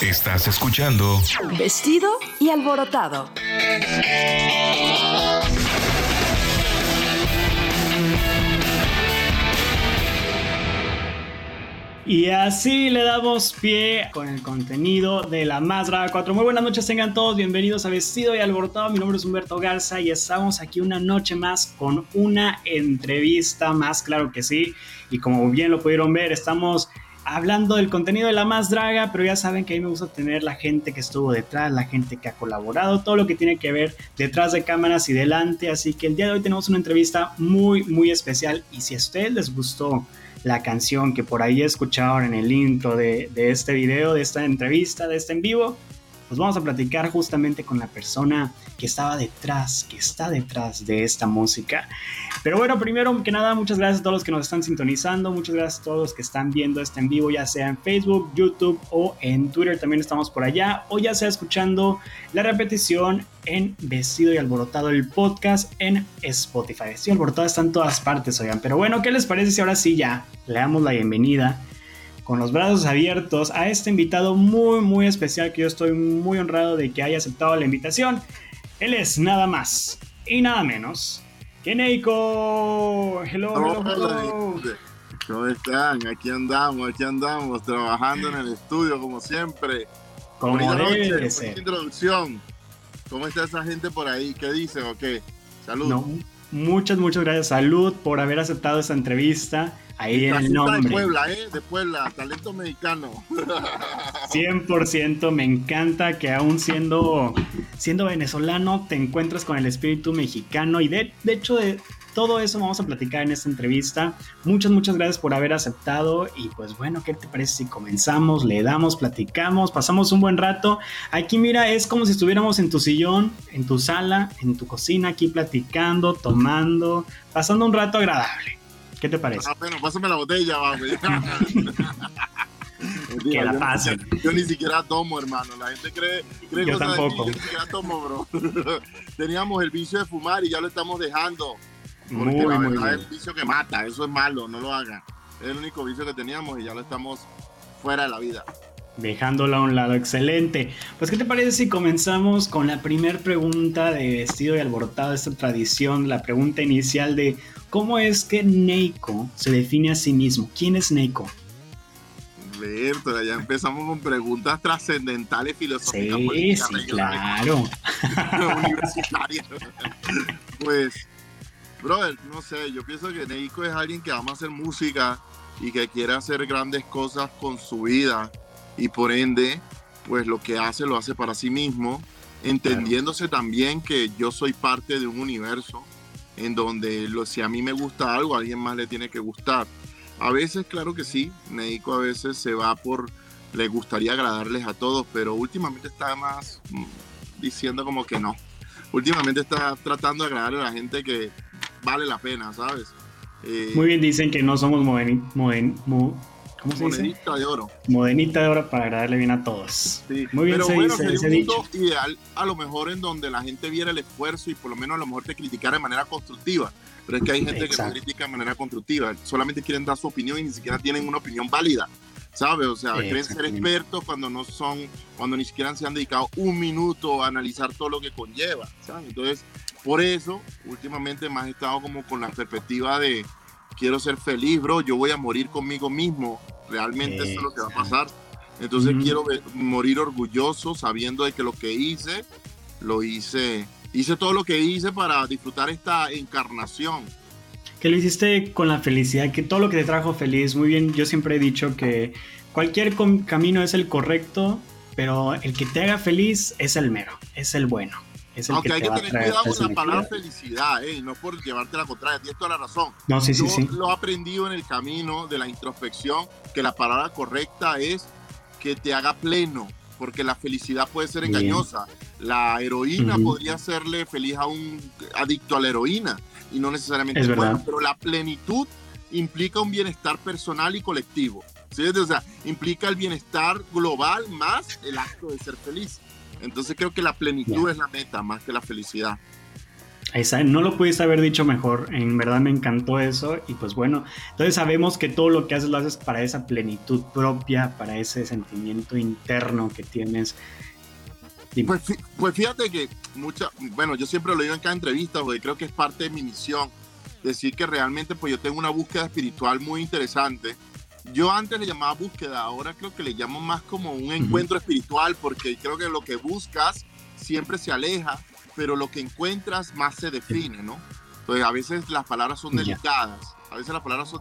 Estás escuchando Vestido y alborotado. Y así le damos pie con el contenido de la Más Brava 4. Muy buenas noches, tengan todos bienvenidos a Vestido y Alborotado. Mi nombre es Humberto Garza y estamos aquí una noche más con una entrevista más, claro que sí. Y como bien lo pudieron ver, estamos hablando del contenido de la más draga, pero ya saben que a mí me gusta tener la gente que estuvo detrás, la gente que ha colaborado, todo lo que tiene que ver detrás de cámaras y delante. Así que el día de hoy tenemos una entrevista muy, muy especial. Y si a ustedes les gustó la canción que por ahí escucharon en el intro de, de este video, de esta entrevista, de este en vivo, pues vamos a platicar justamente con la persona que estaba detrás, que está detrás de esta música. Pero bueno, primero que nada, muchas gracias a todos los que nos están sintonizando, muchas gracias a todos los que están viendo este en vivo, ya sea en Facebook, YouTube o en Twitter, también estamos por allá, o ya sea escuchando la repetición en Vestido y Alborotado, el podcast en Spotify. Vestido y Alborotado está en todas partes, oigan. Pero bueno, ¿qué les parece si ahora sí ya le damos la bienvenida? Con los brazos abiertos a este invitado muy muy especial que yo estoy muy honrado de que haya aceptado la invitación. Él es nada más y nada menos que Neiko. Hello, hello, hello. ¿Cómo están? Aquí andamos, aquí andamos, trabajando en el estudio como siempre. Como Bonita debe noche, de ser. introducción. ¿Cómo está esa gente por ahí? ¿Qué dicen o qué? Salud. No, muchas, muchas gracias. Salud por haber aceptado esta entrevista. Ahí el Racista de nombre. Puebla, ¿eh? De Puebla, talento mexicano. 100% me encanta que aún siendo, siendo venezolano te encuentres con el espíritu mexicano y de, de hecho de todo eso vamos a platicar en esta entrevista. Muchas, muchas gracias por haber aceptado y pues bueno, ¿qué te parece si comenzamos, le damos, platicamos, pasamos un buen rato? Aquí mira, es como si estuviéramos en tu sillón, en tu sala, en tu cocina, aquí platicando, tomando, pasando un rato agradable. ¿Qué te parece? Ah, bueno, pásame la botella, vamos. Mentira, Que la yo ni pasen. siquiera- Yo ni siquiera tomo, hermano. La gente cree, cree Yo cosas de mí, tampoco. yo ni siquiera tomo, bro. Teníamos el vicio de fumar y ya lo estamos dejando. Porque Muy, la muy verdad bien. es un vicio que mata, eso es malo, no lo hagan. Es el único vicio que teníamos y ya lo estamos fuera de la vida. Dejándolo a un lado, excelente. Pues, ¿qué te parece si comenzamos con la primer pregunta de vestido y alborotado, esta tradición, la pregunta inicial de cómo es que Neiko se define a sí mismo? ¿Quién es Neiko? Berto, ya empezamos con preguntas trascendentales filosóficas. Sí, políticas, sí, claro. universitarias. pues, brother, no sé, yo pienso que Neiko es alguien que ama hacer música y que quiere hacer grandes cosas con su vida y por ende, pues lo que hace lo hace para sí mismo, entendiéndose también que yo soy parte de un universo en donde lo, si a mí me gusta algo, a alguien más le tiene que gustar. A veces, claro que sí, Neiko a veces se va por, le gustaría agradarles a todos, pero últimamente está más mm, diciendo como que no. Últimamente está tratando de agradarle a la gente que vale la pena, ¿sabes? Eh, Muy bien, dicen que no somos modeni- moden- mo- ¿cómo se dice? monedita de oro. Modenita de oro para agradarle bien a todos. Sí, Muy bien pero se bueno, dice sería un dicho. mundo ideal a lo mejor en donde la gente viera el esfuerzo y por lo menos a lo mejor te criticara de manera constructiva. Pero es que hay gente que no critica de manera constructiva, solamente quieren dar su opinión y ni siquiera tienen una opinión válida, ¿sabes? O sea, creen ser expertos cuando no son, cuando ni siquiera se han dedicado un minuto a analizar todo lo que conlleva, ¿sabes? Entonces, por eso, últimamente más he estado como con la perspectiva de quiero ser feliz, bro, yo voy a morir conmigo mismo, realmente eso es lo que va a pasar. Entonces Ujú. quiero morir orgulloso sabiendo de que lo que hice, lo hice, hice todo lo que hice para disfrutar esta encarnación. Que lo hiciste con la felicidad, que todo lo que te trajo feliz. Muy bien, yo siempre he dicho que cualquier camino es el correcto, pero el que te haga feliz es el mero, es el bueno. Es el Aunque que hay te que tener cuidado con la palabra felicidad. ¿eh? no por llevarte la contraria, tienes toda la razón. No, sí, sí, Yo sí. lo he aprendido en el camino de la introspección, que la palabra correcta es que te haga pleno, porque la felicidad puede ser Bien. engañosa. La heroína podría hacerle feliz a un adicto a la heroína y no necesariamente Es bueno, pero la plenitud implica un bienestar personal y colectivo. ¿sí? O sea, implica el bienestar global más el acto de ser feliz. Entonces creo que la plenitud Ya. es la meta más que la felicidad. no lo pudiste haber dicho mejor, en verdad me encantó eso y pues bueno, entonces sabemos que todo lo que haces lo haces para esa plenitud propia, para ese sentimiento interno que tienes. Pues, pues, fíjate que mucha, bueno, yo siempre lo digo en cada entrevista porque creo que es parte de mi misión, decir que realmente pues yo tengo una búsqueda espiritual muy interesante. Yo antes le llamaba búsqueda, ahora creo que le llamo más como un encuentro espiritual porque creo que lo que buscas siempre se aleja pero lo que encuentras más se define, ¿no? Entonces a veces las palabras son delicadas, a veces las palabras son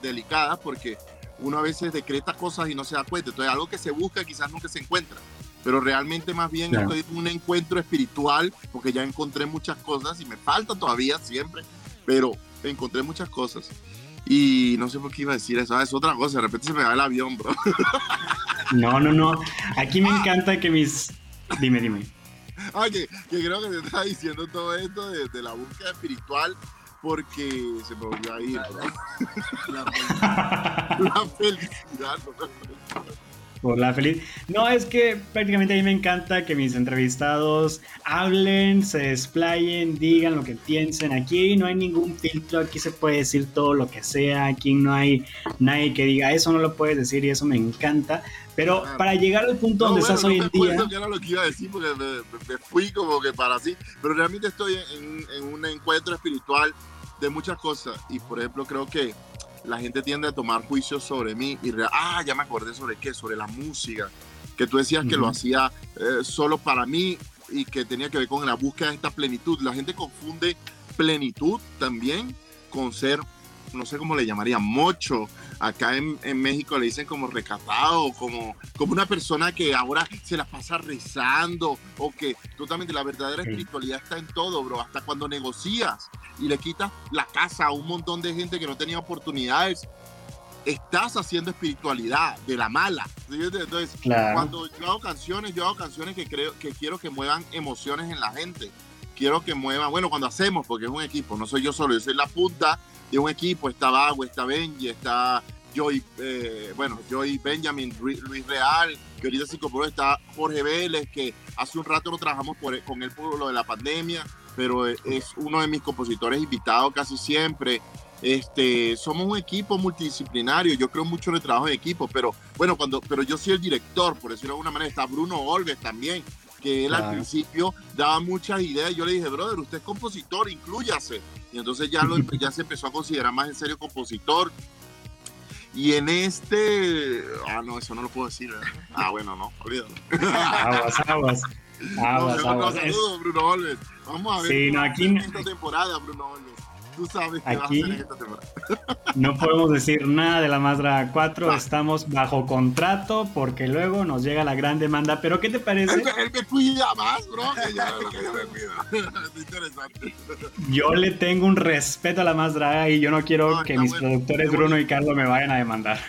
delicadas porque uno a veces decreta cosas y no se da cuenta. Entonces algo que se busca quizás nunca se encuentra, pero realmente más bien estoy en un encuentro espiritual porque ya encontré muchas cosas y me falta todavía siempre, pero encontré muchas cosas. Y no sé por qué iba a decir eso. Ah, es otra cosa. De repente se me va el avión, bro. No, no, no. Aquí me encanta que mis. Dime, dime. Ah, que, creo que te estaba diciendo todo esto de, la búsqueda espiritual porque se me volvió a ir. la, felicidad. Por la feliz. No, es que prácticamente a mí me encanta que mis entrevistados hablen, se desplayen, digan lo que piensen. Aquí no hay ningún filtro, aquí se puede decir todo lo que sea, aquí no hay nadie que diga eso no lo puedes decir y eso me encanta. Pero para llegar al punto donde estás hoy en día. Que era lo que iba a decir porque me, fui como que para así. Pero realmente estoy en, en un encuentro espiritual de muchas cosas. Y por ejemplo, creo que la gente tiende a tomar juicios sobre mí y, ah, ya me acordé sobre qué, sobre la música, que tú decías que lo hacía eh, solo para mí y que tenía que ver con la búsqueda de esta plenitud. La gente confunde plenitud también con ser no sé cómo le llamaría, mocho. Acá en, México le dicen como recatado, como, como una persona que ahora se la pasa rezando, o que totalmente la verdadera espiritualidad está en todo, bro. Hasta cuando negocias y le quitas la casa a un montón de gente que no tenía oportunidades, estás haciendo espiritualidad de la mala. Entonces, cuando yo hago canciones, yo hago canciones que creo que quiero que muevan emociones en la gente. Quiero que muevan, bueno, cuando hacemos, porque es un equipo, no soy yo solo, yo soy la punta de un equipo, está Bago, está Benji, está Joy, eh, bueno, Joy Benjamin, Luis Real, que ahorita se incorporó, está Jorge Vélez, que hace un rato no trabajamos con él por lo de la pandemia, pero es uno de mis compositores invitados casi siempre. Este, somos un equipo multidisciplinario, yo creo mucho en el trabajo de equipo, pero bueno, cuando, pero yo soy el director, por decirlo de alguna manera, está Bruno Olves también, que él al principio daba muchas ideas. Yo le dije, brother, usted es compositor, incluyase. Y entonces ya, lo, ya se empezó a considerar más en serio compositor. Y en este. Ah, no, eso no lo puedo decir. Ah, bueno, no, olvídalo. Aguas, aguas. Aguas, aguas. Saludos, Bruno Olves. Vamos a ver sí, no, aquí... esta temporada, Bruno Olves. Tú sabes que Aquí va a hacer esta temporada. No podemos decir nada de la Mazda 4, estamos bajo contrato porque luego nos llega la gran demanda. Pero ¿qué te parece? Él, me cuida más, bro, que ya, me cuida. Es interesante. Yo le tengo un respeto a la Mazda y yo no quiero que mis productores Bruno y Carlos me vayan a demandar.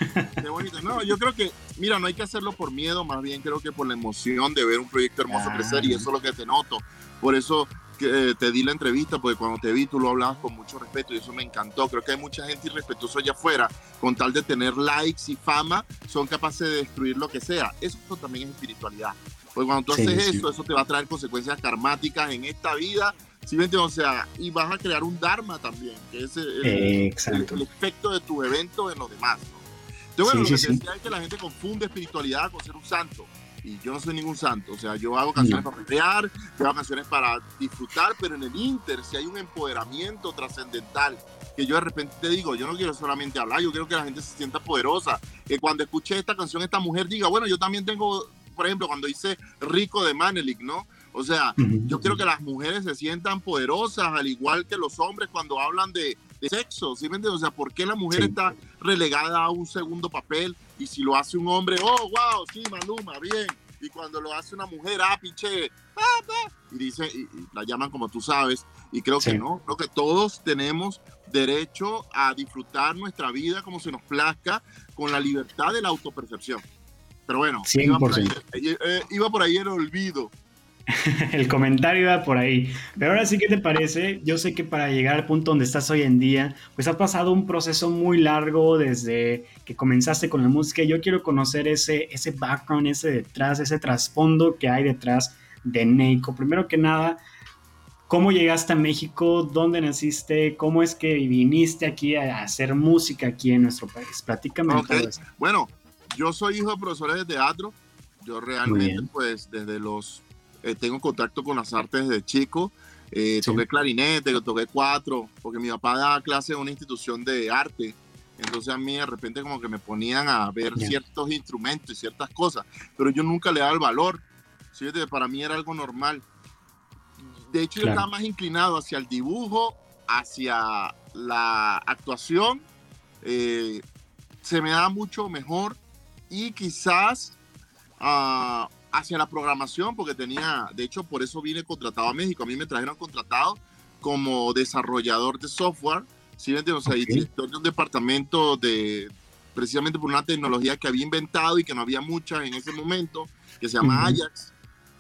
Qué bonito. No, yo creo que, mira, no hay que hacerlo por miedo, más bien creo que por la emoción de ver un proyecto hermoso crecer y eso es lo que te noto. Por eso eh, te di la entrevista porque cuando te vi tú lo hablabas con mucho respeto y eso me encantó. Creo que hay mucha gente irrespetuosa allá afuera, con tal de tener likes y fama, son capaces de destruir lo que sea. Eso también es espiritualidad. Porque cuando tú haces eso, eso te va a traer consecuencias karmáticas en esta vida. ¿Sí O sea, y vas a crear un dharma también, que es el, efecto de tu evento en los demás. Entonces, bueno, lo que decía es que la gente confunde espiritualidad con ser un santo y yo no soy ningún santo, o sea, yo hago canciones para pelear, yo hago canciones para disfrutar, pero en el Inter, si hay un empoderamiento trascendental, que yo de repente te digo, yo no quiero solamente hablar, yo quiero que la gente se sienta poderosa, que cuando escuche esta canción, esta mujer diga, bueno, yo también tengo, por ejemplo, cuando hice Rico de Manelik, ¿no? O sea, yo quiero que las mujeres se sientan poderosas, al igual que los hombres cuando hablan de, sexo, ¿sí me entiendes? O sea, ¿por qué la mujer está relegada a un segundo papel? Y si lo hace un hombre, oh, wow, sí, Maluma, bien. Y cuando lo hace una mujer, ah, pinche, y dice, y, la llaman como tú sabes. Y creo que no, creo que todos tenemos derecho a disfrutar nuestra vida como se nos plazca, con la libertad de la autopercepción. Pero bueno, iba por, ahí, eh, eh, iba por ahí el olvido. el comentario iba por ahí. Pero ahora sí, ¿qué te parece? Yo sé que para llegar al punto donde estás hoy en día, pues ha pasado un proceso muy largo desde que comenzaste con la música. Yo quiero conocer ese, ese background, ese detrás, ese trasfondo que hay detrás de Neiko. Primero que nada, ¿Cómo llegaste a México? ¿Dónde naciste? ¿Cómo es que viniste aquí a hacer música aquí en nuestro país? Platícame okay. Bueno, yo soy hijo de profesores de teatro. Yo realmente, pues, desde los... Eh, tengo contacto con las artes desde chico. Eh, Toqué clarinete, toqué cuatro, porque mi papá daba clase en una institución de arte. Entonces a mí de repente como que me ponían a ver ciertos instrumentos y ciertas cosas, pero yo nunca le daba el valor. ¿sí? Para mí era algo normal. De hecho, yo estaba más inclinado hacia el dibujo, hacia la actuación. Eh, se me da mucho mejor y quizás uh, hacia la programación, porque tenía, de hecho, por eso vine contratado a México. A mí me trajeron contratado como desarrollador de software, ¿sí? o sea, director de un departamento de, precisamente por una tecnología que había inventado y que no había mucha en ese momento, que se llama Ajax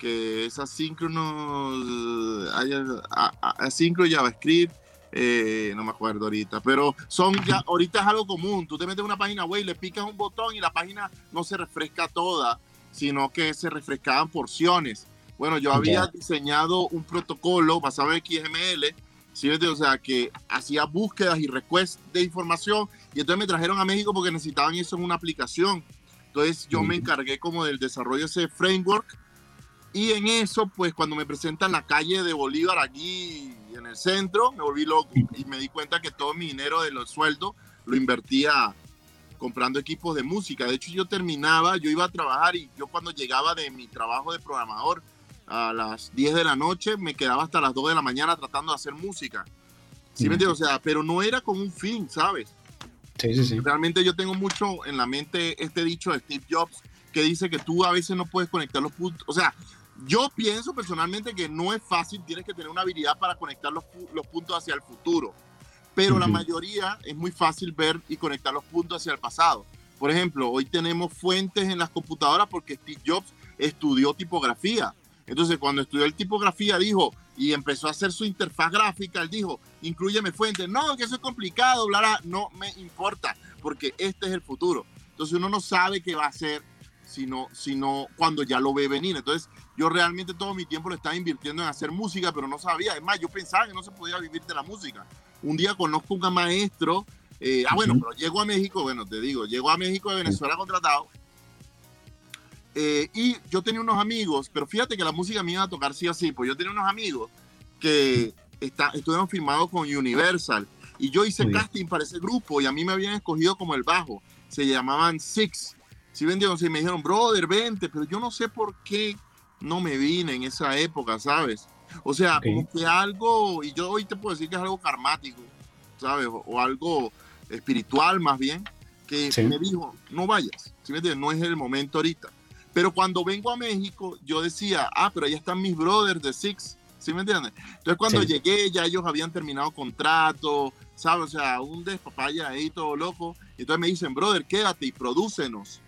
que es asíncrono, asíncrono JavaScript, eh, no me acuerdo ahorita, pero son ya, ahorita es algo común, tú te metes en una página web, le picas un botón y la página no se refresca toda, sino que se refrescaban porciones. Bueno, yo había diseñado un protocolo basado en XML, ¿sí? o sea, que hacía búsquedas y requests de información y entonces me trajeron a México porque necesitaban eso en una aplicación. Entonces yo me encargué como del desarrollo de ese framework y en eso, pues cuando me presentan la calle de Bolívar aquí en el centro, me volví loco y me di cuenta que todo mi dinero de los sueldos lo invertía comprando equipos de música. De hecho, yo terminaba, yo iba a trabajar y yo cuando llegaba de mi trabajo de programador a las 10 de la noche, me quedaba hasta las 2 de la mañana tratando de hacer música. ¿Sí me entiendes? O sea, pero no era con un fin, ¿sabes? Sí, sí, sí. Realmente yo tengo mucho en la mente este dicho de Steve Jobs que dice que tú a veces no puedes conectar los puntos. O sea, yo pienso personalmente que no es fácil, tienes que tener una habilidad para conectar los, puntos hacia el futuro, pero la mayoría es muy fácil ver y conectar los puntos hacia el pasado. Por ejemplo, hoy tenemos fuentes en las computadoras porque Steve Jobs estudió tipografía. Entonces, cuando estudió el tipografía, dijo, y empezó a hacer su interfaz gráfica, él dijo, incluyeme fuentes. No, que eso es complicado, bla, no me importa, porque este es el futuro. Entonces, uno no sabe qué va a hacer sino, sino cuando ya lo ve venir. Entonces, yo realmente todo mi tiempo lo estaba invirtiendo en hacer música, pero no sabía. Es más, yo pensaba que no se podía vivir de la música. Un día conozco a un maestro, eh, ah, bueno, pero llego a México, bueno, te digo, llego a México de Venezuela contratado. Eh, y yo tenía unos amigos, pero fíjate que la música me iba a tocar sí así, pues yo tenía unos amigos que está, estuvieron firmados con Universal y yo hice casting para ese grupo y a mí me habían escogido como el bajo. Se llamaban Six si vendieron, si me dijeron, brother, vente, pero yo no sé por qué no me vine en esa época, ¿sabes? O sea, como que algo, y yo hoy te puedo decir que es algo karmático, ¿sabes? O, algo espiritual más bien, que me dijo, no vayas, ¿sí me entiendes? No es el momento ahorita. Pero cuando vengo a México, yo decía, ah, pero ahí están mis brothers de Six, ¿sí me entiendes? Entonces cuando llegué, ya ellos habían terminado contrato, ¿sabes? O sea, un despapaya ahí todo loco. Y entonces me dicen, brother, quédate y prodúcenos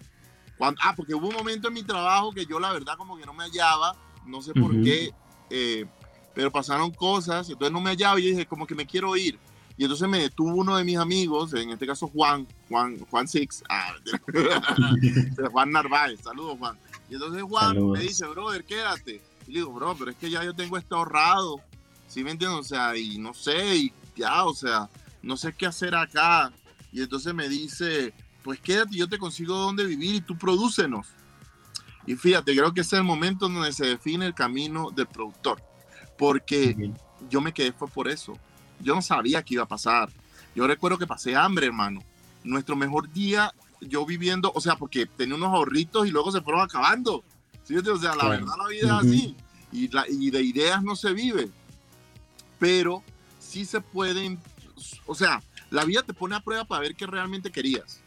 ah, porque hubo un momento en mi trabajo que yo la verdad como que no me hallaba, no sé por qué, eh, pero pasaron cosas, entonces no me hallaba y dije como que me quiero ir. Y entonces me detuvo uno de mis amigos, en este caso Juan, Juan, Juan Six, ah, Juan Narváez, saludos Juan. Y entonces Juan me dice, brother, quédate. Y le digo, bro, pero es que ya yo tengo esto ahorrado, ¿sí me entiendes? O sea, y no sé, y ya, o sea, no sé qué hacer acá. Y entonces me dice, pues quédate, yo te consigo dónde vivir y tú prodúcenos. Y fíjate, creo que ese es el momento donde se define el camino del productor, porque yo me quedé fue por eso. Yo no sabía qué iba a pasar. Yo recuerdo que pasé hambre, hermano. Nuestro mejor día, yo viviendo, o sea, porque tenía unos ahorritos y luego se fueron acabando. ¿Sí? O sea, la verdad la vida es así. Y, la, y de ideas no se vive. Pero sí se pueden, o sea, la vida te pone a prueba para ver qué realmente querías.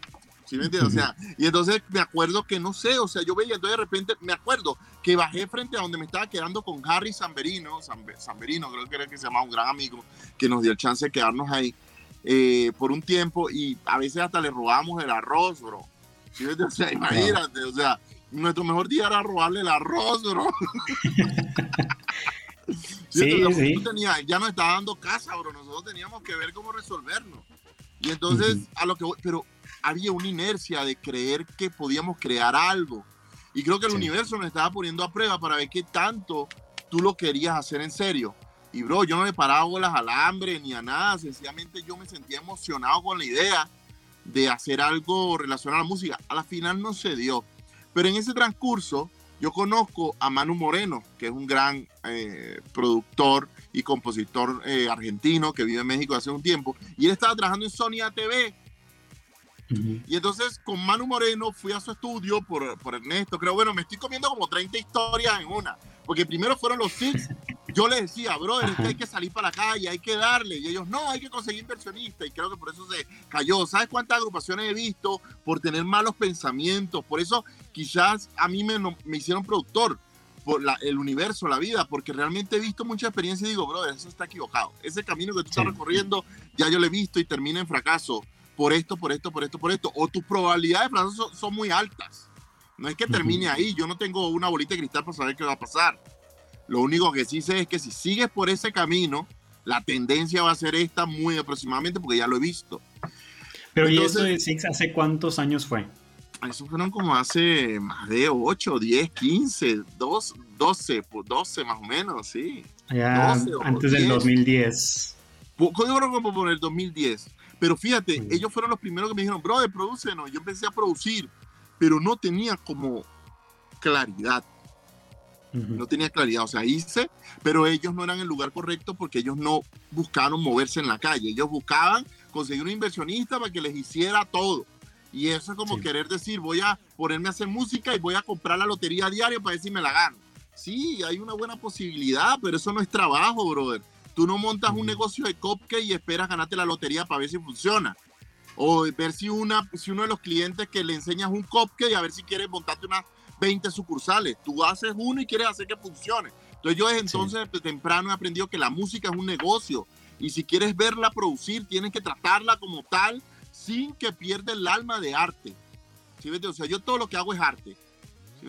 ¿Sí me entiendes? O sea, y entonces me acuerdo que no sé, o sea, yo veía, entonces de repente me acuerdo que bajé frente a donde me estaba quedando con Harry Samberino, Samberino creo que era que se llamaba un gran amigo, que nos dio el chance de quedarnos ahí eh, por un tiempo y a veces hasta le robamos el arroz, bro. ¿Sí me entiendes? O sea, imagínate, o sea, nuestro mejor día era robarle el arroz, bro. sí, sí. Tenía, ya nos estaba dando casa, bro. Nosotros teníamos que ver cómo resolvernos. Y entonces, a lo que voy, pero había una inercia de creer que podíamos crear algo. Y creo que el universo nos estaba poniendo a prueba para ver qué tanto tú lo querías hacer en serio. Y bro, yo no le paraba bolas al hambre ni a nada, sencillamente yo me sentía emocionado con la idea de hacer algo relacionado a la música. A la final no se dio. Pero en ese transcurso yo conozco a Manu Moreno, que es un gran eh, productor y compositor eh, argentino que vive en México hace un tiempo, y él estaba trabajando en Sony ATV. Y entonces con Manu Moreno fui a su estudio por, por Ernesto, creo, bueno, me estoy comiendo como 30 historias en una, porque primero fueron los Six yo les decía, brother, es que hay que salir para la calle, hay que darle. Y ellos, no, hay que conseguir inversionistas. Y creo que por eso se cayó. ¿Sabes cuántas agrupaciones he visto por tener malos pensamientos? Por eso quizás a mí me, me hicieron productor por la, el universo, la vida, porque realmente he visto mucha experiencia y digo, brother, eso está equivocado. Ese camino que tú estás recorriendo, ya yo lo he visto y termina en fracaso. Por esto, por esto, por esto, por esto. O tus probabilidades de fracaso son, muy altas. No es que termine ahí. Yo no tengo una bolita de cristal para saber qué va a pasar lo único que sí sé es que si sigues por ese camino, la tendencia va a ser esta muy aproximadamente porque ya lo he visto. Pero ¿y eso de Six hace cuántos años fue? Eso fueron como hace más de 8, 10, 15, 12, 12, 12 más o menos, sí. Ya antes del 2010. Yo creo que por el 2010. Pero fíjate, ellos fueron los primeros que me dijeron, brother, no Yo empecé a producir, pero no tenía como claridad. No tenía claridad, o sea, hice, pero ellos no eran el lugar correcto porque ellos no buscaron moverse en la calle, ellos buscaban conseguir un inversionista para que les hiciera todo. Y eso es como querer decir, voy a ponerme a hacer música y voy a comprar la lotería diaria para ver si me la gano. Sí, hay una buena posibilidad, pero eso no es trabajo, brother. Tú no montas un negocio de cupcake y esperas ganarte la lotería para ver si funciona. O ver si, una, si uno de los clientes que le enseñas un cupcake y a ver si quieres montarte una 20 sucursales. Tú haces uno y quieres hacer que funcione. Entonces yo desde entonces temprano he aprendido que la música es un negocio y si quieres verla producir, tienes que tratarla como tal sin que pierda el alma de arte. ¿Sí O sea, yo todo lo que hago es arte.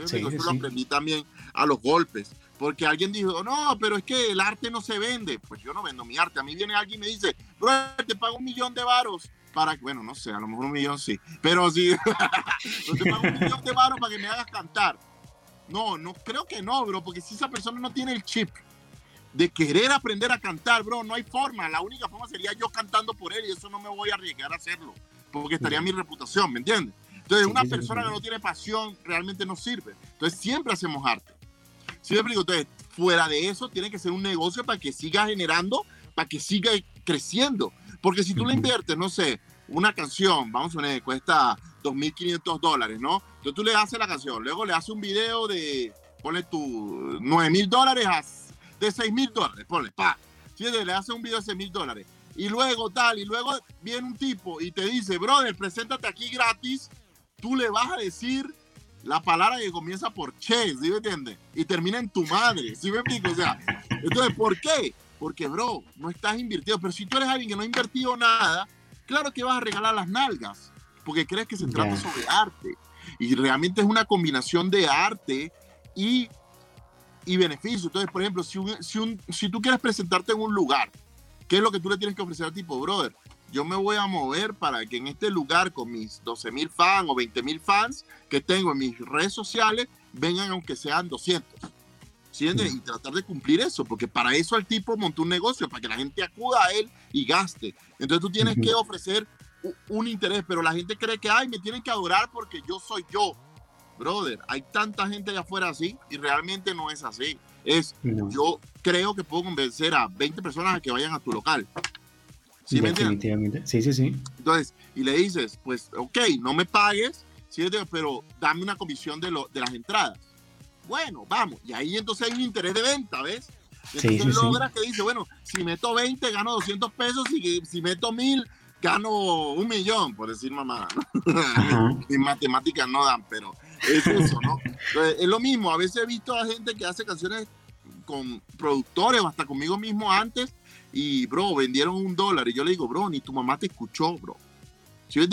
¿Sí yo lo aprendí también a los golpes. Porque alguien dijo, no, pero es que el arte no se vende. Pues yo no vendo mi arte. A mí viene alguien y me dice, bro, te pago un millón de varos para, bueno, no sé, a lo mejor un millón sí, pero sí, no te pago un millón de varos para que me hagas cantar. No, no creo que no, bro, porque si esa persona no tiene el chip de querer aprender a cantar, bro, no hay forma. La única forma sería yo cantando por él y eso no me voy a arriesgar a hacerlo, porque estaría mi reputación, ¿me entiendes? Entonces, una persona que no tiene pasión realmente no sirve. Entonces, siempre hacemos arte. Siempre digo, entonces, fuera de eso, tiene que ser un negocio para que siga generando, para que siga creciendo. Porque si tú le inviertes, no sé, una canción, vamos a poner, cuesta 2.500 dólares, ¿no? Entonces tú le haces la canción, luego le haces un video de, ponle tú, 9.000 dólares a, de 6.000 dólares, ponle, pa. ¿Sí? Le haces un video de 6.000 dólares. Y luego tal, y luego viene un tipo y te dice, brother, preséntate aquí gratis, tú le vas a decir la palabra que comienza por che, ¿sí me entiendes? Y termina en tu madre, ¿sí me explico? O sea, entonces, ¿por qué? Porque, bro, no estás invirtiendo. Pero si tú eres alguien que no ha invertido nada, claro que vas a regalar las nalgas, porque crees que se trata sobre arte. Y realmente es una combinación de arte y, y beneficio. Entonces, por ejemplo, si, si, si tú quieres presentarte en un lugar, ¿qué es lo que tú le tienes que ofrecer al tipo, brother? Yo me voy a mover para que en este lugar, con mis 12 mil fans o 20 mil fans que tengo en mis redes sociales, vengan aunque sean 200 y tratar de cumplir eso, porque para eso el tipo montó un negocio, para que la gente acuda a él y gaste. Entonces tú tienes que ofrecer un interés, pero la gente cree que, ay, me tienen que adorar porque yo soy yo. Brother, hay tanta gente allá afuera así y realmente no es así. Es, yo creo que puedo convencer a 20 personas a que vayan a tu local. ¿Sí me Sí, sí, sí. Entonces, y le dices, pues, ok, no me pagues, ¿sí? pero dame una comisión de, lo, de las entradas bueno, vamos. Y ahí entonces hay un interés de venta, ¿ves? Entonces sí, logras que dice, bueno, si meto 20 gano 200 pesos y si meto 1000 gano un millón, por decir mamá. Mis matemáticas no dan, pero es eso, ¿no? es lo mismo, a veces he visto a gente que hace canciones con productores o hasta conmigo mismo antes y, bro, vendieron un dólar y yo le digo, bro, ni tu mamá te escuchó, bro.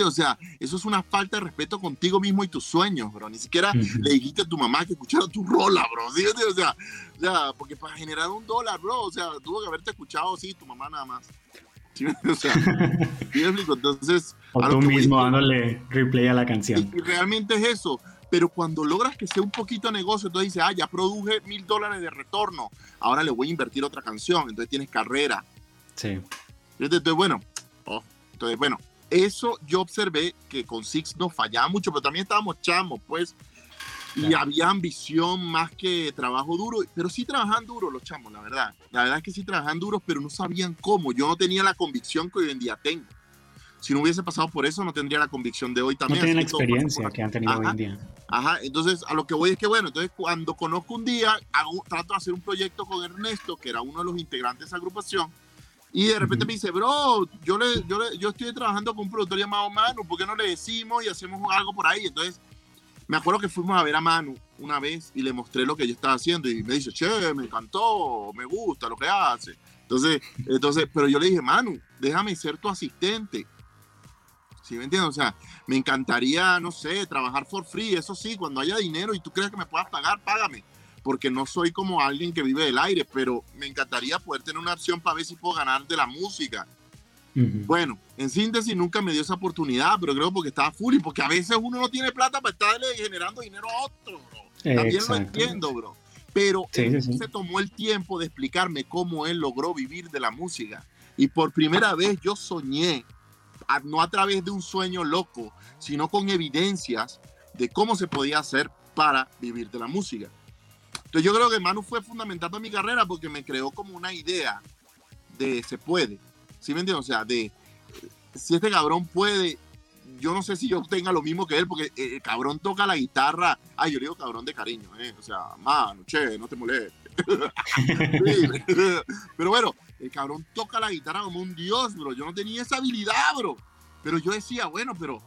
O sea, eso es una falta de respeto contigo mismo y tus sueños, bro. Ni siquiera le dijiste a tu mamá que escuchara tu rola, bro. ¿Sí? O, sea, o sea, porque para generar un dólar, bro, o sea, tuvo que haberte escuchado, sí, tu mamá nada más. O sea, Entonces. O tú mismo dándole replay a la canción. Y, realmente es eso. Pero cuando logras que sea un poquito negocio, entonces dices, ah, ya produje mil dólares de retorno, ahora le voy a invertir otra canción, entonces tienes carrera. Sí. Entonces, bueno, oh, entonces, bueno, eso yo observé que con Six no fallaba mucho, pero también estábamos chamos, pues, y había ambición más que trabajo duro, pero sí trabajan duro los chamos, la verdad. La verdad es que sí trabajan duros, pero no sabían cómo. Yo no tenía la convicción que hoy en día tengo. Si no hubiese pasado por eso, no tendría la convicción de hoy también. No tienen la experiencia que han tenido hoy en día. Ajá, entonces a lo que voy es que, bueno, entonces cuando conozco un día, hago, trato de hacer un proyecto con Ernesto, que era uno de los integrantes de esa agrupación, y de repente me dice, bro, yo, le, yo, le, yo estoy trabajando con un productor llamado Manu, ¿por qué no le decimos y hacemos algo por ahí? Entonces, me acuerdo que fuimos a ver a Manu una vez y le mostré lo que yo estaba haciendo y me dice, che, me encantó, me gusta lo que hace. Entonces, entonces, pero yo le dije, Manu, déjame ser tu asistente. ¿Sí me entiendes? O sea, me encantaría, no sé, trabajar for free, eso sí, cuando haya dinero y tú crees que me puedas pagar, págame porque no soy como alguien que vive del aire, pero me encantaría poder tener una opción para ver si puedo ganar de la música. Bueno, en síntesis nunca me dio esa oportunidad, pero creo porque estaba full y porque a veces uno no tiene plata para estarle generando dinero a otro, bro. También lo entiendo, bro. Pero él se tomó el tiempo de explicarme cómo él logró vivir de la música. Y por primera vez yo soñé, no a través de un sueño loco, sino con evidencias de cómo se podía hacer para vivir de la música. Entonces yo creo que Manu fue fundamental para mi carrera porque me creó como una idea de se puede. ¿Sí me entiendes? O sea, de si este cabrón puede, yo no sé si yo tenga lo mismo que él, porque el cabrón toca la guitarra. Ay, yo digo cabrón de cariño, ¿eh? O sea, mano, che, no te molestes. Pero bueno, el cabrón toca la guitarra como un dios, bro. Yo no tenía esa habilidad, bro. Pero yo decía, bueno, pero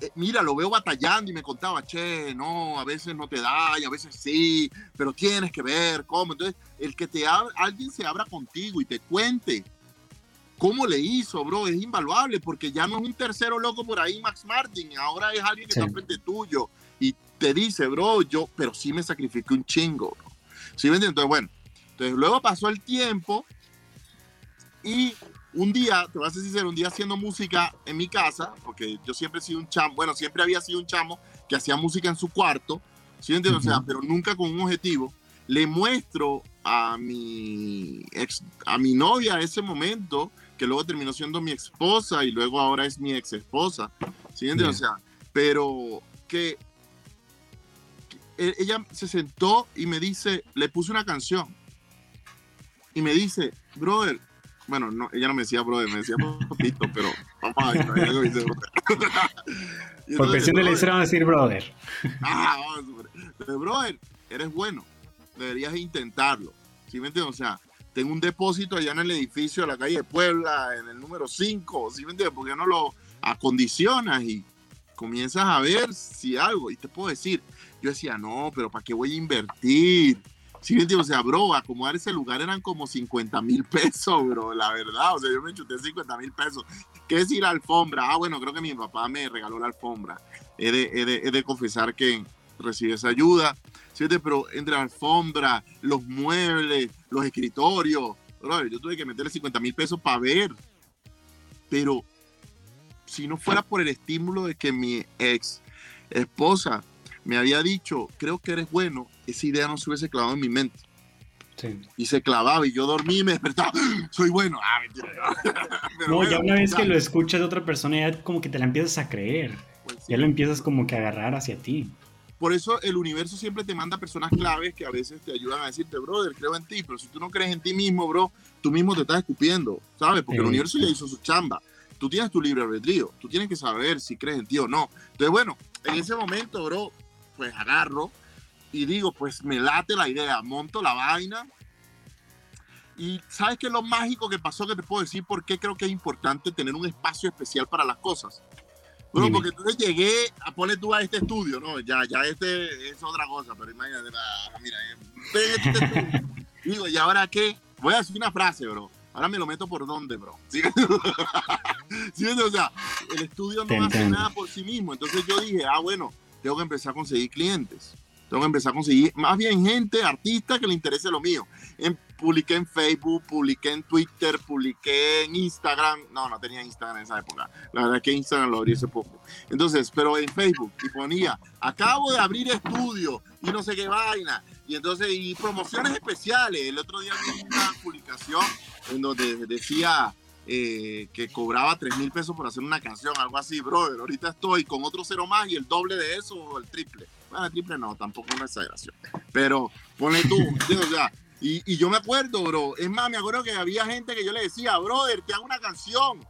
eh, mira, lo veo batallando y me contaba, che, no, a veces no te da y a veces sí, pero tienes que ver cómo. Entonces, el que te alguien se abra contigo y te cuente cómo le hizo, bro, es invaluable porque ya no es un tercero loco por ahí, Max Martin, ahora es alguien que está frente tuyo y te dice, bro, yo, pero sí me sacrifiqué un chingo, bro. ¿Sí me entiendes? Entonces, bueno, entonces luego pasó el tiempo y un día, te voy a ser sincero, un día haciendo música en mi casa, porque yo siempre he sido un chamo, bueno, siempre había sido un chamo que hacía música en su cuarto, ¿sí? O sea, pero nunca con un objetivo. Le muestro a mi ex, a mi novia ese momento, que luego terminó siendo mi esposa y luego ahora es mi ex esposa, ¿sí? O sea, pero que, que ella se sentó y me dice, le puse una canción y me dice, brother, bueno, no, ella no me decía brother, me decía papito, pero ver, algo dice brother. Por presión de la historia van a decir brother. Ah, vamos, pero brother, eres bueno, deberías intentarlo. ¿Sí me entiendes? O sea, tengo un depósito allá en el edificio de la calle de Puebla, en el número 5, ¿sí me entiendes? Porque no lo acondicionas y comienzas a ver si algo, y te puedo decir, yo decía, no, pero ¿para qué voy a invertir? Sí, o sea, bro, acomodar ese lugar eran como 50 mil pesos, bro, la verdad. O sea, yo me chuté 50 mil pesos. ¿Qué decir la alfombra? Ah, bueno, creo que mi papá me regaló la alfombra. He de, he de, confesar que recibí esa ayuda. ¿sí? Pero entre la alfombra, los muebles, los escritorios, bro, yo tuve que meterle 50 mil pesos para ver. Pero si no fuera por el estímulo de que mi ex esposa me había dicho, creo que eres bueno, esa idea no se hubiese clavado en mi mente. Sí. Y se clavaba y yo dormí y me despertaba. Soy bueno. Ah, no, ya una vez que lo escuchas de otra persona, ya como que te la empiezas a creer. Pues ya lo empiezas como que a agarrar hacia ti. Por eso el universo siempre te manda personas claves que a veces te ayudan a decirte, brother, creo en ti. Pero si tú no crees en ti mismo, bro, tú mismo te estás escupiendo, ¿sabes? Porque el universo ya hizo su chamba. Tú tienes tu libre albedrío. Tú tienes que saber si crees en ti o no. Entonces, bueno, en ese momento, bro, pues agarro y digo, pues me late la idea, monto la vaina. Y sabes qué es lo mágico que pasó que te puedo decir por qué creo que es importante tener un espacio especial para las cosas. Bueno, porque entonces llegué a poner tú a este estudio, ¿no? Ya, ya este es otra cosa, pero imagínate, mira, este digo, ¿y ahora qué? Voy a decir una frase, bro. Ahora me lo meto por dónde, bro. ¿Sí? ¿Sí? O sea, el estudio no hace nada por sí mismo. Entonces yo dije, ah, bueno, tengo que empezar a conseguir clientes. Tengo que empezar a conseguir más bien gente, artistas que le interese lo mío. En, publiqué en Facebook, publiqué en Twitter, publiqué en Instagram. No, no tenía Instagram en esa época. La verdad es que Instagram lo abrí hace poco. Entonces, pero en Facebook y ponía, acabo de abrir estudio y no sé qué vaina. Y entonces, y promociones especiales. El otro día vi una publicación en donde decía eh, que cobraba 3 mil pesos por hacer una canción, algo así, brother. Ahorita estoy con otro cero más y el doble de eso o el triple. Bueno, el triple no, tampoco es una exageración. Pero ponle tú, o sea, y, y, yo me acuerdo, bro. Es más, me acuerdo que había gente que yo le decía, brother, te hago una canción,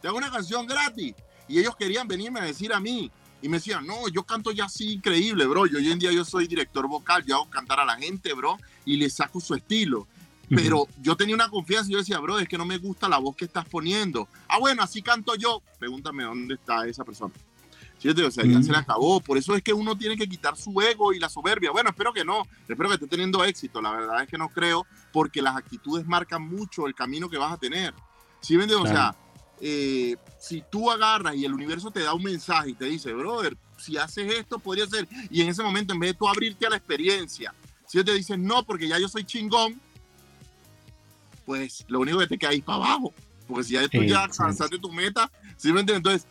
te hago una canción gratis. Y ellos querían venirme a decir a mí. Y me decían, no, yo canto ya así increíble, bro. Yo hoy en día yo soy director vocal, yo hago cantar a la gente, bro, y le saco su estilo. Pero yo tenía una confianza y yo decía, bro, es que no me gusta la voz que estás poniendo. Ah, bueno, así canto yo. Pregúntame dónde está esa persona. O sea, ya se le acabó. Por eso es que uno tiene que quitar su ego y la soberbia. Bueno, espero que no. Espero que esté teniendo éxito. La verdad es que no creo, porque las actitudes marcan mucho el camino que vas a tener. ¿Sí me? O sea, eh, si tú agarras y el universo te da un mensaje y te dice, brother, si haces esto, podría ser. Y en ese momento, en vez de tú abrirte a la experiencia, si te dices, no, porque ya yo soy chingón, pues lo único que te queda es para abajo. Porque si ya tú ya alcanzaste tu meta, ¿sí me entiendes? Entonces,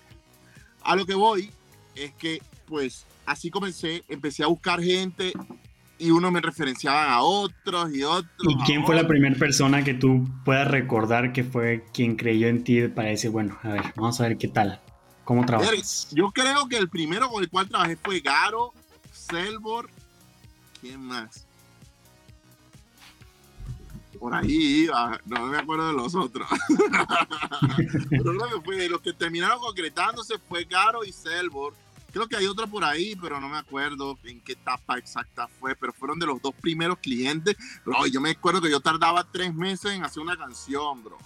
a lo que voy es que, pues, así comencé, empecé a buscar gente y uno me referenciaba a otros y otros. ¿Y quién fue la primera persona que tú puedas recordar que fue quien creyó en ti para decir, bueno, a ver, vamos a ver qué tal? ¿Cómo trabajas? Yo creo que el primero con el cual trabajé fue Garo, Selbor, ¿quién más? Por ahí iba, no me acuerdo de los otros. Pero lo que fue, los que terminaron concretándose fue Garo y Selbor Creo que hay otra por ahí, pero no me acuerdo en qué etapa exacta fue, pero fueron de los dos primeros clientes. Bro, yo me acuerdo que yo tardaba tres meses en hacer una canción, bro.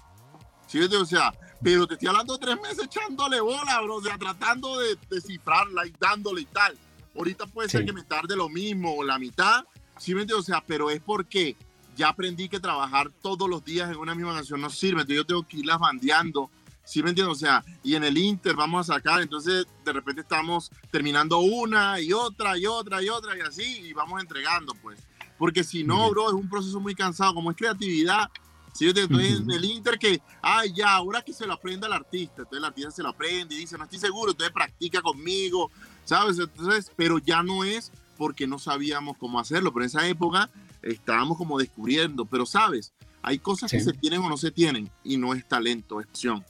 ¿Sí? O sea, pero te estoy hablando tres meses echándole bola, bro. O sea, tratando de descifrarla y dándole y tal. Ahorita puede ser que me tarde lo mismo o la mitad. ¿Sí O sea, pero es porque ya aprendí que trabajar todos los días en una misma canción no sirve. Entonces yo tengo que irlas bandeando ¿Sí me entiendes? O sea, y en el Inter vamos a sacar, entonces de repente estamos terminando una y otra y otra y otra y así, y vamos entregando, pues. Porque si no, bro, es un proceso muy cansado. Como es creatividad, si yo estoy en el Inter que, ay, ya, ahora que se lo aprenda el artista, entonces el artista se lo aprende y dice, no estoy seguro, entonces practica conmigo, ¿sabes? Entonces, pero ya no es porque no sabíamos cómo hacerlo, pero en esa época estábamos como descubriendo, pero sabes, hay cosas que se tienen o no se tienen y no es talento, es opción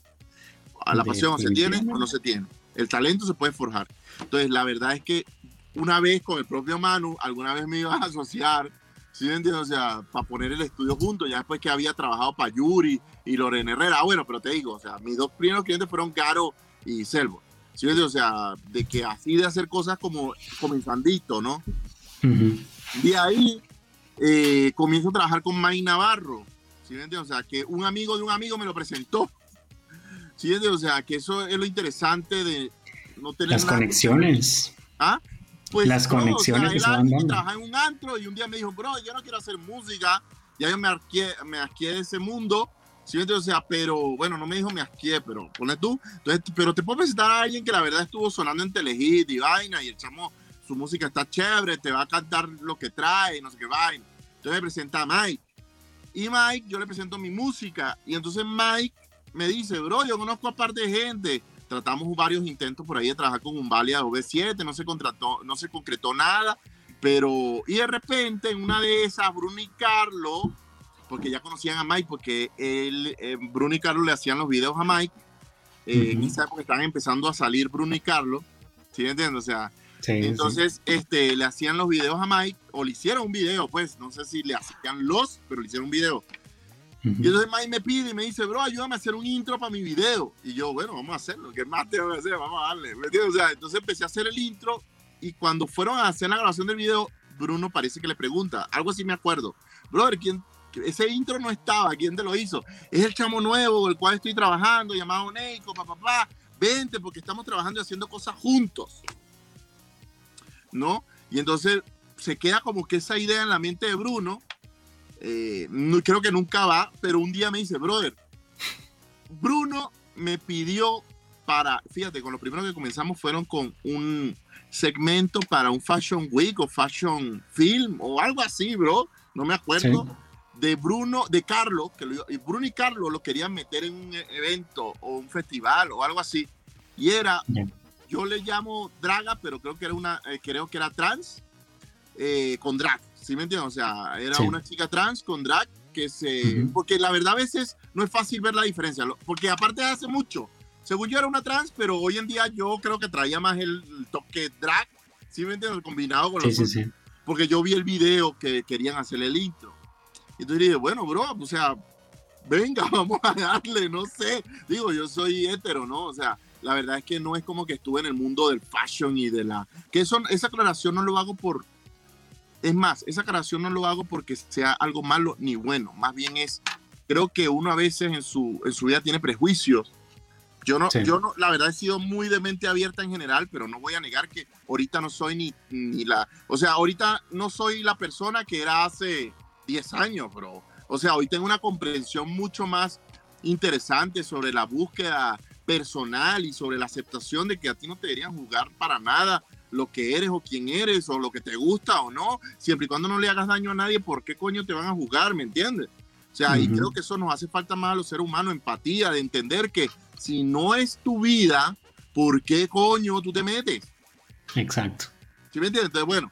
a la pasión se tiene o no se tiene. El talento se puede forjar. Entonces, la verdad es que una vez con el propio Manu, alguna vez me iba a asociar, ¿sí me entiendes? O sea, para poner el estudio junto, ya después que había trabajado para Yuri y Lorena Herrera. Ah, bueno, pero te digo, o sea, mis dos primeros clientes fueron Caro y Selvo. ¿Sí me entiendes? O sea, de que así de hacer cosas como comenzandito, ¿no? De ahí eh, comienzo a trabajar con May Navarro. ¿Sí entiendes? O sea, que un amigo de un amigo me lo presentó. Sí, o sea, que eso es lo interesante de no tener las conexiones. ¿Ah? Pues las conexiones que se van dando. Trabajaba en un antro y un día me dijo, bro, yo no quiero hacer música, ya yo me asqué, me de ese mundo. Sí, o sea, pero bueno, no me dijo me asqué, pero pone tú. Entonces, pero te puedo presentar a alguien que la verdad estuvo sonando en Telehit y vaina y el chamo, su música está chévere, te va a cantar lo que trae, no sé qué vaina. Entonces me presenta a Mike. Y Mike, yo le presento mi música. Y entonces Mike me dice, bro, yo conozco a parte de gente. Tratamos varios intentos por ahí de trabajar con un Valia OV7, no se contrató, no se concretó nada, pero y de repente en una de esas Bruno y Carlos, porque ya conocían a Mike, porque él, eh, Bruno y Carlos le hacían los videos a Mike, eh, en esa época estaban empezando a salir Bruno y Carlos, ¿sí me entiendes? O sea, entonces Este, le hacían los videos a Mike, o le hicieron un video, pues, no sé si le hacían los, pero le hicieron un video. Y entonces Mike me pide y me dice, bro, ayúdame a hacer un intro para mi video. Y yo, bueno, vamos a hacerlo. ¿Qué más tengo que hacer? Vamos a darle. O sea, entonces empecé a hacer el intro y cuando fueron a hacer la grabación del video, Bruno parece que le pregunta, algo así me acuerdo, brother, ¿quién, ese intro no estaba, ¿quién te lo hizo? Es el chamo nuevo, con el cual estoy trabajando, llamado Neiko, papá, papá, vente, porque estamos trabajando y haciendo cosas juntos. ¿No? Y entonces se queda como que esa idea en la mente de Bruno eh, no, creo que nunca va, pero un día me dice, brother, Bruno me pidió para, fíjate, con lo primero que comenzamos fueron con un segmento para un Fashion Week o Fashion Film o algo así, bro. No me acuerdo. De Bruno, de Carlos, que lo, Bruno y Carlos lo querían meter en un evento o un festival o algo así. Y era, yo le llamo draga, pero creo que era una, eh, creo que era trans eh, con drag. ¿Sí me entiendes? O sea, era una chica trans con drag que se... Porque la verdad a veces no es fácil ver la diferencia, porque aparte hace mucho, según yo era una trans, pero hoy en día yo creo que traía más el, toque drag, ¿sí me entiendes? Combinado con los... Sí, sí, porque yo vi el video que querían hacerle el intro. Y entonces dije, bueno, bro, o sea, venga, vamos a darle, no sé. Digo, yo soy hetero, ¿no? O sea, la verdad es que no es como que estuve en el mundo del fashion y de la... Que eso, esa aclaración no lo hago por... Es más, esa aclaración no lo hago porque sea algo malo ni bueno. Más bien es, creo que uno a veces en su, en su vida tiene prejuicios yo no, yo no, la verdad he sido muy de mente abierta en general, pero no voy a negar que ahorita no soy ni, ni la, o sea, ahorita no soy la persona que era hace 10 años, bro. O sea, hoy tengo una comprensión mucho más interesante sobre la búsqueda personal y sobre la aceptación de que a ti no te deberían juzgar para nada lo que eres o quién eres o lo que te gusta o no, siempre y cuando no le hagas daño a nadie, ¿por qué coño te van a juzgar? ¿Me entiendes? O sea, y creo que eso nos hace falta más a los seres humanos, empatía, de entender que si no es tu vida, ¿por qué coño tú te metes? Exacto. ¿Sí me entiendes? Entonces, bueno.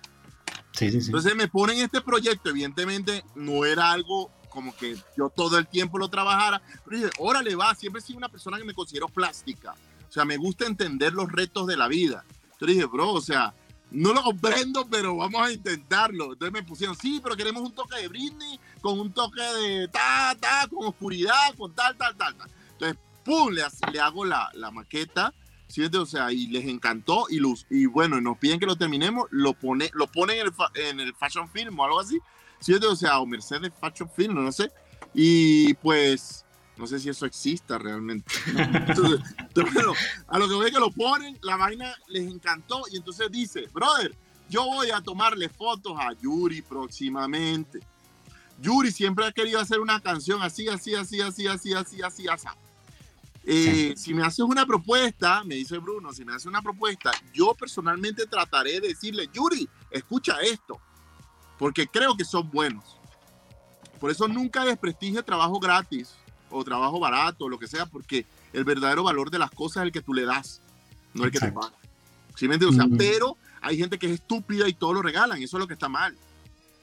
Sí, sí, sí. Entonces me ponen este proyecto, evidentemente no era algo como que yo todo el tiempo lo trabajara, pero dije, órale, va, siempre he sido una persona que me considero plástica. O sea, me gusta entender los retos de la vida. Entonces dije, bro, o sea, no lo comprendo, pero vamos a intentarlo. Entonces me pusieron, sí, pero queremos un toque de Britney, con un toque de ta, ta, con oscuridad, con tal, tal, tal, tal. Entonces ¡pum! Le, le hago la, la maqueta, ¿sí? O sea, y les encantó y, luz, y bueno, nos piden que lo terminemos, lo pone, lo ponen en el, en el Fashion Film o algo así, ¿sí? O sea, o Mercedes Fashion Film, no sé. Y pues, no sé si eso exista realmente. Entonces, bueno, a lo que voy que lo ponen, la vaina les encantó y entonces dice, brother, yo voy a tomarle fotos a Yuri próximamente. Yuri siempre ha querido hacer una canción así, así, así, así, así, así, así, así. Eh, si me haces una propuesta, me dice Bruno, si me haces una propuesta, yo personalmente trataré de decirle, Yuri, escucha esto, porque creo que son buenos. Por eso nunca desprestige trabajo gratis o trabajo barato, o lo que sea, porque el verdadero valor de las cosas es el que tú le das, no el que te paga. ¿Sí me entiendes? O sea, pero hay gente que es estúpida y todo lo regalan, eso es lo que está mal.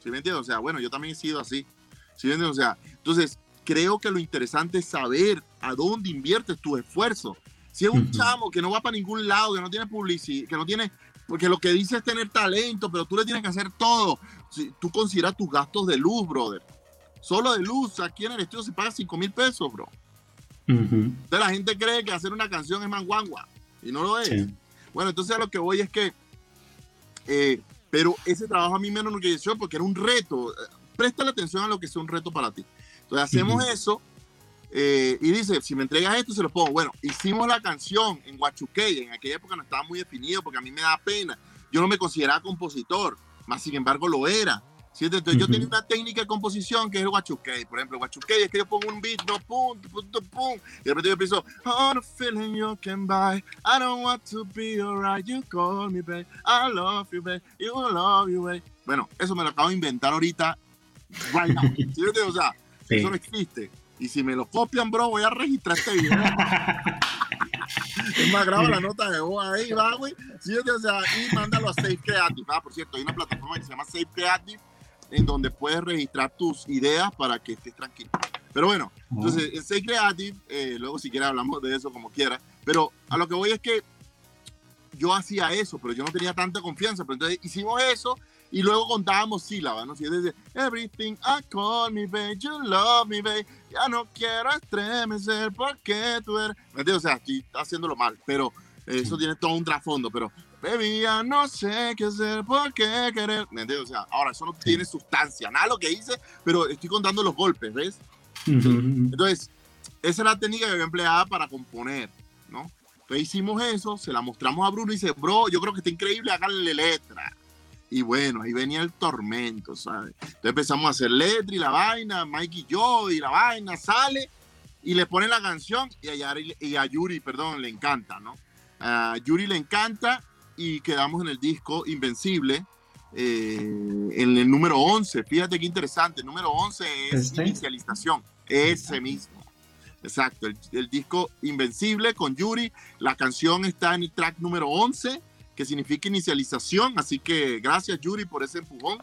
¿Sí me entiendes? O sea, bueno, yo también he sido así. ¿Sí me entiendes? O sea, entonces, creo que lo interesante es saber a dónde inviertes tu esfuerzo. Si es un chamo que no va para ningún lado, que no tiene publicidad, que no tiene, porque lo que dice es tener talento, pero tú le tienes que hacer todo. Si tú consideras tus gastos de luz, brother. Solo de luz, aquí en el estudio se paga 5 mil pesos, bro. Entonces la gente cree que hacer una canción es manguangua y no lo es. Bueno, entonces a lo que voy es que, eh, pero ese trabajo a mí me enorgulleció porque era un reto. Presta la atención a lo que sea un reto para ti. Entonces hacemos eso eh, y dice, si me entregas esto, se lo pongo. Bueno, hicimos la canción en Huachuquey, en aquella época no estaba muy definido porque a mí me da pena. Yo no me consideraba compositor, más sin embargo lo era. Entonces yo tenía una técnica de composición que es el Huachuquey. Por ejemplo, Huachuquey es que yo pongo un beat, no, pum, pum, pum, y de repente yo empiezo, on a feeling you can buy, I don't want to be alright, you call me, babe, I love you, babe, you love you, babe. Bueno, eso me lo acabo de inventar ahorita, right now. O sea, eso no existe. Y si me lo copian, bro, voy a registrar este video. es más, grabo la nota de voz ahí, va, güey. Sí, o sea, y mándalo a Safe Creative. Ah, por cierto, hay una plataforma que se llama Safe Creative en donde puedes registrar tus ideas para que estés tranquilo. Pero bueno, entonces, en Safe Creative, eh, luego si quieres hablamos de eso como quieras. Pero a lo que voy es que yo hacía eso, pero yo no tenía tanta confianza. Pero entonces hicimos eso y luego contábamos sílabas, ¿no? Si es everything I call me, babe, you love me, babe, ya no quiero estremecer porque tú eres. ¿Me O sea, estoy haciéndolo mal, pero eso tiene todo un trasfondo, pero baby, ya no sé qué hacer, por qué querer. ¿Me entiendes? O sea, ahora eso no tiene sustancia, nada lo que hice, pero estoy contando los golpes, ¿ves? Entonces, esa es la técnica que había empleada para componer, ¿no? Entonces hicimos eso, se la mostramos a Bruno y dice, bro, yo creo que está increíble, háganle letra. Y bueno, ahí venía el tormento, ¿sabes? Entonces empezamos a hacer letra y la vaina, Mike y yo, y la vaina sale. y le pone la canción y a, y a Yuri, perdón, le encanta, ¿no? A Yuri le encanta y quedamos en el disco Invencible, eh, en el número 11. Fíjate qué interesante, el número 11 es ¿Este? inicialización, ese mismo. Exacto, el, disco Invencible con Yuri, la canción está en el track número 11, que significa inicialización, así que gracias Yuri por ese empujón.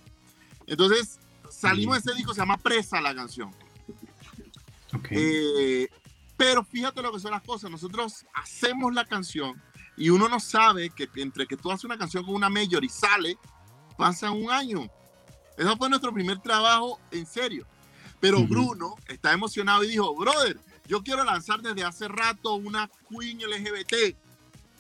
Entonces, salimos de ese disco, se llama Presa la canción. Eh, pero fíjate lo que son las cosas, nosotros hacemos la canción y uno no sabe que entre que tú haces una canción con una mayor y sale, pasa un año. Eso fue nuestro primer trabajo en serio. Pero Bruno está emocionado y dijo, brother, yo quiero lanzar desde hace rato una Queen LGBT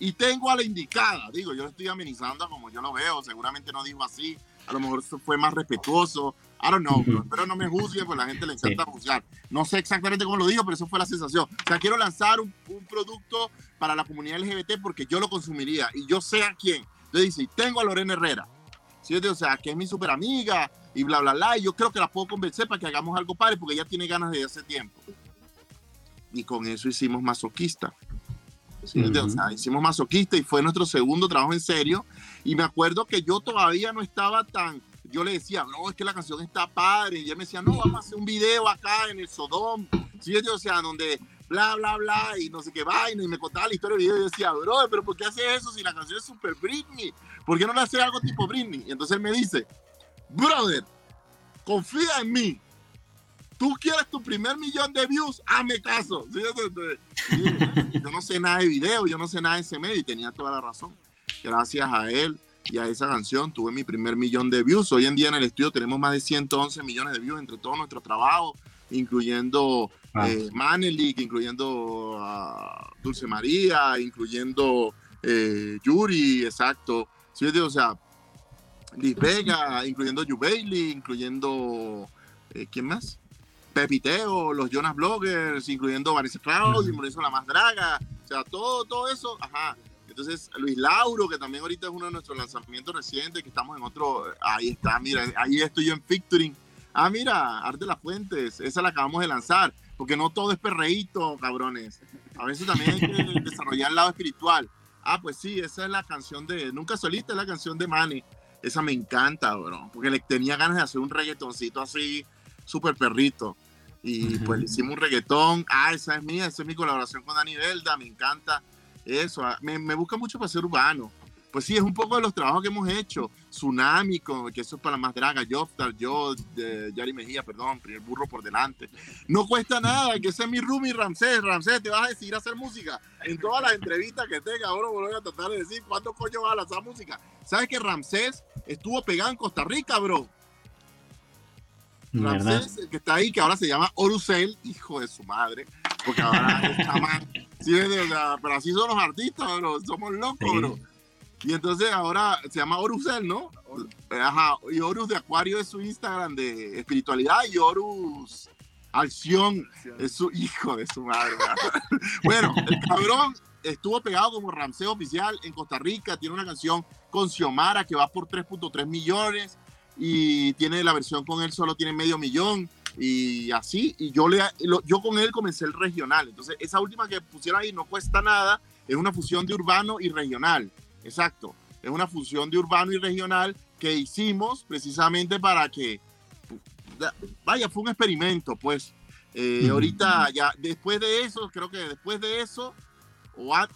y tengo a la indicada. Digo, yo estoy amenizando como yo lo veo, seguramente no dijo así, a lo mejor fue más respetuoso. I don't know, pero no me juzguen, pues la gente le encanta juzgar. No sé exactamente cómo lo dijo, pero eso fue la sensación. O sea, quiero lanzar un, producto para la comunidad LGBT porque yo lo consumiría y yo sé a quién. Entonces dice, tengo a Lorena Herrera, ¿sí? o sea, que es mi super amiga y bla, bla, bla. Y yo creo que la puedo convencer para que hagamos algo padre porque ella tiene ganas de hace tiempo. Y con eso hicimos Masoquista. ¿Sí? o sea, hicimos Masoquista y fue nuestro segundo trabajo en serio. Y me acuerdo que yo todavía no estaba tan yo le decía, no, es que la canción está padre. Y él me decía, no, vamos a hacer un video acá en el Sodom. ¿Sí? O sea, donde bla, bla, bla, y no sé qué vaina. Y me contaba la historia del video. Y yo decía, bro, pero ¿por qué hace eso si la canción es super Britney? ¿Por qué no le hace algo tipo Britney? Y entonces él me dice, brother, confía en mí. Tú quieres tu primer millón de views, hazme caso. ¿Sí? yo no sé nada de video, yo no sé nada de ese medio y tenía toda la razón. Gracias a él y a esa canción tuve mi primer millón de views. Hoy en día en el estudio tenemos más de 111 millones de views entre todos nuestros trabajos, incluyendo ah. eh, Manelik, incluyendo Dulce María, incluyendo eh, Yuri, exacto. ¿Sí? O sea, Liz Vega, incluyendo Yu Bailey, incluyendo, eh, ¿quién más? Pepiteo, los Jonas Bloggers, incluyendo Vanessa Cloud, y La Más Draga, o sea, todo, todo eso, ajá. Entonces, Luis Lauro, que también ahorita es uno de nuestros lanzamientos recientes, que estamos en otro, ahí está, mira, ahí estoy yo en Featuring. Ah, mira, Arte Las Fuentes, esa la acabamos de lanzar, porque no todo es perreíto, cabrones. A veces también hay que desarrollar el lado espiritual. Ah, pues sí, esa es la canción de, nunca solita, es la canción de Manny. Esa me encanta, bro, porque le tenía ganas de hacer un reggaetoncito así, súper perrito. Y pues le hicimos un reggaetón. Ah, esa es mía, esa es mi colaboración con Dani Belda, me encanta eso, ah, me, me, busca mucho para ser urbano. Pues sí, es un poco de los trabajos que hemos hecho. Tsunami, que eso es para más draga. Joftar, yo, de Yari Mejía, perdón, primer burro por delante. No cuesta nada, que ese es mi roomie Ramsés. Ramsés, te vas a decidir a hacer música. En todas las entrevistas que tenga, ahora voy a tratar de decir cuánto coño vas a lanzar música. ¿Sabes que Ramsés estuvo pegado en Costa Rica, bro? Ramsés, el que está ahí, que ahora se llama Orusel, hijo de su madre, porque ahora es chamán. Sí, pero así son los artistas, bro. Somos locos, bro. Y entonces ahora se llama Orusel, ¿no? Ajá, y Horus de Acuario es su Instagram de espiritualidad y Horus Alción es su hijo de su madre. bueno, el cabrón estuvo pegado como Ramsey oficial en Costa Rica, tiene una canción con Xiomara que va por 3.3 millones y tiene la versión con él solo tiene medio millón y así, y yo, le, yo con él comencé el regional. Entonces, esa última que pusieron ahí no cuesta nada, es una fusión de urbano y regional. Exacto, es una fusión de urbano y regional que hicimos precisamente para que, vaya, fue un experimento, pues. Eh, ahorita, ya, después de eso, creo que después de eso,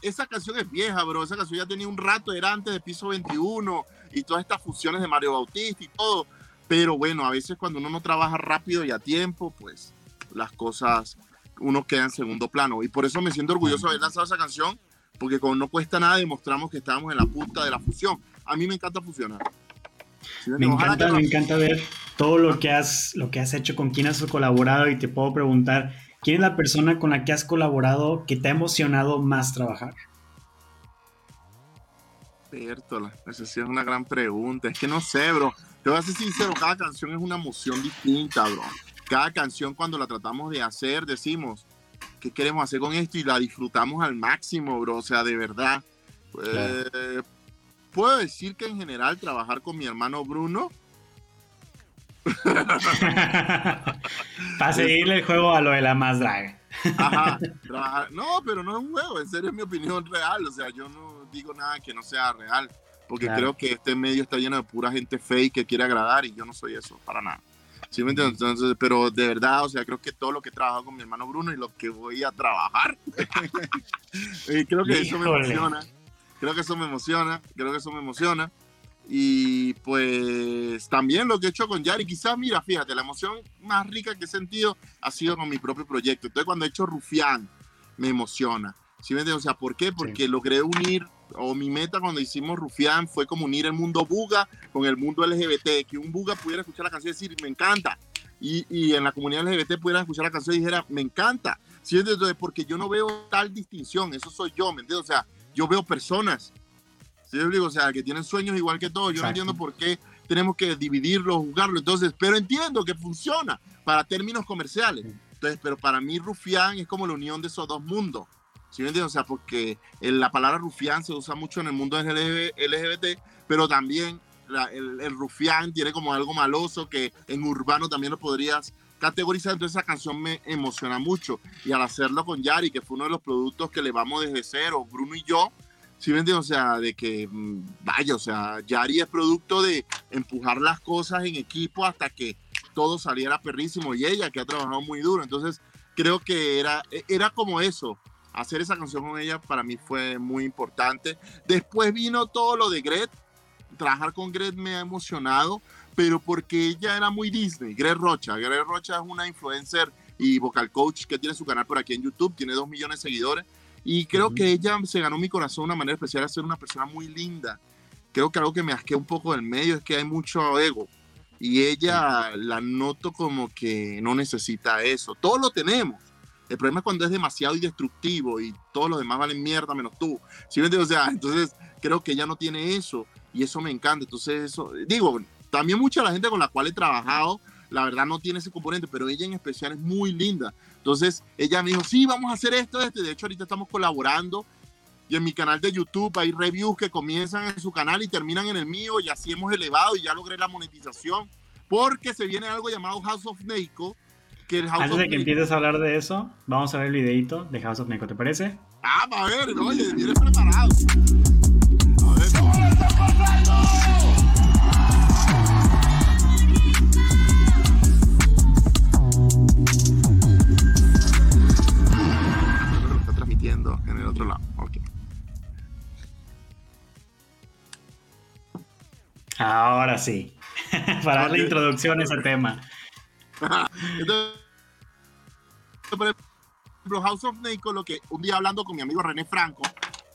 esa canción es vieja, bro. Esa canción ya tenía un rato, era antes de piso 21 y todas estas fusiones de Mario Bautista y todo. Pero bueno, a veces cuando uno no trabaja rápido y a tiempo, pues las cosas uno queda en segundo plano. Y por eso me siento orgulloso de haber lanzado esa canción, porque como no cuesta nada, demostramos que estábamos en la punta de la fusión. A mí me encanta fusionar. me encanta, me encanta ver todo lo que has, lo que has hecho, con quién has colaborado y te puedo preguntar, ¿quién es la persona con la que has colaborado que te ha emocionado más trabajar? Cierto, esa es una gran pregunta. Es que no sé, bro. Te voy a ser sincero, cada canción es una emoción distinta, bro. Cada canción cuando la tratamos de hacer, decimos, ¿qué queremos hacer con esto? Y la disfrutamos al máximo, bro. O sea, de verdad. Eh, puedo decir que en general trabajar con mi hermano Bruno. Para seguirle el juego a lo de la más draga. Ajá, no, pero no es un juego, en serio es mi opinión real, o sea, yo no digo nada que no sea real, porque creo que este medio está lleno de pura gente fake que quiere agradar y yo no soy eso, para nada. ¿Sí me entiendes? Entonces, pero de verdad, o sea, creo que todo lo que he trabajado con mi hermano Bruno y lo que voy a trabajar, creo que eso me emociona, creo que eso me emociona, creo que eso me emociona. Y pues también lo que he hecho con Yari, quizás, mira, fíjate, la emoción más rica que he sentido ha sido con mi propio proyecto. Entonces, cuando he hecho Rufián, me emociona. ¿Sí me entiendes? O sea, ¿por qué? Porque logré unir, o mi meta cuando hicimos Rufián fue como unir el mundo Buga con el mundo LGBT, que un Buga pudiera escuchar la canción y decir, me encanta. Y, y en la comunidad LGBT pudiera escuchar la canción y dijera, me encanta. ¿Sí me entiendes? Porque yo no veo tal distinción, eso soy yo, ¿me entiendes? O sea, yo veo personas ¿Sí digo? O sea, que tienen sueños igual que todos. Yo no entiendo por qué tenemos que dividirlo, jugarlo. Entonces, pero entiendo que funciona para términos comerciales. Entonces, pero para mí rufián es como la unión de esos dos mundos. ¿Sí me entiendes? O sea, porque la palabra rufián se usa mucho en el mundo LGBT, pero también el, el, rufián tiene como algo maloso que en urbano también lo podrías categorizar. Entonces esa canción me emociona mucho. Y al hacerlo con Yari, que fue uno de los productos que le vamos desde cero, Bruno y yo, ¿Sí me entiendes? O sea, de que, mm, vaya, o sea, Yari es producto de empujar las cosas en equipo hasta que todo saliera perrísimo y ella que ha trabajado muy duro. Entonces, creo que era, e, era como eso. Hacer esa canción con ella para mí fue muy importante. Después vino todo lo de Gret. Trabajar con Gret me ha emocionado, pero porque ella era muy Disney. Gret Rocha. Gret Rocha es una influencer y vocal coach que tiene su canal por aquí en YouTube. Tiene dos millones de seguidores y creo que ella se ganó mi corazón de una manera especial a ser una persona muy linda. Creo que algo que me asquea un poco del medio es que hay mucho ego. Y ella la noto como que no necesita eso. Todos lo tenemos. El problema es cuando es demasiado y destructivo y todos los demás valen mierda menos tú. ¿Sí me O sea, entonces creo que ella no tiene eso y eso me encanta. Entonces, eso, digo, también mucha la gente con la cual he trabajado, la verdad no tiene ese componente, pero ella en especial es muy linda. Entonces ella me dijo, sí, vamos a hacer esto, este. De hecho, ahorita estamos colaborando y en mi canal de YouTube hay reviews que comienzan en su canal y terminan en el mío y así hemos elevado y ya logré la monetización porque se viene algo llamado House of Neiko. Que Antes de que empieces a hablar de eso, vamos a ver el videito de House of Neiko, ¿te parece? Ah, a ver, oye, vienes preparado. A ver. En el otro lado. Ahora sí, para darle introducción a ese tema. Entonces, por ejemplo, House of Nico, lo que un día hablando con mi amigo René Franco,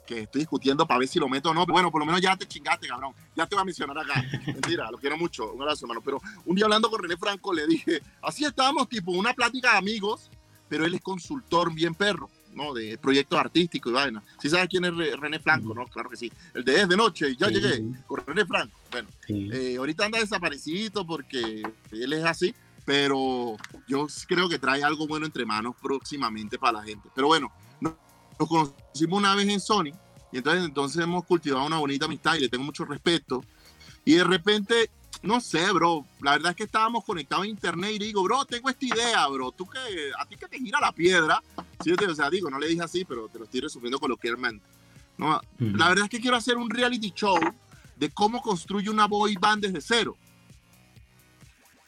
que estoy discutiendo para ver si lo meto o no. Bueno, por lo menos ya te chingaste, cabrón. Ya te voy a mencionar acá. Mentira, lo quiero mucho. Un abrazo, hermano. Pero un día hablando con René Franco, le dije, así estábamos, tipo, una plática de amigos, pero él es consultor bien perro. ¿No? De proyectos artísticos y vaina. ¿Sí sabes quién es René Franco, no? Claro que sí. El de Es de Noche, ya llegué, con René Franco. Bueno, eh, ahorita anda desaparecido porque él es así, pero yo creo que trae algo bueno entre manos próximamente para la gente. Pero bueno, nos, conocimos una vez en Sony y entonces, entonces hemos cultivado una bonita amistad y le tengo mucho respeto. Y de repente no sé, bro. La verdad es que estábamos conectados a internet y digo, bro, tengo esta idea, bro. Tú que, a ti que te gira la piedra. ¿sí? O sea, digo, no le dije así, pero te lo estoy resumiendo coloquialmente. ¿no? La verdad es que quiero hacer un reality show de cómo construye una boy band desde cero.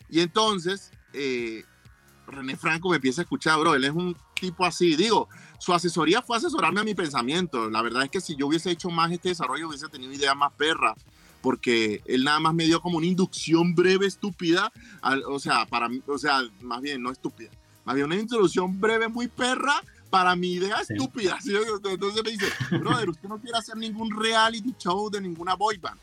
Y entonces, eh, René Franco me empieza a escuchar, bro. Él es un tipo así. Digo, su asesoría fue asesorarme a mi pensamiento. La verdad es que si yo hubiese hecho más este desarrollo, hubiese tenido ideas más perras porque él nada más me dio como una inducción breve, estúpida, o sea, para mí, o sea, más bien no estúpida, más bien una introducción breve muy perra para mi idea estúpida. Entonces me dice, brother, usted no quiere hacer ningún reality show de ninguna boy band.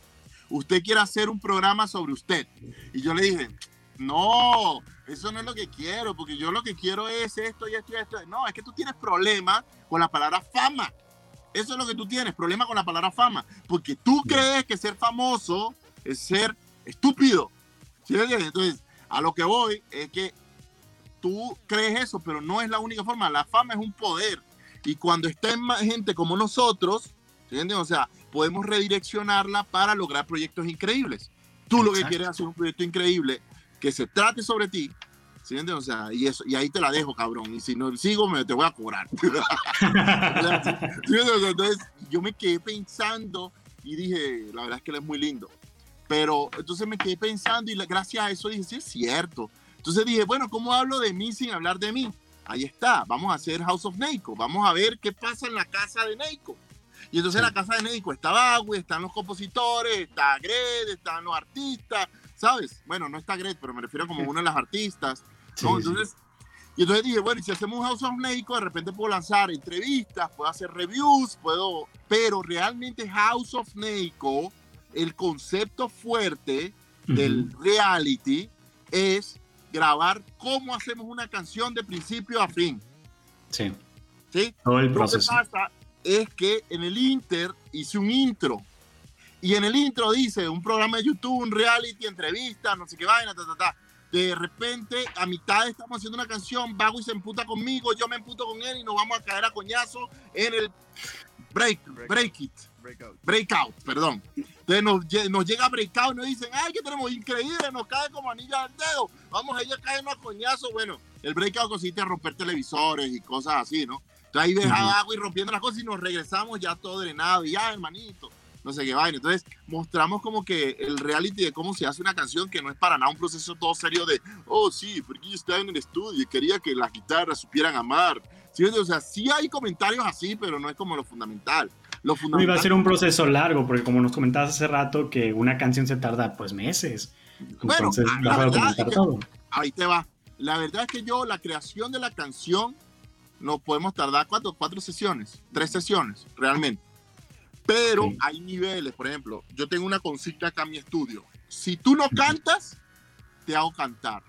Usted quiere hacer un programa sobre usted. Y yo le dije, no, eso no es lo que quiero, porque yo lo que quiero es esto y esto y esto. No, es que tú tienes problemas con la palabra fama. Eso es lo que tú tienes, problema con la palabra fama. Porque tú crees que ser famoso es ser estúpido. ¿Sí Entonces, a lo que voy es que tú crees eso, pero no es la única forma. La fama es un poder. Y cuando está en más gente como nosotros, ¿sí O sea, podemos redireccionarla para lograr proyectos increíbles. Tú lo que quieres es hacer un proyecto increíble que se trate sobre ti, ¿Sí O sea, y, eso, y ahí te la dejo, cabrón. Y si no sigo, me te voy a cobrar. Entonces, yo me quedé pensando y dije, la verdad es que él es muy lindo. Pero entonces me quedé pensando y gracias a eso dije, sí, es cierto. Entonces dije, bueno, ¿cómo hablo de mí sin hablar de mí? Ahí está, vamos a hacer House of Neiko. Vamos a ver qué pasa en la casa de Neiko. Y entonces en la casa de Neiko está Bagui, están los compositores, está Gred, están los artistas, ¿sabes? Bueno, no está Gret, pero me refiero como uno de las artistas. Entonces, Y entonces dije, bueno, y si hacemos House of Neiko, de repente puedo lanzar entrevistas, puedo hacer reviews, puedo... Pero realmente House of Neiko, el concepto fuerte del reality es grabar cómo hacemos una canción de principio a fin. Sí. ¿Sí? Todo el proceso. Lo que pasa es que en el Inter hice un intro y en el intro dice un programa de YouTube, un reality, entrevista, no sé qué vaina, ta, ta, ta. De repente, a mitad estamos haciendo una canción, Vago y se emputa conmigo, yo me emputo con él y nos vamos a caer a coñazo en el break, break it. Breakout. Breakout, perdón. Entonces nos, nos llega Breakout y nos dicen, ay, que tenemos increíble, nos cae como anilla al dedo, vamos a ir a caernos a coñazo. Bueno, el Breakout consiste en romper televisores y cosas así, ¿no? Entonces ahí ves agua y rompiendo las cosas y nos regresamos ya todo drenado y ya, hermanito no sé qué vaina. Entonces, mostramos como que el reality de cómo se hace una canción que no es para nada un proceso todo serio de, oh, sí, porque yo estaba en el estudio y quería que las guitarras supieran amar. ¿Sí? O sea, sí hay comentarios así, pero no es como lo fundamental. Lo fundamental. Iba a ser un proceso largo, porque como nos comentabas hace rato, que una canción se tarda pues meses. Entonces, bueno, la ahí te va. La verdad es que yo, la creación de la canción, nos podemos tardar cuatro, cuatro sesiones, tres sesiones, realmente. Pero hay niveles, por ejemplo, yo tengo una consigna acá en mi estudio. Si tú no cantas, te hago cantar.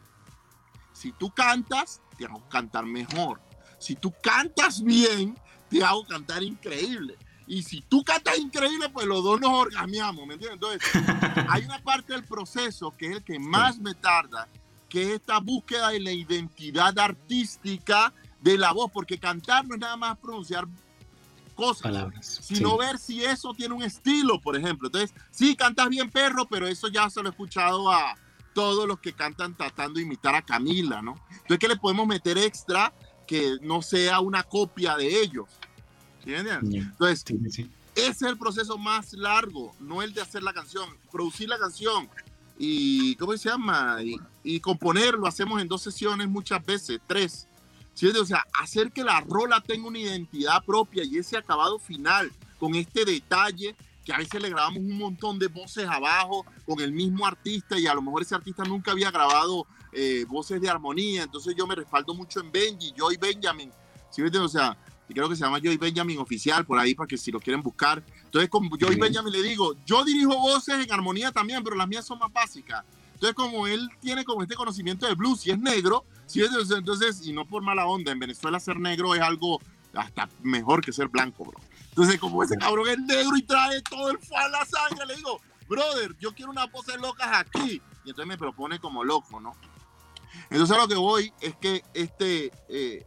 Si tú cantas, te hago cantar mejor. Si tú cantas bien, te hago cantar increíble. Y si tú cantas increíble, pues los dos nos orgasmeamos, ¿me entiendes? Entonces, hay una parte del proceso que es el que más me tarda, que es esta búsqueda de la identidad artística de la voz, porque cantar no es nada más pronunciar cosas, Palabras, sino ver si eso tiene un estilo, por ejemplo. Entonces, sí, cantas bien perro, pero eso ya se lo he escuchado a todos los que cantan tratando de imitar a Camila, ¿no? Entonces, ¿qué le podemos meter extra que no sea una copia de ellos? ¿Sí Entonces, ese es el proceso más largo, no el de hacer la canción, producir la canción y, ¿cómo se llama? Y, y componer, lo hacemos en dos sesiones muchas veces, tres ¿sí? O sea, hacer que la rola tenga una identidad propia y ese acabado final con este detalle que a veces le grabamos un montón de voces abajo con el mismo artista y a lo mejor ese artista nunca había grabado eh, voces de armonía, entonces yo me respaldo mucho en Benji, Joy Benjamin, ¿sí? O sea, creo que se llama Joy Benjamin oficial por ahí para que si lo quieren buscar. Entonces con Joy Benjamin le digo, yo dirijo voces en armonía también, pero las mías son más básicas. Entonces como él tiene como este conocimiento de blues y es negro, Sí, entonces, y no por mala onda, en Venezuela ser negro es algo hasta mejor que ser blanco, bro. Entonces, como ese cabrón es negro y trae todo el fan la sangre, le digo, brother, yo quiero una pose locas aquí. Y entonces me propone como loco, ¿no? Entonces a lo que voy es que este, eh,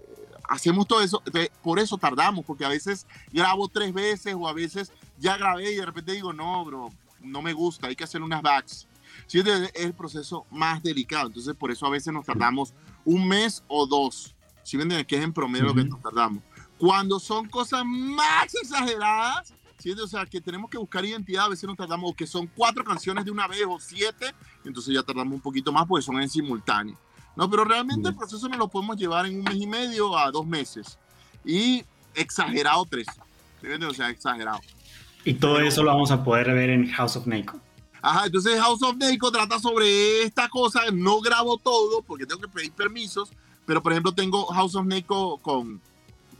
hacemos todo eso, por eso tardamos, porque a veces grabo tres veces o a veces ya grabé y de repente digo, no, bro, no me gusta, hay que hacer unas backs. Sí, es el proceso más delicado, entonces por eso a veces nos tardamos un mes o dos. Si ven que es en promedio lo que nos tardamos. Cuando son cosas más exageradas, ¿sí? o sea, que tenemos que buscar identidad, a veces nos tardamos, o que son cuatro canciones de una vez o siete, entonces ya tardamos un poquito más porque son en simultáneo. No, pero realmente el proceso nos lo podemos llevar en un mes y medio a dos meses. Y exagerado tres. ¿Sí? O sea, exagerado. Y todo eso lo vamos a poder ver en House of Nico. Ajá, entonces House of Neiko trata sobre esta cosa. No grabo todo porque tengo que pedir permisos. Pero por ejemplo, tengo House of Neiko con.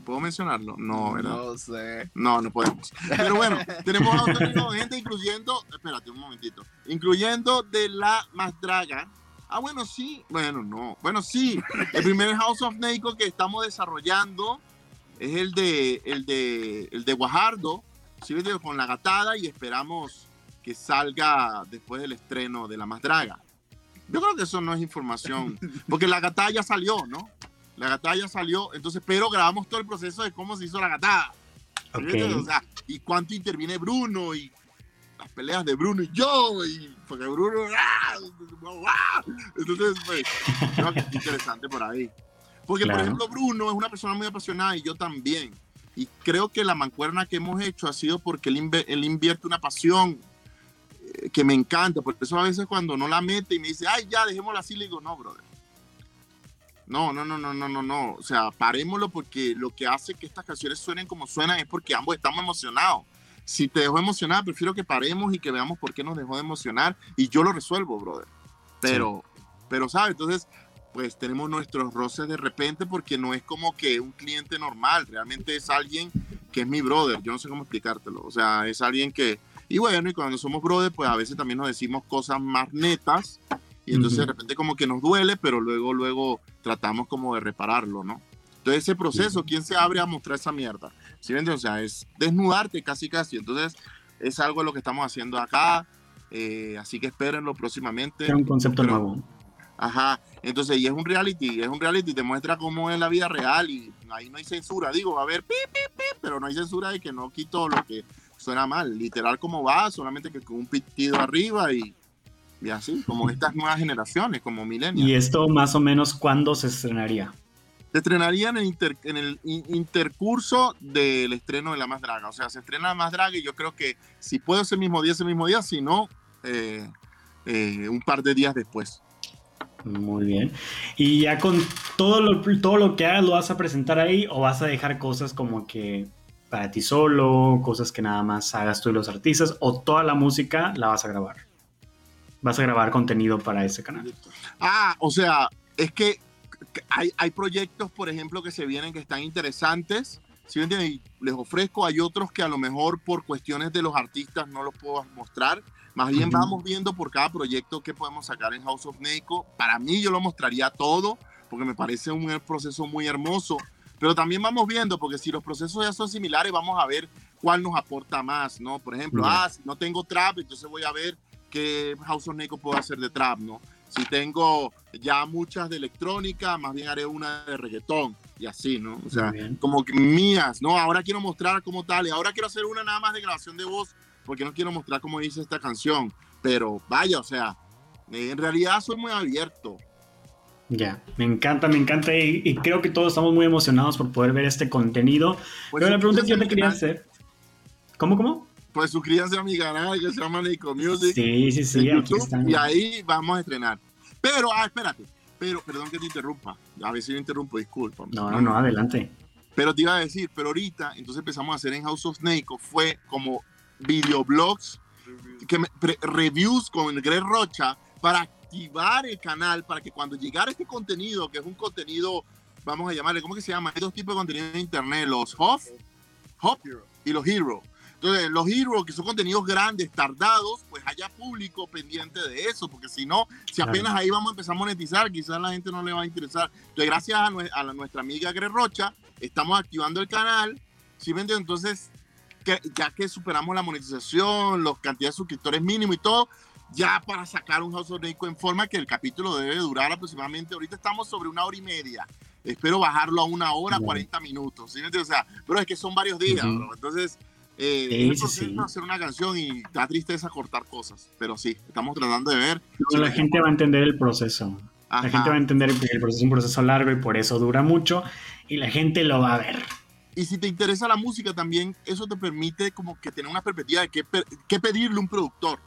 ¿Puedo mencionarlo? No, ¿verdad? No sé. No, no podemos. Pero bueno, tenemos House of Neiko gente incluyendo. Espérate un momentito. Incluyendo de la más draga. Ah, bueno, sí. Bueno, no. Bueno, sí. El primer House of Neiko que estamos desarrollando es el de el de el de Guajardo. Sí, con la gatada y esperamos que salga después del estreno de La Más Draga. Yo creo que eso no es información, porque la gatada ya salió, ¿no? La gatada ya salió, entonces, pero grabamos todo el proceso de cómo se hizo la gatada. O sea, y cuánto interviene Bruno y las peleas de Bruno y yo, y porque Bruno, ¡ah! entonces, pues, creo que es interesante por ahí. Porque, por ejemplo, Bruno es una persona muy apasionada y yo también. Y creo que la mancuerna que hemos hecho ha sido porque él, él invierte una pasión que me encanta. Por eso a veces cuando no la mete y me dice, ay, ya, dejémosla así, le digo, no, brother. No, no, no, no, no, no, no. O sea, parémoslo porque lo que hace que estas canciones suenen como suenan es porque ambos estamos emocionados. Si te dejó emocionar, prefiero que paremos y que veamos por qué nos dejó de emocionar y yo lo resuelvo, brother. Pero, pero, ¿sabes? Entonces, pues tenemos nuestros roces de repente porque no es como que un cliente normal, realmente es alguien que es mi brother, yo no sé cómo explicártelo, o sea, es alguien que, y bueno, y cuando somos brother, pues a veces también nos decimos cosas más netas, y entonces de repente como que nos duele, pero luego, luego tratamos como de repararlo, ¿no? Entonces ese proceso, ¿quién se abre a mostrar esa mierda? ¿Sí me O sea, es desnudarte casi casi, entonces es algo de lo que estamos haciendo acá, eh, así que espérenlo próximamente. Es un concepto nuevo. Ajá, entonces, y es un reality, es un reality, te muestra cómo es la vida real y ahí no hay censura, digo, a ver, pi, pi, pi, pero no hay censura de que no quito lo que suena mal, literal como va, solamente que con un pitido arriba y, y así, como estas nuevas generaciones, como millennials. ¿Y esto más o menos cuándo se estrenaría? Se estrenaría en el, en el intercurso del estreno de La Más Draga, o sea, se estrena La Más Draga y yo creo que si puedo ese mismo día, ese mismo día, si no, eh, eh, un par de días después. Muy bien. ¿Y ya con todo lo, todo lo que hagas lo vas a presentar ahí o vas a dejar cosas como que para ti solo, cosas que nada más hagas tú y los artistas o toda la música la vas a grabar? Vas a grabar contenido para ese canal. Ah, o sea, es que hay, hay proyectos, por ejemplo, que se vienen que están interesantes. Si Y les ofrezco, hay otros que a lo mejor por cuestiones de los artistas no los puedo mostrar más bien vamos viendo por cada proyecto que podemos sacar en House of Neko. Para mí yo lo mostraría todo, porque me parece un proceso muy hermoso. Pero también vamos viendo, porque si los procesos ya son similares, vamos a ver cuál nos aporta más, ¿no? Por ejemplo, ah, si no tengo trap, entonces voy a ver qué House of Neko puedo hacer de trap, ¿no? Si tengo ya muchas de electrónica, más bien haré una de reggaetón y así, ¿no? O sea, como que mías, ¿no? Ahora quiero mostrar como tal y ahora quiero hacer una nada más de grabación de voz porque no quiero mostrar cómo dice esta canción, pero vaya, o sea, en realidad soy muy abierto. Ya, me encanta, me encanta y, creo que todos estamos muy emocionados por poder ver este contenido. Pues pero la pregunta que yo te quería hacer, ¿cómo, cómo? Pues suscríbanse a mi canal que se llama Nico Music. Sí, sí, sí, aquí y ahí vamos a estrenar. Pero, ah, espérate, pero, perdón que te interrumpa, a veces yo interrumpo, disculpa. No, no, no, adelante. Pero te iba a decir, pero ahorita, entonces empezamos a hacer en House of Snake, fue como videoblogs, que reviews con Greg Rocha para activar el canal, para que cuando llegara este contenido, que es un contenido, vamos a llamarle, ¿cómo que se llama? Hay dos tipos de contenido en internet, los Hop, Hop y los Hero. Entonces, los Hero, que son contenidos grandes, tardados, pues haya público pendiente de eso, porque si no, si apenas ahí vamos a empezar a monetizar, quizás la gente no le va a interesar. Entonces, gracias a, a nuestra amiga Greg Rocha, estamos activando el canal. ¿Sí me Entonces, ya que superamos la monetización, los cantidades de suscriptores mínimo y todo, ya para sacar un House of Rico en forma que el capítulo debe durar aproximadamente, ahorita estamos sobre una hora y media, espero bajarlo a una hora, 40 minutos, ¿sí? o sea, pero es que son varios días, entonces... Eh, sí, hacer una canción y da tristeza cortar cosas, pero sí, estamos tratando de ver. la gente va a entender el proceso. La gente va a entender que el proceso es un proceso largo y por eso dura mucho y la gente lo va a ver. Y si te interesa la música también, eso te permite como que tener una perspectiva de qué, qué pedirle a un productor.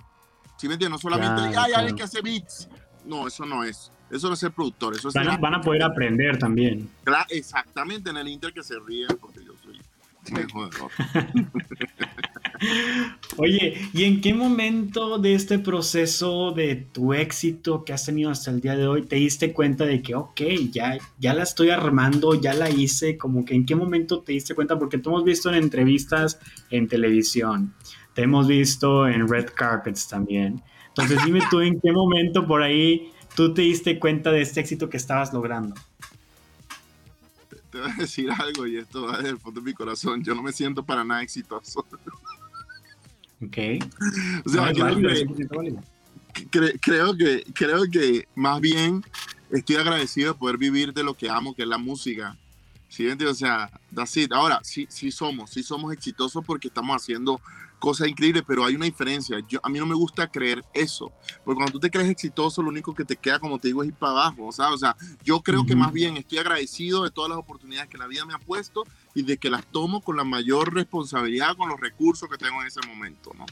¿Sí me entiendes? No solamente, hay alguien que hace beats. No, eso no es. Eso no es ser productor. Eso van, a poder aprender también. exactamente, en el Inter que se ríen porque yo soy mejor. Oye, ¿y en qué momento de este proceso de tu éxito que has tenido hasta el día de hoy te diste cuenta de que, ok, ya, ya la estoy armando, ya la hice? Como que en qué momento te diste cuenta? Porque te hemos visto en entrevistas en televisión, te hemos visto en red carpets también. Entonces dime tú en qué momento por ahí tú te diste cuenta de este éxito que estabas logrando te voy a decir algo y esto va desde el fondo de mi corazón. Yo no me siento para nada exitoso. Ok. O sea, creo, que, creo, que, más bien estoy agradecido de poder vivir de lo que amo, que es la música. ¿Sí? O sea, that's Ahora, sí, sí somos, sí somos exitosos porque estamos haciendo cosas increíbles, pero hay una diferencia. Yo, a mí no me gusta creer eso, porque cuando tú te crees exitoso, lo único que te queda, como te digo, es ir para abajo, O sea, yo creo que más bien estoy agradecido de todas las oportunidades que la vida me ha puesto y de que las tomo con la mayor responsabilidad, con los recursos que tengo en ese momento, ¿no?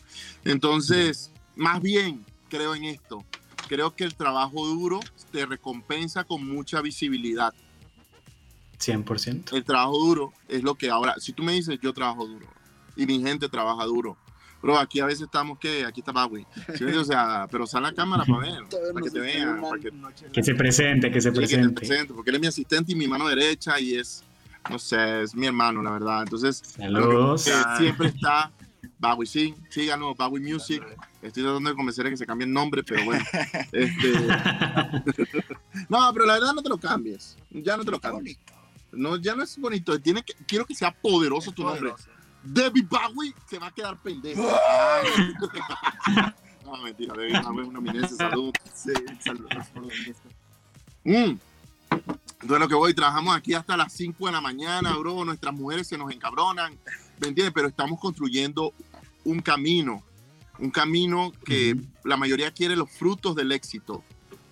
Entonces, más bien creo en esto. Creo que el trabajo duro te recompensa con mucha visibilidad. 100%. El trabajo duro es lo que ahora, si tú me dices yo trabajo duro, y mi gente trabaja duro. Pero aquí a veces estamos que, aquí está Bagui. O sea, pero sale la cámara para ver, para que te vean. que, se presente, que se presente. Que se presente, porque él es mi asistente y mi mano derecha y es, no sé, es mi hermano, la verdad. Entonces, Saludos. siempre está Bagui sí, síganos, Bagui Music. Estoy tratando de convencer a que se cambie el nombre, pero bueno. Este... no, pero la verdad no te lo cambies. Ya no te lo cambies. No, ya no es bonito. Tiene que, quiero que sea poderoso tu nombre. Debbie Bowie se va a quedar pendejo. no, mentira, Debbie Bowie es una eminencia. Salud. Sí, salud. Mm. Entonces, lo que voy, trabajamos aquí hasta las 5 de la mañana, bro. Nuestras mujeres se nos encabronan, ¿me entiendes? Pero estamos construyendo un camino, un camino que la mayoría quiere los frutos del éxito,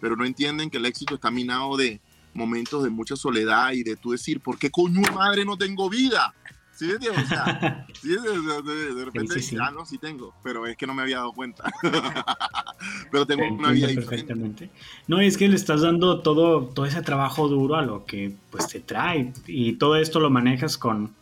pero no entienden que el éxito está minado de momentos de mucha soledad y de tú decir, ¿por qué coño madre no tengo vida? ¿Sí O sea, sí, de, repente, sí, ah, no, sí tengo, pero es que no me había dado cuenta. pero tengo una vida perfectamente. No, es que le estás dando todo, todo ese trabajo duro a lo que pues te trae y todo esto lo manejas con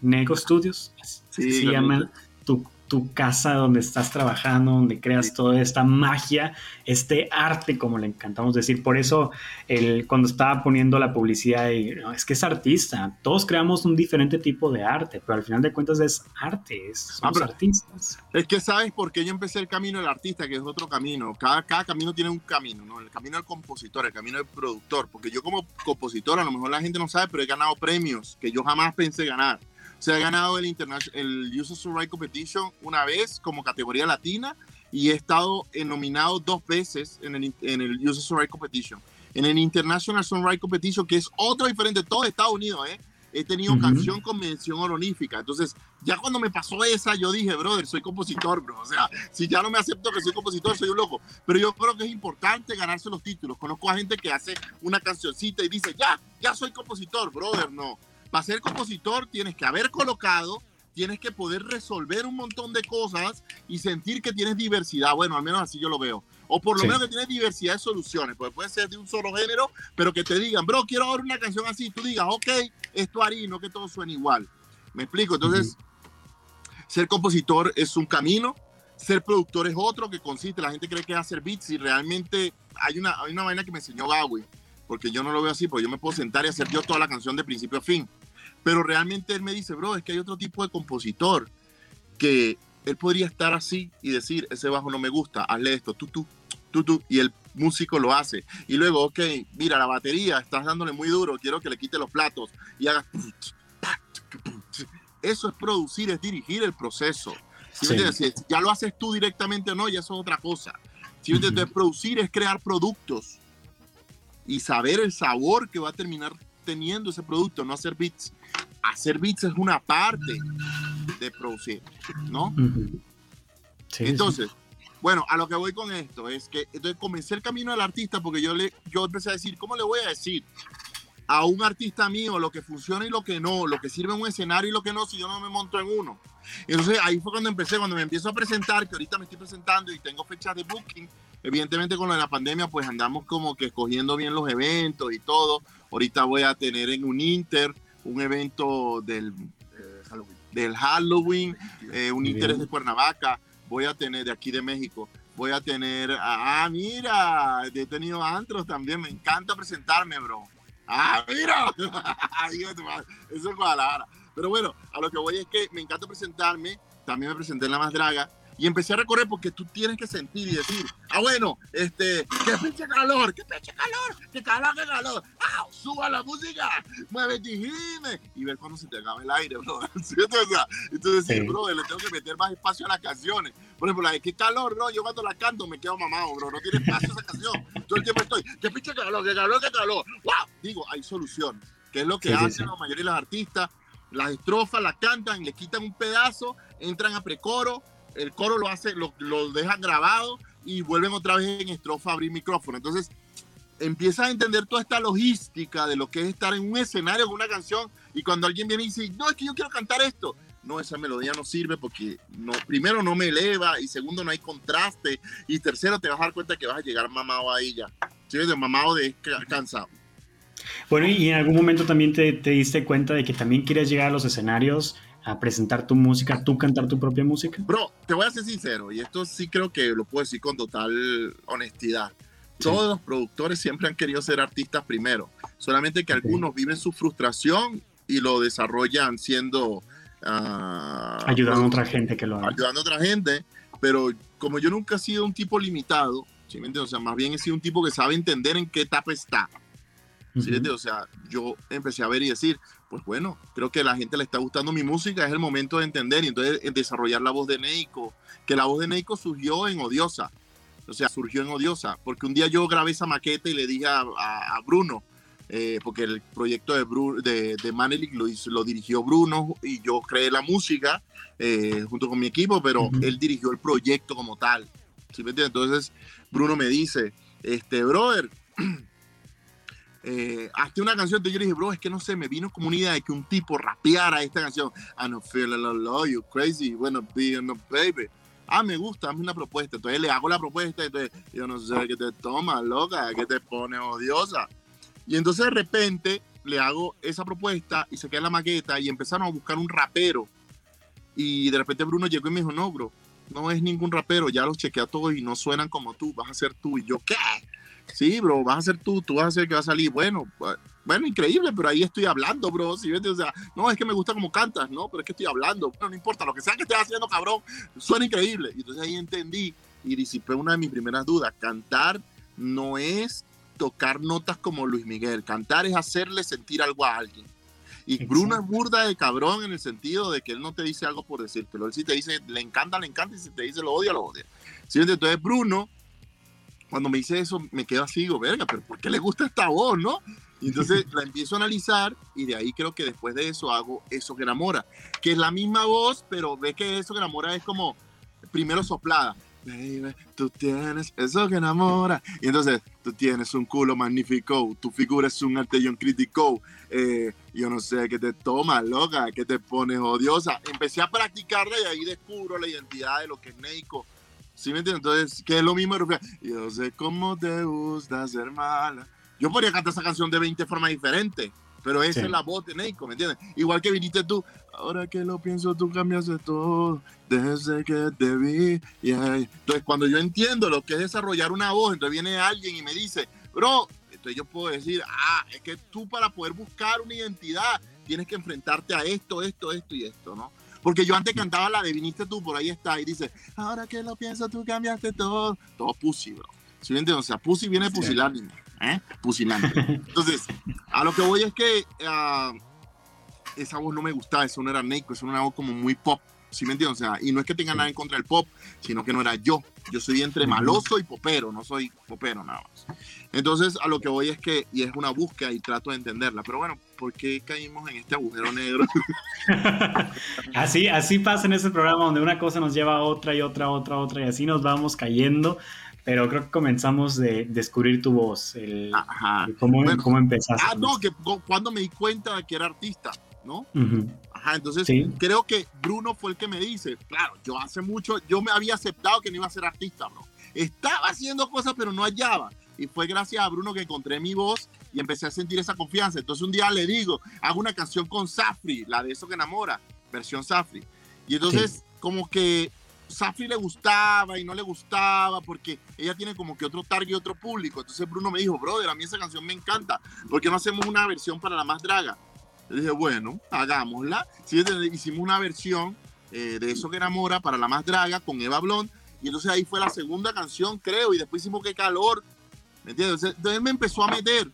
Nego Studios, sí, se llama tu, tu casa donde estás trabajando, donde creas toda esta magia, este arte, como le encantamos decir. Por eso, el, cuando estaba poniendo la publicidad, es que es artista. Todos creamos un diferente tipo de arte, pero al final de cuentas es arte, es, somos artistas. Es que sabes por qué yo empecé el camino del artista, que es otro camino. Cada, cada camino tiene un camino, ¿no? El camino del compositor, el camino del productor. Porque yo como compositor, a lo mejor la gente no sabe, pero he ganado premios que yo jamás pensé ganar se ha ganado el, el User Survey Competition una vez como categoría latina y he estado nominado dos veces en el, en el User Survey Competition. En el International Songwriting Competition, que es otro diferente, todo Estados Unidos, ¿eh? he tenido canción con mención honorífica. Entonces, ya cuando me pasó esa, yo dije, brother, soy compositor, bro. O sea, si ya no me acepto que soy compositor, soy un loco. Pero yo creo que es importante ganarse los títulos. Conozco a gente que hace una cancioncita y dice, ya, ya soy compositor, brother. No, para ser compositor tienes que haber colocado, tienes que poder resolver un montón de cosas y sentir que tienes diversidad. Bueno, al menos así yo lo veo. O por lo menos que tienes diversidad de soluciones, porque puede ser de un solo género, pero que te digan, bro, quiero ahora una canción así, y tú digas, ok, esto harí, no que todo suene igual. ¿Me explico? Entonces, ser compositor es un camino, ser productor es otro que consiste, la gente cree que es hacer beats y realmente hay una, hay una vaina que me enseñó Bowie, porque yo no lo veo así, porque yo me puedo sentar y hacer yo toda la canción de principio a fin. Pero realmente él me dice, bro, es que hay otro tipo de compositor que él podría estar así y decir, ese bajo no me gusta, hazle esto, tú, tú, tú, tú, y el músico lo hace. Y luego, ok, mira, la batería, estás dándole muy duro, quiero que le quite los platos y hagas... Eso es producir, es dirigir el proceso. Si ya lo haces tú directamente o no, ya eso es otra cosa. Si Entonces, producir es crear productos y saber el sabor que va a terminar teniendo ese producto, no hacer beats. Hacer beats es una parte de producir, ¿no? entonces, bueno, a lo que voy con esto es que entonces comencé el camino del artista porque yo le yo empecé a decir, ¿cómo le voy a decir a un artista mío lo que funciona y lo que no, lo que sirve en un escenario y lo que no si yo no me monto en uno? Entonces ahí fue cuando empecé, cuando me empiezo a presentar, que ahorita me estoy presentando y tengo fechas de booking. Evidentemente con lo de la pandemia pues andamos como que escogiendo bien los eventos y todo. Ahorita voy a tener en un Inter un evento del Halloween, del Halloween eh, un interés de Cuernavaca. Voy a tener de aquí de México. Voy a tener, ah, mira, he tenido antros también. Me encanta presentarme, bro. Ah, mira. Eso es Guadalajara. Pero bueno, a lo que voy es que me encanta presentarme. También me presenté en La Más Draga y empecé a recorrer porque tú tienes que sentir y decir, ah, bueno, este, qué pinche calor, qué pinche calor, qué calor, qué calor, ah, suba la música, mueve gime y ver cuando se te acaba el aire, bro. Entonces, sí, bro, le tengo que meter más espacio a las canciones. Por ejemplo, la de qué calor, bro, yo cuando la canto me quedo mamado, bro, no tiene espacio esa canción. Todo el tiempo estoy, qué pinche calor, qué calor, qué calor, wow. Digo, hay solución, que es lo que hacen la mayoría de los artistas. Las estrofas las cantan, le quitan un pedazo, entran a precoro, el coro lo hace, lo, lo dejan grabado y vuelven otra vez en estrofa a abrir micrófono. Entonces, empiezas a entender toda esta logística de lo que es estar en un escenario con una canción y cuando alguien viene y dice, no, es que yo quiero cantar esto, no, esa melodía no sirve porque no, primero no me eleva y segundo no hay contraste y tercero te vas a dar cuenta que vas a llegar mamado ahí ya, ¿sí? de mamado de cansado. Bueno, y en algún momento también te, te diste cuenta de que también quieres llegar a los escenarios a presentar tu música, tú cantar tu propia música? Bro, te voy a ser sincero, y esto sí creo que lo puedo decir con total honestidad. Todos los productores siempre han querido ser artistas primero, solamente que algunos viven su frustración y lo desarrollan siendo... Uh, ayudando a otra gente que lo haga. Ayudando a otra gente, pero como yo nunca he sido un tipo limitado, ¿sí me O sea, más bien he sido un tipo que sabe entender en qué etapa está. ¿Sí O sea, yo empecé a ver y decir, pues bueno, creo que a la gente le está gustando mi música, es el momento de entender y entonces desarrollar la voz de Neiko, que la voz de Neiko surgió en Odiosa, o sea, surgió en Odiosa, porque un día yo grabé esa maqueta y le dije a, Bruno, eh, porque el proyecto de, de, de Manelik lo, lo, dirigió Bruno y yo creé la música eh, junto con mi equipo, pero él dirigió el proyecto como tal. ¿sí me Entonces Bruno me dice, este, brother, eh, hazte una canción. Yo le dije, bro, es que no sé, me vino como una idea de que un tipo rapeara esta canción. I don't feel love you, crazy, bueno, be no baby. Ah, me gusta, hazme una propuesta. Entonces le hago la propuesta. Entonces yo no sé qué te toma, loca, que te pone odiosa. Y entonces de repente le hago esa propuesta y se queda la maqueta y empezaron a buscar un rapero. Y de repente Bruno llegó y me dijo, no, bro, no es ningún rapero, ya los chequea todos y no suenan como tú, vas a ser tú. Y yo, ¿qué? Sí, bro, vas a ser tú, tú vas a ser que va a salir. Bueno, bueno, increíble, pero ahí estoy hablando, bro. ¿sí? O sea, no, es que me gusta como cantas, no, pero es que estoy hablando. Bueno, no importa, lo que sea que estés haciendo, cabrón, suena increíble. Y entonces ahí entendí y disipé una de mis primeras dudas. Cantar no es tocar notas como Luis Miguel. Cantar es hacerle sentir algo a alguien. Y Bruno es burda de cabrón en el sentido de que él no te dice algo por decírtelo. Él sí te dice, le encanta, le encanta, y si te dice lo odia, lo odia. ¿Sí? Entonces Bruno cuando me dice eso, me quedo así, digo, verga, pero ¿por qué le gusta esta voz, no? Y entonces la empiezo a analizar y de ahí creo que después de eso hago Eso que enamora, que es la misma voz, pero ve que Eso que enamora es como primero soplada. Baby, tú tienes eso que enamora. Y entonces, tú tienes un culo magnífico, tu figura es un arte un crítico. Eh, yo no sé qué te toma, loca, que te pones odiosa. Empecé a practicarla y ahí descubro la identidad de lo que es Neiko ¿Sí me entiendes? Entonces, que es lo mismo. Yo sé cómo te gusta ser mala. Yo podría cantar esa canción de 20 formas diferentes, pero esa es la voz de Neiko, ¿me entiendes? Igual que viniste tú. Ahora que lo pienso, tú cambiaste todo desde que te vi. Entonces, cuando yo entiendo lo que es desarrollar una voz, entonces viene alguien y me dice, bro, entonces yo puedo decir, ah, es que tú para poder buscar una identidad tienes que enfrentarte a esto, esto, esto y esto, ¿no? Porque yo antes cantaba la de viniste tú, por ahí está, y dice, ahora que lo pienso, tú cambiaste todo. Todo pussy, bro. ¿Sí me? O sea, pussy viene de pusilánime, ¿eh? Pusilánime. Entonces, a lo que voy es que uh, esa voz no me gustaba, eso no era Neiko, eso era una voz como muy pop. ¿Sí me entiendes? O sea, y no es que tenga nada en contra del pop, sino que no era yo. Yo soy entre maloso y popero, no soy popero nada más. Entonces, a lo que voy es que, y es una búsqueda y trato de entenderla. Pero bueno, ¿por qué caímos en este agujero negro? así, así pasa en ese programa donde una cosa nos lleva a otra y otra, otra, otra, y así nos vamos cayendo. Pero creo que comenzamos de descubrir tu voz, el, Ajá. cómo, cómo empezaste. Ah, no, que cuando me di cuenta de que era artista, ¿no? Ajá, entonces creo que Bruno fue el que me dice, claro, yo hace mucho, yo me había aceptado que no iba a ser artista, bro. Estaba haciendo cosas, pero no hallaba. Y fue gracias a Bruno que encontré mi voz y empecé a sentir esa confianza. Entonces un día le digo, hago una canción con Safri, la de eso que enamora, versión Safri. Y entonces como que Safri le gustaba y no le gustaba porque ella tiene como que otro target, otro público. Entonces Bruno me dijo, brother, a mí esa canción me encanta. ¿Por qué no hacemos una versión para la más draga? Le dije, bueno, hagámosla. Sí, hicimos una versión eh, de Eso que enamora para la más draga con Eva Blond. Y entonces ahí fue la segunda canción, creo. Y después hicimos Qué calor ¿Me entiendes? Entonces él me empezó a meter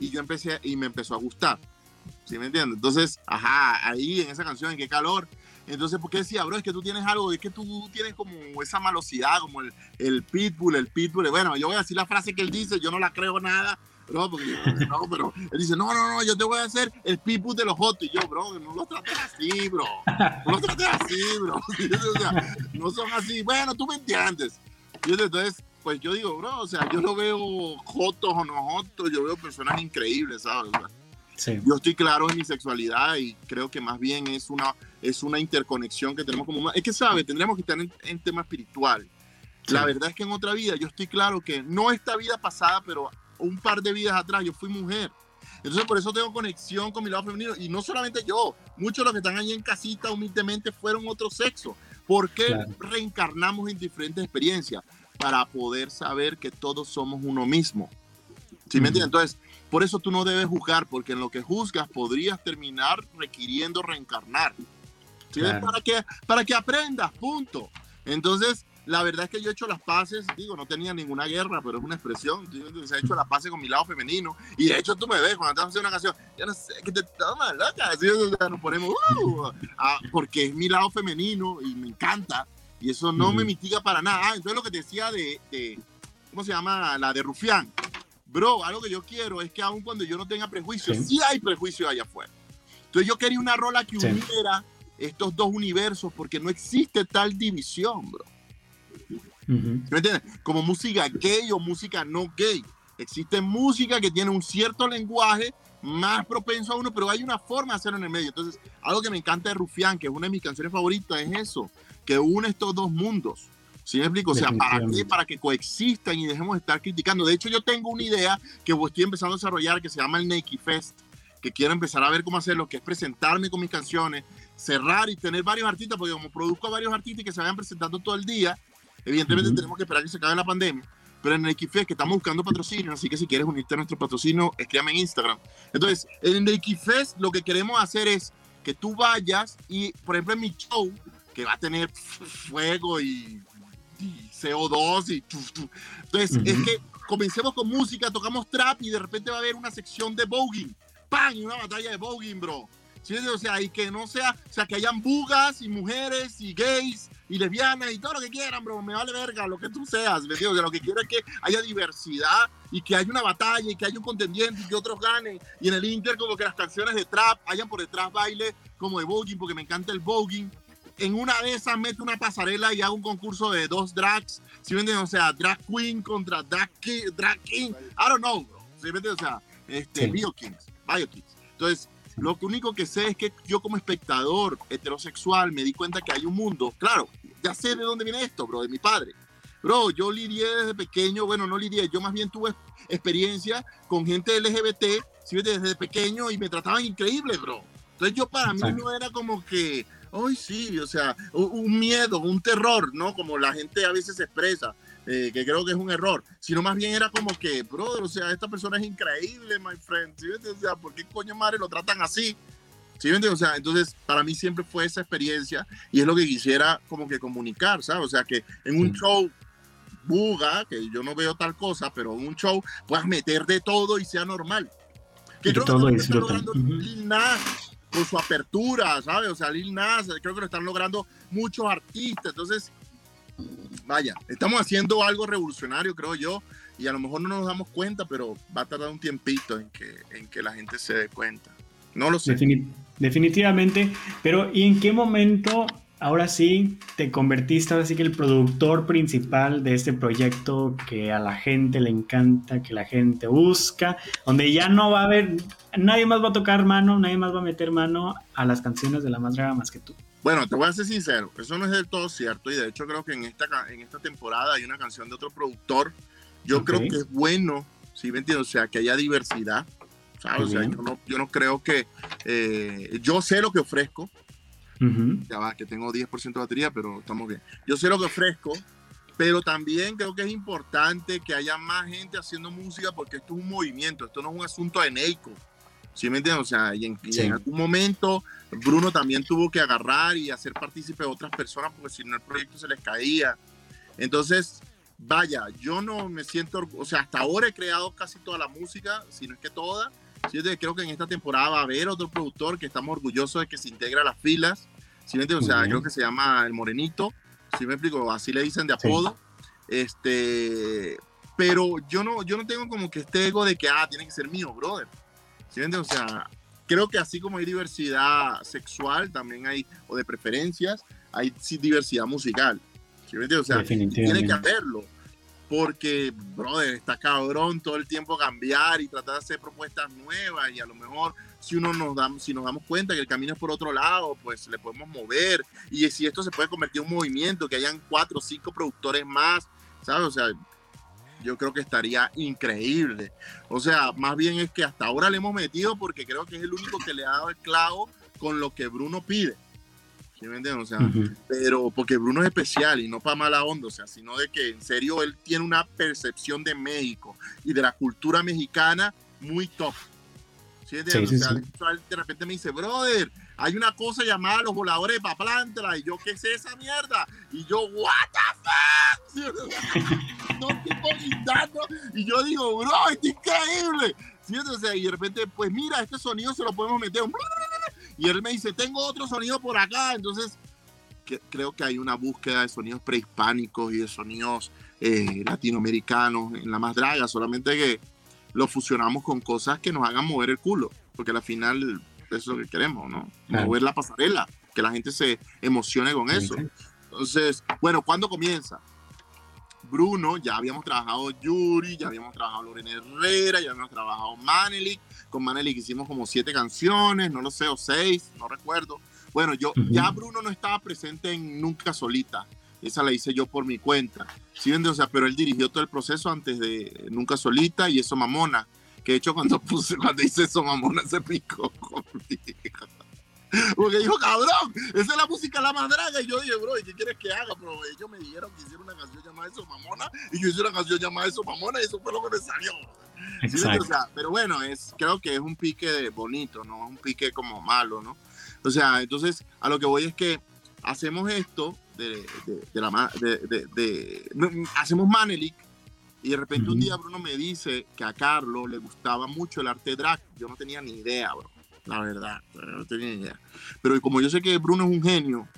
y yo empecé y me empezó a gustar. ¿Sí me entiendes? Entonces, ajá, ahí en esa canción, en qué calor. Entonces, ¿por qué decía, bro? Es que tú tienes algo, es que tú tienes como esa malosidad, como el, el pitbull, el pitbull. Bueno, yo voy a decir la frase que él dice, yo no la creo nada, No, porque no, pero él dice, no, no, no, yo te voy a hacer el pipu de los jotos. Y yo, bro, no lo trates así, bro. No lo trates así, bro. o sea, no son así. Bueno, tú me entiendes. Y entonces, pues yo digo, bro, o sea, yo no veo jotos o no jotos, yo veo personas increíbles, ¿sabes? sí. Yo estoy claro en mi sexualidad y creo que más bien es una, es una interconexión que tenemos como... Es que, ¿sabes? Tendríamos que estar en, tema espiritual. La verdad es que en otra vida yo estoy claro que no esta vida pasada, pero un par de vidas atrás yo fui mujer. Entonces por eso tengo conexión con mi lado femenino. Y no solamente yo, muchos de los que están ahí en casita humildemente fueron otro sexo. ¿Por qué reencarnamos en diferentes experiencias? Para poder saber que todos somos uno mismo. ¿Sí me entiendes? Entonces, por eso tú no debes juzgar, porque en lo que juzgas podrías terminar requiriendo reencarnar. ¿Sí? Para, que, para que aprendas, punto. Entonces, la verdad es que yo he hecho las paces, digo, no tenía ninguna guerra, pero es una expresión. Se ha hecho las paces con mi lado femenino. Y de hecho, tú me ves cuando estás haciendo una canción, yo no sé, que te tomas loca. Así, nos ponemos, uh, ah, porque es mi lado femenino y me encanta. Y eso no me mitiga para nada. Ah, entonces lo que te decía de, de, ¿cómo se llama? La de Rufián. Bro, algo que yo quiero es que aun cuando yo no tenga prejuicios, sí, hay prejuicios allá afuera. Entonces yo quería una rola que uniera estos dos universos porque no existe tal división, bro. ¿Me entiendes? Como música gay o música no gay. Existe música que tiene un cierto lenguaje más propenso a uno, pero hay una forma de hacerlo en el medio. Entonces, algo que me encanta de Rufián, que es una de mis canciones favoritas, es eso, que une estos dos mundos. ¿Sí me explico? O sea, ¿para qué? Para que coexistan y dejemos de estar criticando. De hecho, yo tengo una idea que estoy empezando a desarrollar que se llama el Nike Fest, que quiero empezar a ver cómo hacerlo, que es presentarme con mis canciones, cerrar y tener varios artistas, porque como produzco a varios artistas que se vayan presentando todo el día, Evidentemente tenemos que esperar que se acabe la pandemia, pero en el XFest que estamos buscando patrocinio, así que si quieres unirte a nuestro patrocinio, escríbeme en Instagram. Entonces, en el XFest lo que queremos hacer es que tú vayas y, por ejemplo, en mi show, que va a tener fuego y, CO2 y... Entonces, es que comencemos con música, tocamos trap y de repente va a haber una sección de voguing. ¡Pam! Y una batalla de voguing, bro. ¿Sí? O sea, y que no sea, o sea, que hayan bugas y mujeres y gays y lesbianas y todo lo que quieran, bro, me vale verga, lo que tú seas, ¿me digo? Que lo que quiero es que haya diversidad y que haya una batalla y que haya un contendiente y que otros ganen. Y en el Inter como que las canciones de trap hayan por detrás baile como de voguing, porque me encanta el voguing. En una de esas meto una pasarela y hago un concurso de dos drags, ¿sí me entiendes? O sea, drag queen contra drag king, drag king. I don't know, bro. ¿Sí entiendes? O sea, este, Bio Kings, Bio Kings. Entonces, lo único que sé es que yo como espectador heterosexual me di cuenta que hay un mundo, claro, ya sé de dónde viene esto, bro, de mi padre. Bro, yo lidié desde pequeño, bueno, no lidié, yo más bien tuve experiencia con gente LGBT, ¿sí? desde pequeño y me trataban increíble, bro. Entonces yo para mí no era como que, ay sí, o sea, un miedo, un terror, ¿no? Como la gente a veces expresa. Eh, que creo que es un error, sino más bien era como que, brother, o sea, esta persona es increíble, my friend, ¿sí? o sea, ¿por qué coño madre lo tratan así? ¿Sí O sea, entonces para mí siempre fue esa experiencia y es lo que quisiera como que comunicar, ¿sabes? O sea, que en un show buga, que yo no veo tal cosa, pero en un show puedas meter de todo y sea normal. Que creo todo que está logrando Lil Nas con su apertura, ¿sabes? O sea, Lil Nas, creo que lo están logrando muchos artistas, entonces vaya, estamos haciendo algo revolucionario, creo yo, y a lo mejor no nos damos cuenta, pero va a tardar un tiempito en que, en que la gente se dé cuenta. No lo sé. definitivamente, pero ¿y en qué momento ahora sí te convertiste ahora sí que el productor principal de este proyecto que a la gente le encanta, que la gente busca, donde ya no va a haber, nadie más va a tocar mano, nadie más va a meter mano a las canciones de la más draga más que tú? Bueno, te voy a ser sincero, eso no es del todo cierto y de hecho creo que en esta, en esta temporada hay una canción de otro productor. Yo creo que es bueno, ¿sí me entiendes? O sea, que haya diversidad, ¿sabes? O sea, yo no, yo no, creo que... Eh, yo sé lo que ofrezco, ya va, que tengo 10% de batería, pero estamos bien. Yo sé lo que ofrezco, pero también creo que es importante que haya más gente haciendo música porque esto es un movimiento, esto no es un asunto de Neiko. ¿Sí me entiendes? O sea, y en, algún momento Bruno también tuvo que agarrar y hacer partícipe a otras personas porque si no el proyecto se les caía. Entonces, vaya, yo no me siento, o sea, hasta ahora he creado casi toda la música, si no es que toda. Sí, creo que en esta temporada va a haber otro productor que estamos orgullosos de que se integra a las filas. ¿Sí? O sea, creo que se llama El Morenito, si me explico, así le dicen de apodo. Este, pero yo no, yo no tengo como que este ego de que, ah, tiene que ser mío, brother. ¿Sí O sea, creo que así como hay diversidad sexual, también hay, o de preferencias, hay diversidad musical. ¿Sí O sea, tiene que haberlo. Porque, brother, está cabrón todo el tiempo cambiar y tratar de hacer propuestas nuevas y a lo mejor si uno nos da, si nos damos cuenta que el camino es por otro lado, pues le podemos mover y si esto se puede convertir en un movimiento, que hayan cuatro o cinco productores más, ¿sabes? O sea, yo creo que estaría increíble. O sea, más bien es que hasta ahora le hemos metido porque creo que es el único que le ha dado el clavo con lo que Bruno pide. ¿Sí me entiendes? O sea, pero porque Bruno es especial y no para mala onda, o sea, sino de que en serio él tiene una percepción de México y de la cultura mexicana muy top. ¿Sí, sí, o sea, de repente me dice, brother, hay una cosa llamada los voladores de Paplántala. Y yo, ¿qué es esa mierda? Y yo, ¿what the fuck? no Y yo digo, bro, es increíble. ¿Sí? O sea, y de repente, pues mira, este sonido se lo podemos meter. Y él me dice, tengo otro sonido por acá. Entonces, creo que hay una búsqueda de sonidos prehispánicos y de sonidos eh, latinoamericanos en la más draga. Solamente que lo fusionamos con cosas que nos hagan mover el culo. Porque al final eso es lo que queremos, ¿no? Mover la pasarela, que la gente se emocione con eso. Entonces, bueno, ¿cuándo comienza? Bruno, ya habíamos trabajado Yuri, ya habíamos trabajado Lorena Herrera, ya habíamos trabajado Manelik. Con Manelik hicimos como siete canciones, no lo sé, o seis, no recuerdo. Bueno, yo, ya Bruno no estaba presente en Nunca Solita. Esa la hice yo por mi cuenta. ¿Sí O sea, pero él dirigió todo el proceso antes de Nunca Solita y eso Mamona. Que de hecho cuando puse, cuando hice eso, mamona se picó conmigo. Porque dijo, cabrón, esa es la música la más draga. Y yo dije, bro, ¿y qué quieres que haga? Pero ellos me dijeron que hiciera una canción llamada Eso Mamona. Y yo hice una canción llamada Eso Mamona. Y eso fue lo que me salió. O sea, pero bueno, es, creo que es un pique bonito, no es un pique como malo, ¿no? O sea, entonces a lo que voy es que hacemos esto de, de, la de, de, hacemos Manelik y de repente un día Bruno me dice que a Carlos le gustaba mucho el arte drag. Yo no tenía ni idea, bro. La verdad, no tenía ni idea. Pero como yo sé que Bruno es un genio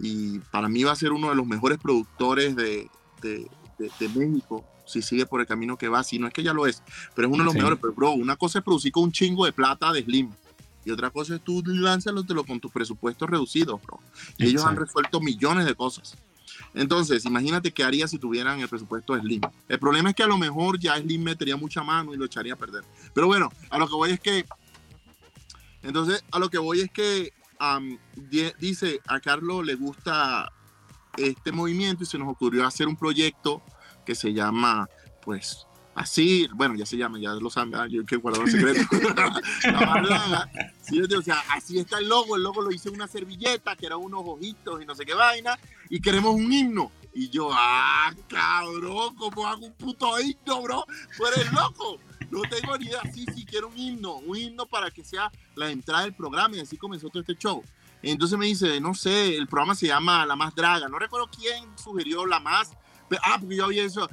y para mí va a ser uno de los mejores productores de, de, de, México, si sigue por el camino que va, si no es que ya lo es, pero es uno de los mejores. Pero, bro, una cosa es producir con un chingo de plata de Slim. Y otra cosa es tú lánzalo con tus presupuestos reducidos, bro. Y ellos han resuelto millones de cosas. Entonces, imagínate qué haría si tuvieran el presupuesto de Slim. El problema es que a lo mejor ya Slim metería mucha mano y lo echaría a perder. Pero bueno, a lo que voy es que. Entonces, a lo que voy es que dice a Carlos le gusta este movimiento y se nos ocurrió hacer un proyecto que se llama, pues, así, bueno, ya se llama, ya lo saben, yo que guardar el secreto. o sea, así está el logo, el logo lo hice en una servilleta, que eran unos ojitos y no sé qué vaina, y queremos un himno. Y yo, ah, cabrón, ¿cómo hago un puto himno, bro? Tú eres loco. No tengo ni idea. Sí, sí, quiero un himno, un himno para que sea la entrada del programa y así comenzó todo este show. Entonces me dice, no sé, el programa se llama La Más Draga. No recuerdo quién sugirió La Más, ah, porque yo había eso,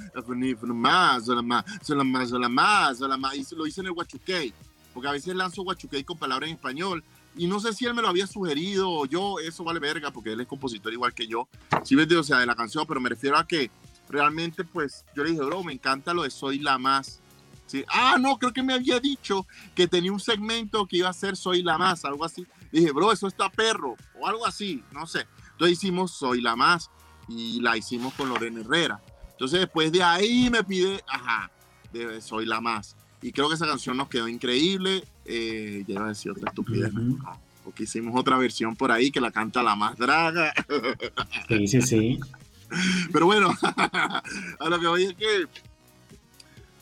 más, la más, la más, la más, la más, lo hice en el Huachuquey, porque a veces lanzo Huachuquey con palabras en español, y no sé si él me lo había sugerido o yo, eso vale verga, porque él es compositor igual que yo, sí, o sea, de la canción, pero me refiero a que realmente, pues, yo le dije, bro, me encanta lo de Soy la Más, ¿sí? Ah, no, creo que me había dicho que tenía un segmento que iba a ser Soy la Más, algo así, dije, bro, eso está perro, o algo así, no sé, entonces hicimos Soy la Más, y la hicimos con Lorena Herrera. Entonces después de ahí me pide, ajá, de Soy la Más. Y creo que esa canción nos quedó increíble. Eh, ya iba a decir otra estupidez, porque hicimos otra versión por ahí que la canta la más draga. Sí, sí, sí. Pero bueno, a lo que voy es que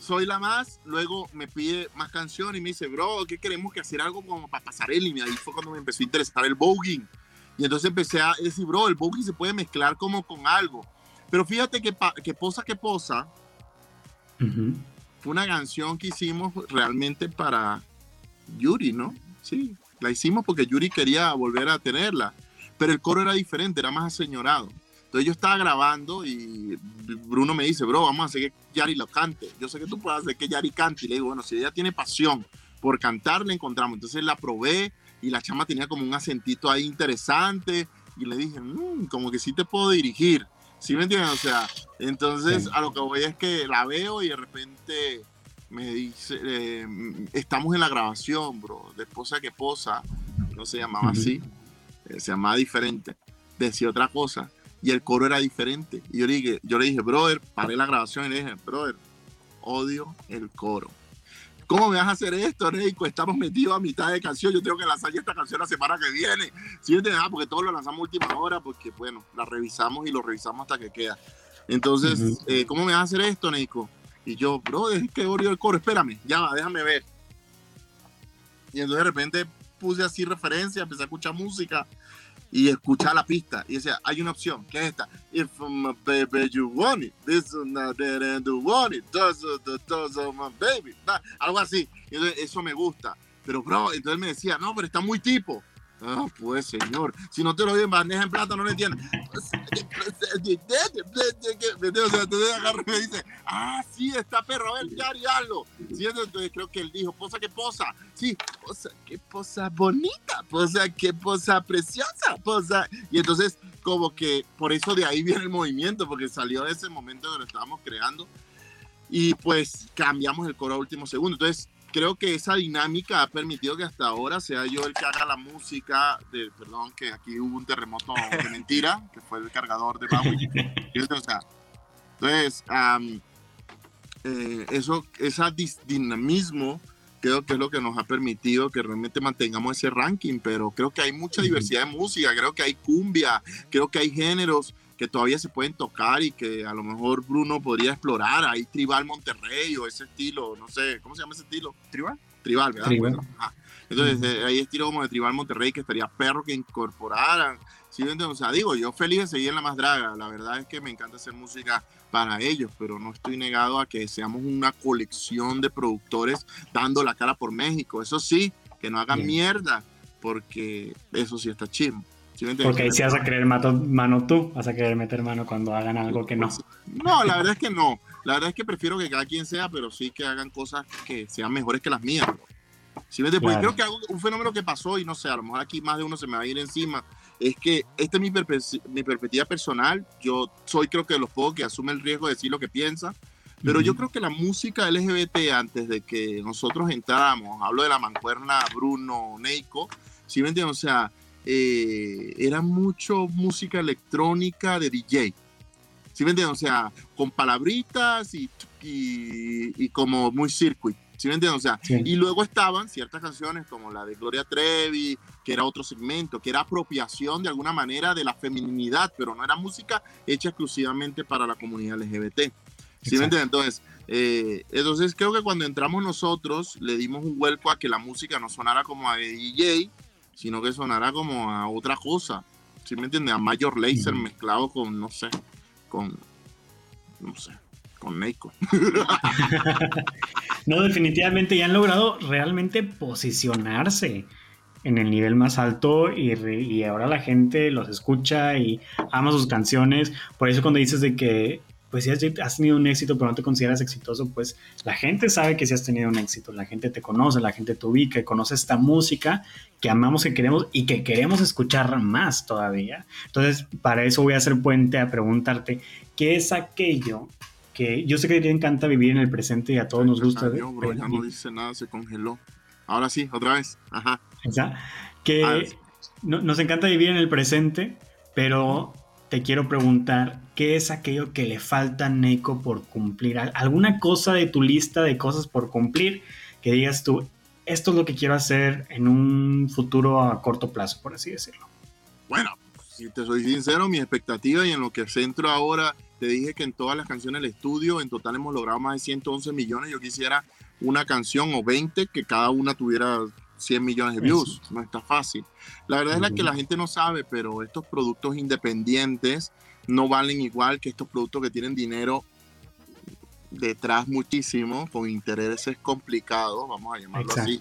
soy la más, luego me pide más canciones y me dice, bro, ¿qué queremos que hacer algo como para pasar el Y ahí fue cuando me empezó a interesar el voguing. Y entonces empecé a decir, bro, el boogie se puede mezclar como con algo. Pero fíjate que, que Posa que Posa fue una canción que hicimos realmente para Yuri, ¿no? Sí, la hicimos porque Yuri quería volver a tenerla. Pero el coro era diferente, era más aseñorado. Entonces yo estaba grabando y Bruno me dice, bro, vamos a hacer que Yari lo cante. Yo sé que tú puedes hacer que Yari cante. Y le digo, bueno, si ella tiene pasión por cantar, la encontramos. Entonces la probé y la chama tenía como un acentito ahí interesante y le dije, mm, como que sí te puedo dirigir. ¿Sí me entiendes? O sea, entonces a lo que voy es que la veo y de repente me dice, eh, estamos en la grabación, bro, de Esposa que Posa, no se llamaba así, eh, se llamaba diferente, decía otra cosa y el coro era diferente. Y yo le dije, yo le dije, brother, paré la grabación y le dije, brother, odio el coro. ¿Cómo me vas a hacer esto, Reiko? Estamos metidos a mitad de canción. Yo tengo que lanzar esta canción la semana que viene. ¿Sí ah, porque todos lo lanzamos última hora, porque bueno, la revisamos y lo revisamos hasta que queda. Entonces, eh, ¿cómo me vas a hacer esto, Nico? Y yo, brother, es que odio el coro. Espérame, ya va, déjame ver. Y entonces de repente puse así referencia, empecé a escuchar música y escuchar la pista. Y decía, hay una opción, que es esta. If my baby you want it, this is not that and you want it, does does my baby. Algo así. Entonces, eso me gusta. Pero, bro, entonces me decía, no, pero está muy tipo. Ah, pues señor, si no te lo doy en bandeja en plata, no lo entiendes. Entonces agarra y me dice, ah, sí, está perro, a ver, ya hazlo. Entonces creo que él dijo, posa que posa. Sí, posa, qué posa bonita, posa, qué posa preciosa, posa. Y entonces, como que por eso de ahí viene el movimiento, porque salió de ese momento donde lo estábamos creando. Y pues cambiamos el coro a último segundo. Entonces, creo que esa dinámica ha permitido que hasta ahora sea yo el que haga la música de, perdón, que aquí hubo un terremoto de mentira, que fue el cargador de Maui. entonces, eh, eso, ese dinamismo creo que es lo que nos ha permitido que realmente mantengamos ese ranking, pero creo que hay mucha diversidad de música, creo que hay cumbia, creo que hay géneros que todavía se pueden tocar y que a lo mejor Bruno podría explorar. Hay Tribal Monterrey o ese estilo, no sé, ¿cómo se llama ese estilo? Tribal. Tribal, ¿verdad? entonces eh, hay estilo como de Tribal Monterrey que estaría perro que incorporaran. ¿sí? O sea, digo, yo feliz de seguir en la más draga. La verdad es que me encanta hacer música para ellos, pero no estoy negado a que seamos una colección de productores dando la cara por México. Eso sí, que no hagan mierda, porque eso sí está Porque ahí sí vas a querer mano tú, vas a querer meter mano cuando hagan algo que no. No, la verdad es que no. La verdad es que prefiero que cada quien sea, pero sí que hagan cosas que sean mejores que las mías. ¿Sí me Pues creo que un fenómeno que pasó, y no sé, a lo mejor aquí más de uno se me va a ir encima, es que esta es mi, mi perspectiva personal. Yo soy creo que de los pocos que asume el riesgo de decir lo que piensa, pero yo creo que la música LGBT, antes de que nosotros entráramos, hablo de la mancuerna Bruno Neiko, ¿sí me entiendes? O sea, eh, era mucho música electrónica de DJ. ¿Sí me entienden? O sea, con palabritas y, y, como muy circuit. ¿Sí me entienden? O sea, y luego estaban ciertas canciones como la de Gloria Trevi, que era otro segmento, que era apropiación de alguna manera de la feminidad, pero no era música hecha exclusivamente para la comunidad LGBT. ¿Sí me entienden? Entonces, eh, entonces creo que cuando entramos nosotros le dimos un vuelco a que la música no sonara como a DJ, sino que sonará como a otra cosa. ¿Sí me entiendes? A Mayor Laser mezclado con, no sé, con, no sé, con Neiko. no, definitivamente ya han logrado realmente posicionarse en el nivel más alto y, y, ahora la gente los escucha y ama sus canciones. Por eso cuando dices de que pues si has, tenido un éxito pero no te consideras exitoso, pues la gente sabe que si has tenido un éxito, la gente te conoce, la gente te ubica, conoce esta música que amamos, que queremos y que queremos escuchar más todavía. Entonces, para eso voy a hacer puente a preguntarte, ¿qué es aquello que yo sé que te encanta vivir en el presente y a todos nos gusta? ya no dice nada, se congeló. Ahora sí, otra vez. Ajá. que nos encanta vivir en el presente, pero te quiero preguntar, ¿qué es aquello que le falta a Neko por cumplir? ¿Alguna cosa de tu lista de cosas por cumplir que digas tú, esto es lo que quiero hacer en un futuro a corto plazo, por así decirlo? Bueno, si te soy sincero, mi expectativa y en lo que centro ahora, te dije que en todas las canciones del estudio, en total hemos logrado más de 111 millones. Yo quisiera una canción o 20 que cada una tuviera 100 millones de views. No está fácil. La verdad es la que la gente no sabe, pero estos productos independientes no valen igual que estos productos que tienen dinero detrás muchísimo, con intereses complicados, vamos a llamarlo así.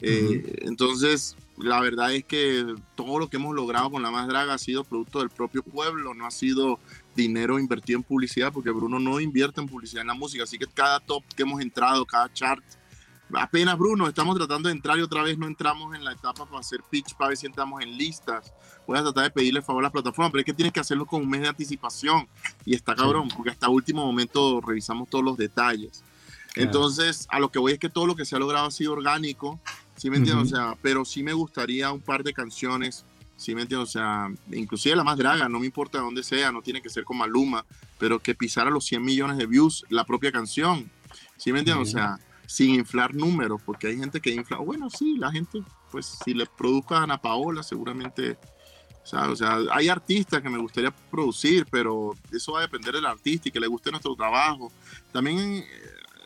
Eh, entonces, la verdad es que todo lo que hemos logrado con la más draga ha sido producto del propio pueblo, no ha sido dinero invertido en publicidad, porque Bruno no invierte en publicidad en la música, así que cada top que hemos entrado, cada chart, apenas Bruno, estamos tratando de entrar y otra vez no entramos en la etapa para hacer pitch, para ver si entramos en listas. Voy a tratar de pedirle favor a la plataforma, pero es que tienes que hacerlo con un mes de anticipación y está cabrón, porque hasta último momento revisamos todos los detalles. Entonces, a lo que voy es que todo lo que se ha logrado ha sido orgánico, ¿sí me entiendes? O sea, pero sí me gustaría un par de canciones, ¿sí me entiendes? O sea, inclusive la más draga, no me importa de dónde sea, no tiene que ser con Maluma, pero que pisara los 100 millones de views la propia canción, ¿sí me entiendes? O sea, sin inflar números, porque hay gente que infla, bueno, sí, la gente, pues si le produzca a Ana Paola, seguramente, o sea, hay artistas que me gustaría producir, pero eso va a depender del artista y que le guste nuestro trabajo. También eh,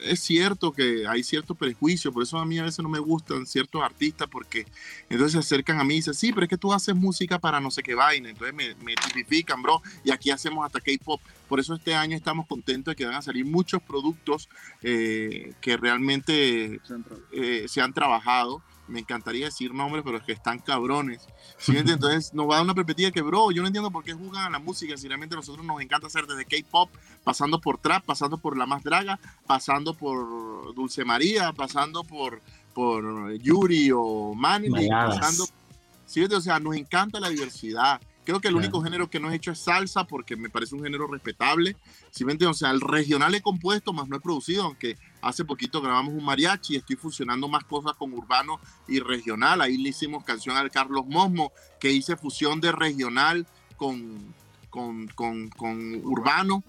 es cierto que hay cierto prejuicio, por eso a mí a veces no me gustan ciertos artistas, porque entonces se acercan a mí y dicen, sí, pero es que tú haces música para no sé qué vaina, entonces me, me tipifican, bro, y aquí hacemos hasta K-pop. Por eso este año estamos contentos de que van a salir muchos productos eh, que realmente eh, se han trabajado me encantaría decir nombres, pero es que están cabrones. Entonces nos va a dar una perspectiva que, bro, yo no entiendo por qué juegan a la música, si realmente a nosotros nos encanta hacer desde K-pop, pasando por trap, pasando por La Más Draga, pasando por Dulce María, pasando por, por Yuri o Manny, pasando... ¿sí? O sea, nos encanta la diversidad. Creo que el único género que no he hecho es salsa porque me parece un género respetable. ¿Sí me O sea, el regional he compuesto, más no he producido, aunque hace poquito grabamos un mariachi y estoy fusionando más cosas con urbano y regional. Ahí le hicimos canción al Carlos Mosmo, que hice fusión de regional con, con, con, con urbano.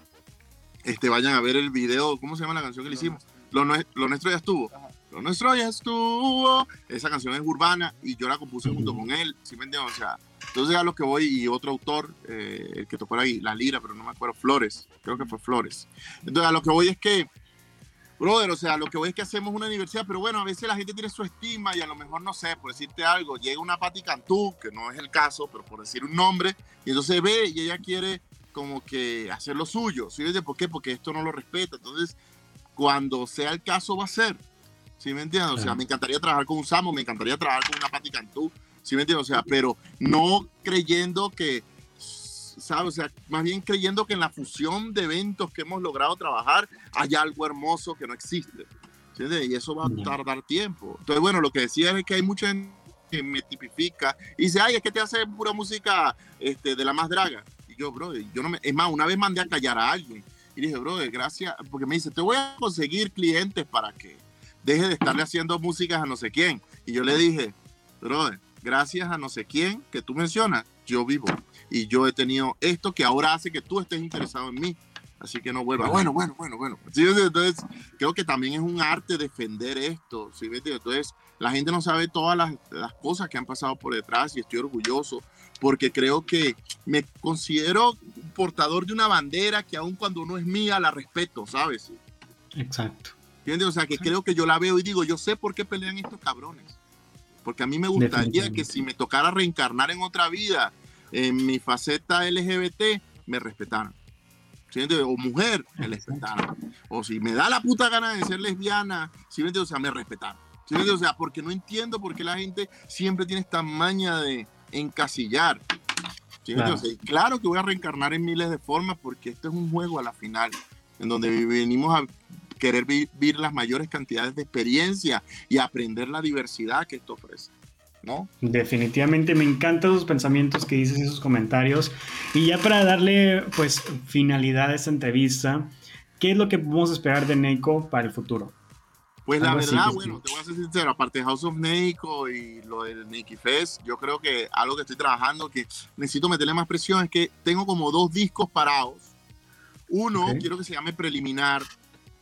Este, vayan a ver el video, ¿cómo se llama la canción que le hicimos? Lo, lo nuestro ya estuvo. Lo nuestro ya estuvo. Esa canción es urbana y yo la compuse junto con él. ¿Sí me entiendes? O sea, entonces a lo que voy y otro autor, eh, el que tocó la, la lira, pero no me acuerdo, Flores, creo que fue Flores. Entonces a lo que voy es que, brother, o sea, lo que voy es que hacemos una universidad, pero bueno, a veces la gente tiene su estima y a lo mejor, no sé, por decirte algo, llega una Patti Cantú, que no es el caso, pero por decir un nombre, y entonces ve y ella quiere como que hacer lo suyo. ¿Sí ¿Por qué? Porque esto no lo respeta. Entonces, cuando sea el caso, va a ser. ¿Sí me entiendes? O sea, me encantaría trabajar con un Samo, me encantaría trabajar con una Patti Cantú, ¿sí me entiendes? O sea, pero no creyendo que, ¿sabes? O sea, más bien creyendo que en la fusión de eventos que hemos logrado trabajar hay algo hermoso que no existe. ¿sí y eso va a tardar tiempo. Entonces, bueno, lo que decía es que hay mucha gente que me tipifica y dice, ay, es que te hace pura música este, de la más draga. Y yo, bro, yo no me... Es más, una vez mandé a callar a alguien y dije, bro, gracias, porque me dice, te voy a conseguir clientes para que deje de estarle haciendo músicas a no sé quién. Y yo le dije, brother, gracias a no sé quién que tú mencionas, yo vivo. Y yo he tenido esto que ahora hace que tú estés interesado en mí. Así que no vuelva. Bueno, bueno, bueno, bueno. entonces, creo que también es un arte defender esto. ¿sí? Entonces, la gente no sabe todas las, las, cosas que han pasado por detrás y estoy orgulloso porque creo que me considero portador de una bandera que aun cuando no es mía, la respeto, ¿sabes? Exacto. ¿Entiendes? O sea, que creo que yo la veo y digo, yo sé por qué pelean estos cabrones. Porque a mí me gustaría que si me tocara reencarnar en otra vida, en mi faceta LGBT, me respetaran. O mujer, me respetaran. O si me da la puta gana de ser lesbiana, ¿sí o sea, me respetaran. O sea, porque no entiendo por qué la gente siempre tiene esta maña de encasillar. Claro. claro que voy a reencarnar en miles de formas porque esto es un juego a la final, en donde venimos a querer vivir las mayores cantidades de experiencia y aprender la diversidad que esto ofrece. ¿No? Definitivamente me encantan esos pensamientos que dices, esos comentarios. Y ya para darle pues finalidad a esta entrevista, ¿qué es lo que podemos esperar de Neiko para el futuro? Pues la verdad, bueno, te voy a ser sincero, aparte de House of Neiko y lo del Nike Fest, yo creo que algo que estoy trabajando, que necesito meterle más presión, es que tengo como dos discos parados. Uno, quiero que se llame Preliminar,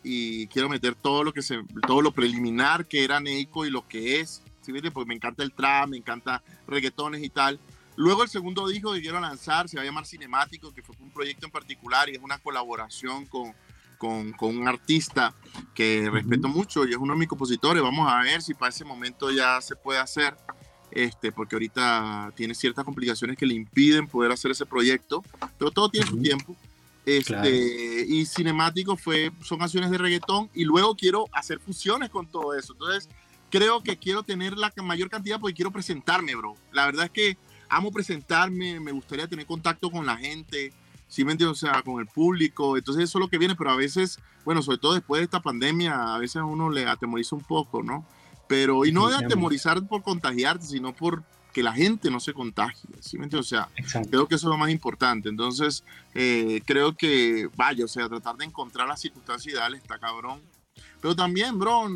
y quiero meter todo lo que se, todo lo preliminar que era Neiko y lo que es, ¿sí? porque me encanta el trap, me encanta reggaetones y tal. Luego el segundo disco que quiero lanzar se va a llamar Cinemático, que fue un proyecto en particular y es una colaboración con, con, con un artista que respeto mucho y es uno de mis compositores. Vamos a ver si para ese momento ya se puede hacer, este, porque ahorita tiene ciertas complicaciones que le impiden poder hacer ese proyecto, pero todo tiene su tiempo. Este, Y cinemático fue, son canciones de reggaetón y luego quiero hacer fusiones con todo eso. Entonces, creo que quiero tener la mayor cantidad porque quiero presentarme, bro. La verdad es que amo presentarme, me gustaría tener contacto con la gente. ¿sí me entiendes? O sea, con el público, entonces eso es lo que viene, pero a veces, bueno, sobre todo después de esta pandemia, a veces a uno le atemoriza un poco, ¿no? Pero, y no de atemorizar por contagiarte, sino por que la gente no se contagie, ¿sí me entiendes? O sea, creo que eso es lo más importante, entonces eh, creo que, vaya, o sea, tratar de encontrar las circunstancias ideales está cabrón, pero también, bro,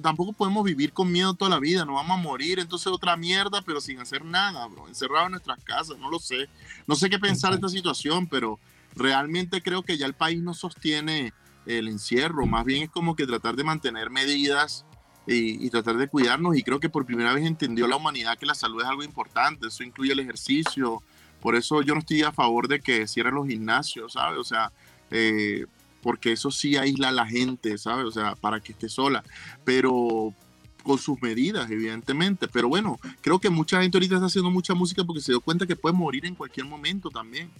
tampoco podemos vivir con miedo toda la vida, nos vamos a morir, entonces otra mierda, pero sin hacer nada, bro, encerrado en nuestras casas, no lo sé. No sé qué pensar de esta situación, pero realmente creo que ya el país no sostiene el encierro, más bien es como que tratar de mantener medidas y, tratar de cuidarnos y creo que por primera vez entendió la humanidad que la salud es algo importante, eso incluye el ejercicio, por eso yo no estoy a favor de que cierren los gimnasios, ¿sabes? O sea, eh, porque eso sí aísla a la gente, ¿sabes? O sea, para que esté sola, pero con sus medidas, evidentemente. Pero bueno, creo que mucha gente ahorita está haciendo mucha música porque se dio cuenta que puede morir en cualquier momento también.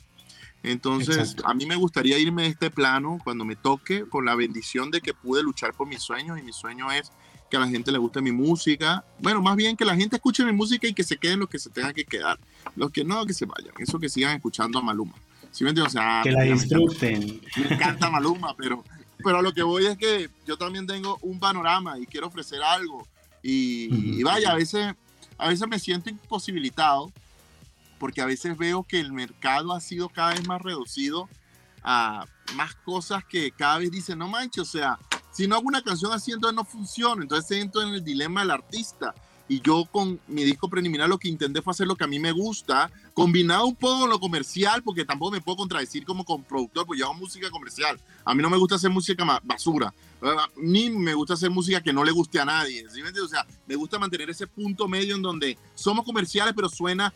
Entonces, a mí me gustaría irme de este plano cuando me toque, con la bendición de que pude luchar por mis sueños y mi sueño es que a la gente le guste mi música. Bueno, más bien que la gente escuche mi música y que se queden los que se tengan que quedar. Los que no, que se vayan. Eso que sigan escuchando a Maluma. ¿Sí O sea, que la disfruten. Me encanta, Maluma, pero, pero a lo que voy es que yo también tengo un panorama y quiero ofrecer algo. Y, vaya, a veces, a veces me siento imposibilitado porque a veces veo que el mercado ha sido cada vez más reducido a más cosas que cada vez dicen, no manches, o sea, si no hago una canción así, entonces no funciona. Entonces entro en el dilema del artista. Y yo con mi disco preliminar lo que intenté fue hacer lo que a mí me gusta, combinado un poco con lo comercial, porque tampoco me puedo contradecir como con productor, pues yo hago música comercial. A mí no me gusta hacer música basura, ni me gusta hacer música que no le guste a nadie. O sea, me gusta mantener ese punto medio en donde somos comerciales, pero suena.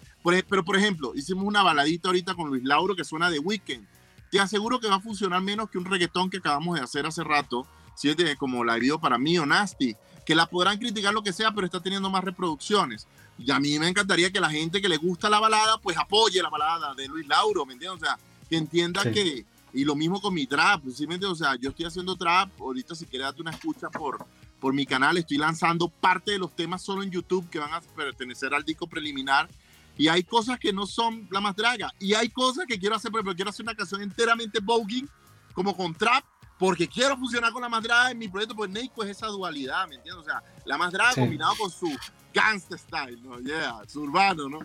pero por ejemplo, hicimos una baladita ahorita con Luis Lauro que suena de Weekend. Te aseguro que va a funcionar menos que un reggaetón que acabamos de hacer hace rato, ¿sí? como la video para mí o Nasty que la podrán criticar lo que sea, pero está teniendo más reproducciones. Y a mí me encantaría que la gente que le gusta la balada, pues apoye la balada de Luis Lauro, ¿me entiendes? O sea, que entienda que, y lo mismo con mi trap, ¿sí me entiendes? O sea, yo estoy haciendo trap, ahorita si quieres darte una escucha por, por mi canal, estoy lanzando parte de los temas solo en YouTube que van a pertenecer al disco preliminar. Y hay cosas que no son la más draga. Y hay cosas que quiero hacer, por ejemplo, quiero hacer una canción enteramente voguing, como con trap, porque quiero funcionar con la más draga en mi proyecto, pues Neiko es esa dualidad, ¿me entiendes? O sea, la más draga combinado con su gangsta style, ¿no? Yeah, su urbano, ¿no?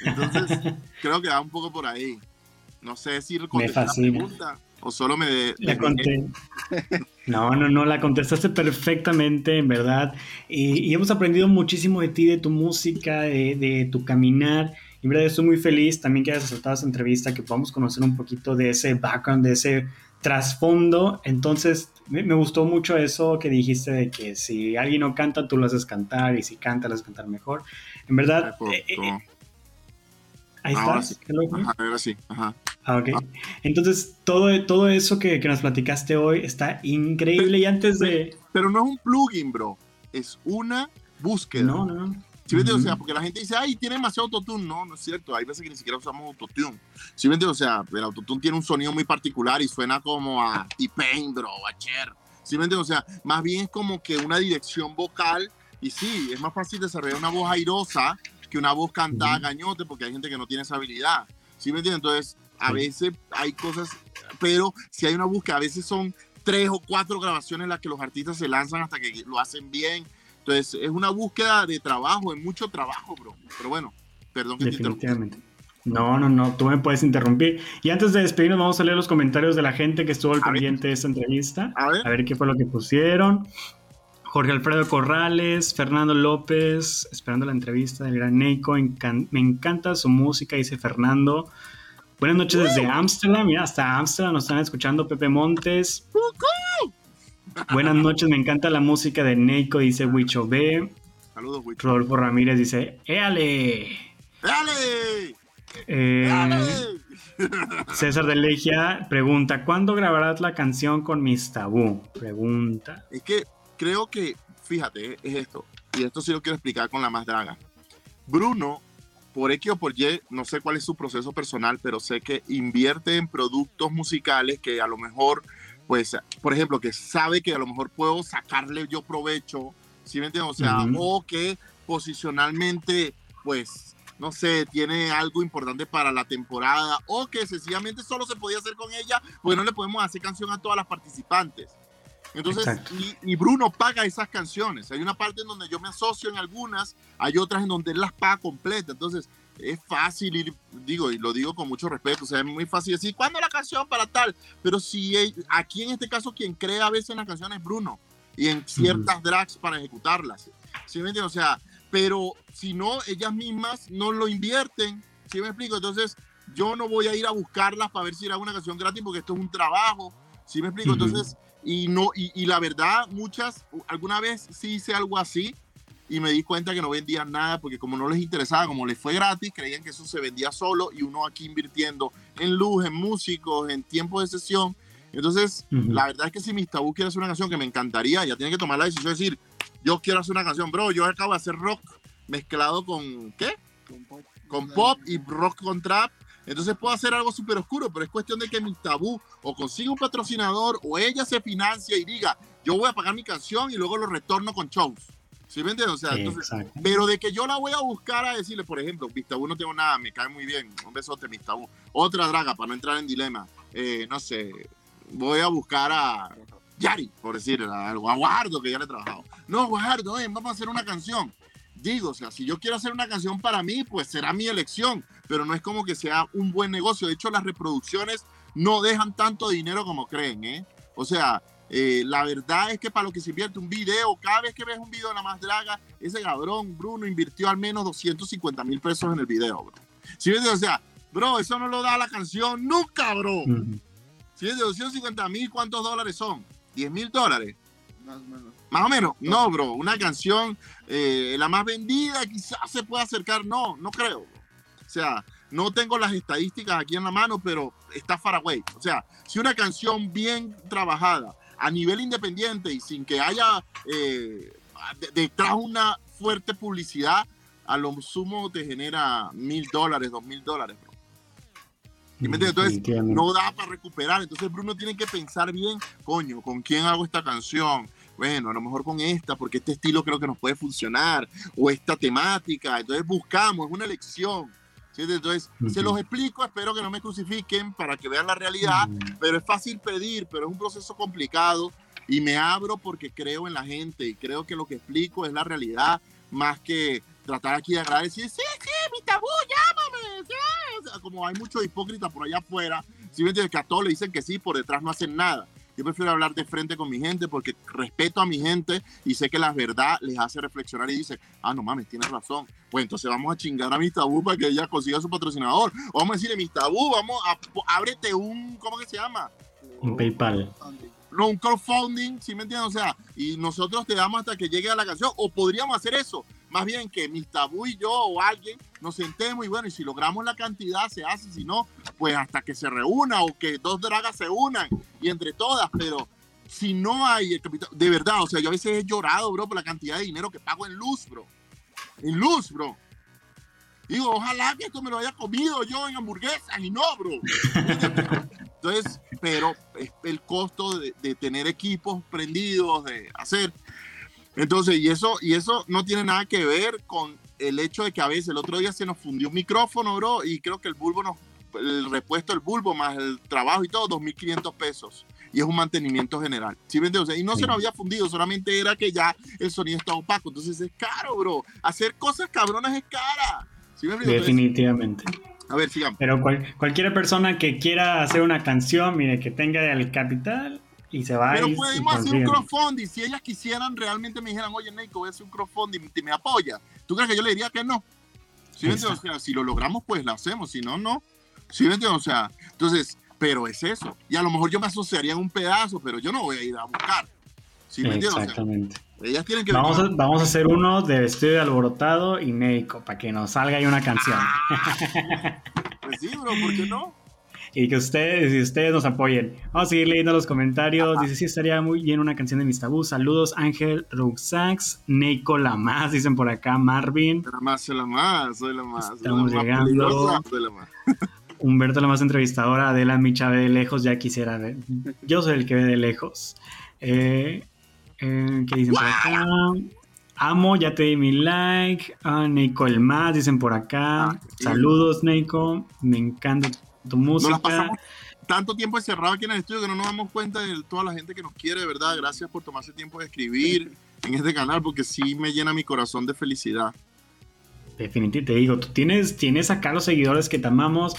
Entonces, creo que va un poco por ahí. No sé si contesté la pregunta o solo me... La conté. No, no, no, la contestaste perfectamente, en verdad. Y, hemos aprendido muchísimo de ti, de tu música, de, de tu caminar. Y en verdad estoy muy feliz también que hayas aceptado esta entrevista, que podamos conocer un poquito de ese background, de ese trasfondo. Entonces, me, gustó mucho eso que dijiste de que si alguien no canta, tú lo haces cantar y si canta, lo haces cantar mejor. En verdad, eh, eh, eh, ahí está. Ahora sí. Ajá. Ah, ok. Entonces, todo, todo eso que, que, nos platicaste hoy está increíble. y antes de. Pero no es un plugin, bro. Es una búsqueda. No, no, no. ¿Sí me O sea, porque la gente dice, ay, tiene demasiado autotune. No, no es cierto. Hay veces que ni siquiera usamos autotune. ¿Sí me O sea, el autotune tiene un sonido muy particular y suena como a T-Pain, bro, a Cher. ¿Sí me O sea, más bien es como que una dirección vocal. Y sí, es más fácil desarrollar una voz airosa que una voz cantada gañote, porque hay gente que no tiene esa habilidad. ¿Sí me entiendes? Entonces, a veces hay cosas, pero si hay una búsqueda, a veces son tres o cuatro grabaciones las que los artistas se lanzan hasta que lo hacen bien entonces, es una búsqueda de trabajo, es mucho trabajo, bro. Pero bueno, perdón que Definitivamente. no, no, no, tú me puedes interrumpir. Y antes de despedirnos, vamos a leer los comentarios de la gente que estuvo al pendiente de esta entrevista. A ver. a ver qué fue lo que pusieron. Jorge Alfredo Corrales, Fernando López, esperando la entrevista del gran Neiko. me encanta su música, dice Fernando. Buenas noches desde Ámsterdam. Mira, hasta Ámsterdam nos están escuchando Pepe Montes. Buenas noches, me encanta la música de Neiko, dice Wicho B. Saludos, Wicho. Rodolfo Ramírez dice, ¡Éale! ¡Éale! Eh, César de Legia pregunta, ¿cuándo grabarás la canción con Mis Tabú? Pregunta. Es que creo que, fíjate, es esto, y esto sí lo quiero explicar con la más draga. Bruno, por X o por Y, no sé cuál es su proceso personal, pero sé que invierte en productos musicales que a lo mejor pues, por ejemplo, que sabe que a lo mejor puedo sacarle yo provecho, ¿sí me entiendes? O sea, o que posicionalmente, pues, no sé, tiene algo importante para la temporada o que sencillamente solo se podía hacer con ella, pues no le podemos hacer canción a todas las participantes. Entonces, y, Bruno paga esas canciones. Hay una parte en donde yo me asocio en algunas, hay otras en donde él las paga completa. Entonces, es fácil ir, digo, y lo digo con mucho respeto, o sea, es muy fácil decir, ¿cuándo la canción para tal? Pero si aquí en este caso quien crea a veces en la canción es Bruno y en ciertas drags para ejecutarlas. ¿Sí me entiendes? O sea, pero si no, ellas mismas no lo invierten. ¿Sí me explico? Entonces, yo no voy a ir a buscarlas para ver si era una canción gratis porque esto es un trabajo. ¿Sí me explico? Entonces, y no, y, y, la verdad, muchas, alguna vez sí hice algo así y me di cuenta que no vendían nada porque como no les interesaba, como les fue gratis, creían que eso se vendía solo y uno aquí invirtiendo en luz, en músicos, en tiempo de sesión. Entonces, la verdad es que si Mis Tabú quiere hacer una canción que me encantaría, ya tiene que tomar la decisión de decir, yo quiero hacer una canción, bro, yo acabo de hacer rock mezclado con, ¿qué? Con pop, con pop y rock con trap. Entonces puedo hacer algo súper oscuro, pero es cuestión de que mi tabú o consiga un patrocinador o ella se financia y diga, yo voy a pagar mi canción y luego lo retorno con shows. ¿Sí me entiendes? O sea, entonces, pero de que yo la voy a buscar a decirle, por ejemplo, Mistabú no tengo nada, me cae muy bien, un besote Mistabú. Otra draga, para no entrar en dilema, eh, no sé, voy a buscar a Yari, por decir algo, a Guardo, que ya le he trabajado. No, Guardo, vamos a hacer una canción. Digo, o sea, si yo quiero hacer una canción para mí, pues será mi elección, pero no es como que sea un buen negocio. De hecho, las reproducciones no dejan tanto dinero como creen, ¿eh? O sea, eh, la verdad es que para lo que se invierte un video, cada vez que ves un video de la más draga, ese cabrón Bruno invirtió al menos 250 mil pesos en el video, bro. ¿Sí O sea, bro, eso no lo da la canción nunca, bro. Si es de 250 mil, ¿cuántos dólares son? 10 mil dólares. Más o menos. Más o menos. No, bro. Una canción, eh, la más vendida, quizás se pueda acercar. No, no creo. O sea, no tengo las estadísticas aquí en la mano, pero está far away. O sea, si una canción bien trabajada a nivel independiente y sin que haya eh, detrás una fuerte publicidad, a lo sumo te genera mil dólares, dos mil dólares. Entonces no da para recuperar. Entonces Bruno tiene que pensar bien, coño, ¿con quién hago esta canción? Bueno, a lo mejor con esta, porque este estilo creo que nos puede funcionar, o esta temática. Entonces buscamos, es una elección. Entonces, se los explico, espero que no me crucifiquen para que vean la realidad, pero es fácil pedir, pero es un proceso complicado y me abro porque creo en la gente y creo que lo que explico es la realidad más que tratar aquí de agradar y decir, sí, sí, mi tabú, llámame, sí. como hay muchos hipócritas por allá afuera, si me entiendes, que a todos le dicen que sí, por detrás no hacen nada. Yo prefiero hablar de frente con mi gente porque respeto a mi gente y sé que la verdad les hace reflexionar y dice, ah, no mames, tienes razón. Pues entonces vamos a chingar a mi tabú para que ella consiga su patrocinador. O vamos a decirle, mi tabú, vamos a, ábrete un, ¿cómo que se llama? Un PayPal no, un crowdfunding, ¿sí me entiendes? O sea, y nosotros te damos hasta que llegue a la canción, o podríamos hacer eso, más bien que mis tabú y yo o alguien nos sentemos y bueno, y si logramos la cantidad se hace, si no, pues hasta que se reúna o que dos dragas se unan y entre todas, pero si no hay el capital, de verdad, o sea, yo a veces he llorado, bro, por la cantidad de dinero que pago en luz, bro. En luz, bro. Digo, ojalá que esto me lo haya comido yo en hamburguesa y no, bro. Entonces, pero el costo de, tener equipos prendidos, de hacer. Entonces, y eso, y eso no tiene nada que ver con el hecho de que a veces el otro día se nos fundió un micrófono, bro, y creo que el bulbo nos, el repuesto del bulbo más el trabajo y todo, 2.500 pesos. Y es un mantenimiento general. ¿Sí me sea, y no se nos había fundido, solamente era que ya el sonido estaba opaco. Entonces es caro, bro. Hacer cosas cabronas es cara. ¿Sí me Definitivamente. A ver, sigamos. Pero cualquier persona que quiera hacer una canción, mire, que tenga el capital y se va Pero podemos hacer un crowdfunding. Si ellas quisieran, realmente me dijeran, oye, Neiko, voy a hacer un crowdfunding, ¿te me apoya? ¿Tú crees que yo le diría que no? ¿Sí o sea, si lo logramos, pues lo hacemos. Si no, no. ¿Sí O sea, entonces, pero es eso. Y a lo mejor yo me asociaría en un pedazo, pero yo no voy a ir a buscar. ¿Sí me Exactamente. ellas tienen que... Vamos a, vamos a hacer uno de vestido de alborotado y Neiko, para que nos salga ahí una canción. pues sí, bro, ¿por qué no? Y que ustedes y ustedes nos apoyen. Vamos a seguir leyendo los comentarios. Dice, sí, estaría muy bien una canción de mis tabús. Saludos, Ángel Ruxax, Neiko la más, dicen por acá, Marvin. La más, soy la más, soy la más. Estamos llegando. Humberto la más entrevistadora, Adela Micha ve de lejos, ya quisiera ver. Yo soy el que ve de lejos. Eh, eh, ¿Qué dicen por acá? Amo, ya te di mi like. Ah, Neiko el más, dicen por acá. Ah, Saludos, Neiko. Me encanta tu música. tanto tiempo encerrado aquí en el estudio que no nos damos cuenta de toda la gente que nos quiere, de verdad. Gracias por tomarse tiempo de escribir en este canal porque sí me llena mi corazón de felicidad. Definitivamente te digo, tú tienes, tienes acá los seguidores que te amamos.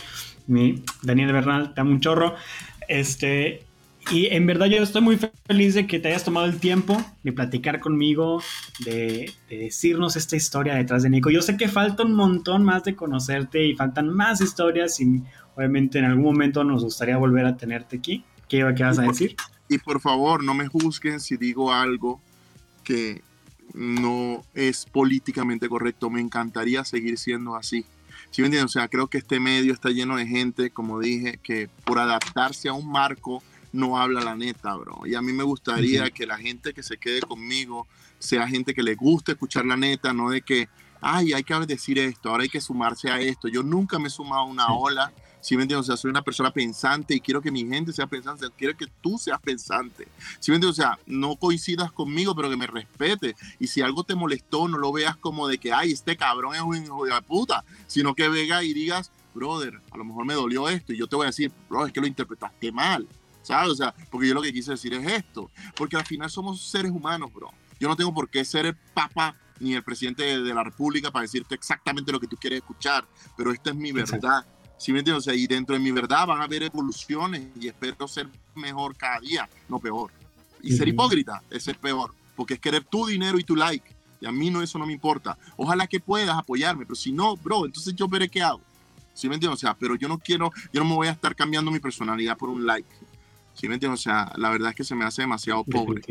Mi Daniel Bernal, te amo un chorro. Este, y en verdad yo estoy muy feliz de que te hayas tomado el tiempo de platicar conmigo, de, decirnos esta historia detrás de Nico. Yo sé que falta un montón más de conocerte y faltan más historias y obviamente en algún momento nos gustaría volver a tenerte aquí. ¿Qué, qué vas a decir? Y por favor, no me juzguen si digo algo que no es políticamente correcto. Me encantaría seguir siendo así. ¿Sí me entienden? O sea, creo que este medio está lleno de gente, como dije, que por adaptarse a un marco no habla la neta, bro. Y a mí me gustaría que la gente que se quede conmigo sea gente que le guste escuchar la neta, no de que, ay, hay que decir esto, ahora hay que sumarse a esto. Yo nunca me he sumado a una ola. ¿Sí me entiendes? O sea, soy una persona pensante y quiero que mi gente sea pensante, quiero que tú seas pensante. ¿Sí me entiendes? O sea, no coincidas conmigo, pero que me respete. Y si algo te molestó, no lo veas como de que, ay, este cabrón es un hijo de puta, sino que venga y digas, brother, a lo mejor me dolió esto y yo te voy a decir, bro, es que lo interpretaste mal. ¿sabes? O sea, porque yo lo que quise decir es esto, porque al final somos seres humanos, bro. Yo no tengo por qué ser el papa ni el presidente de la república para decirte exactamente lo que tú quieres escuchar, pero esta es mi verdad. ¿Sí me entiendes? O sea, y dentro de mi verdad van a haber evoluciones y espero ser mejor cada día, no peor. Y ser hipócrita, es peor, porque es querer tu dinero y tu like. Y a mí no, eso no me importa. Ojalá que puedas apoyarme, pero si no, bro, entonces yo veré qué hago. ¿Sí me entiendes? O sea, pero yo no quiero, yo no me voy a estar cambiando mi personalidad por un like. ¿Sí me entiendes? O sea, la verdad es que se me hace demasiado pobre.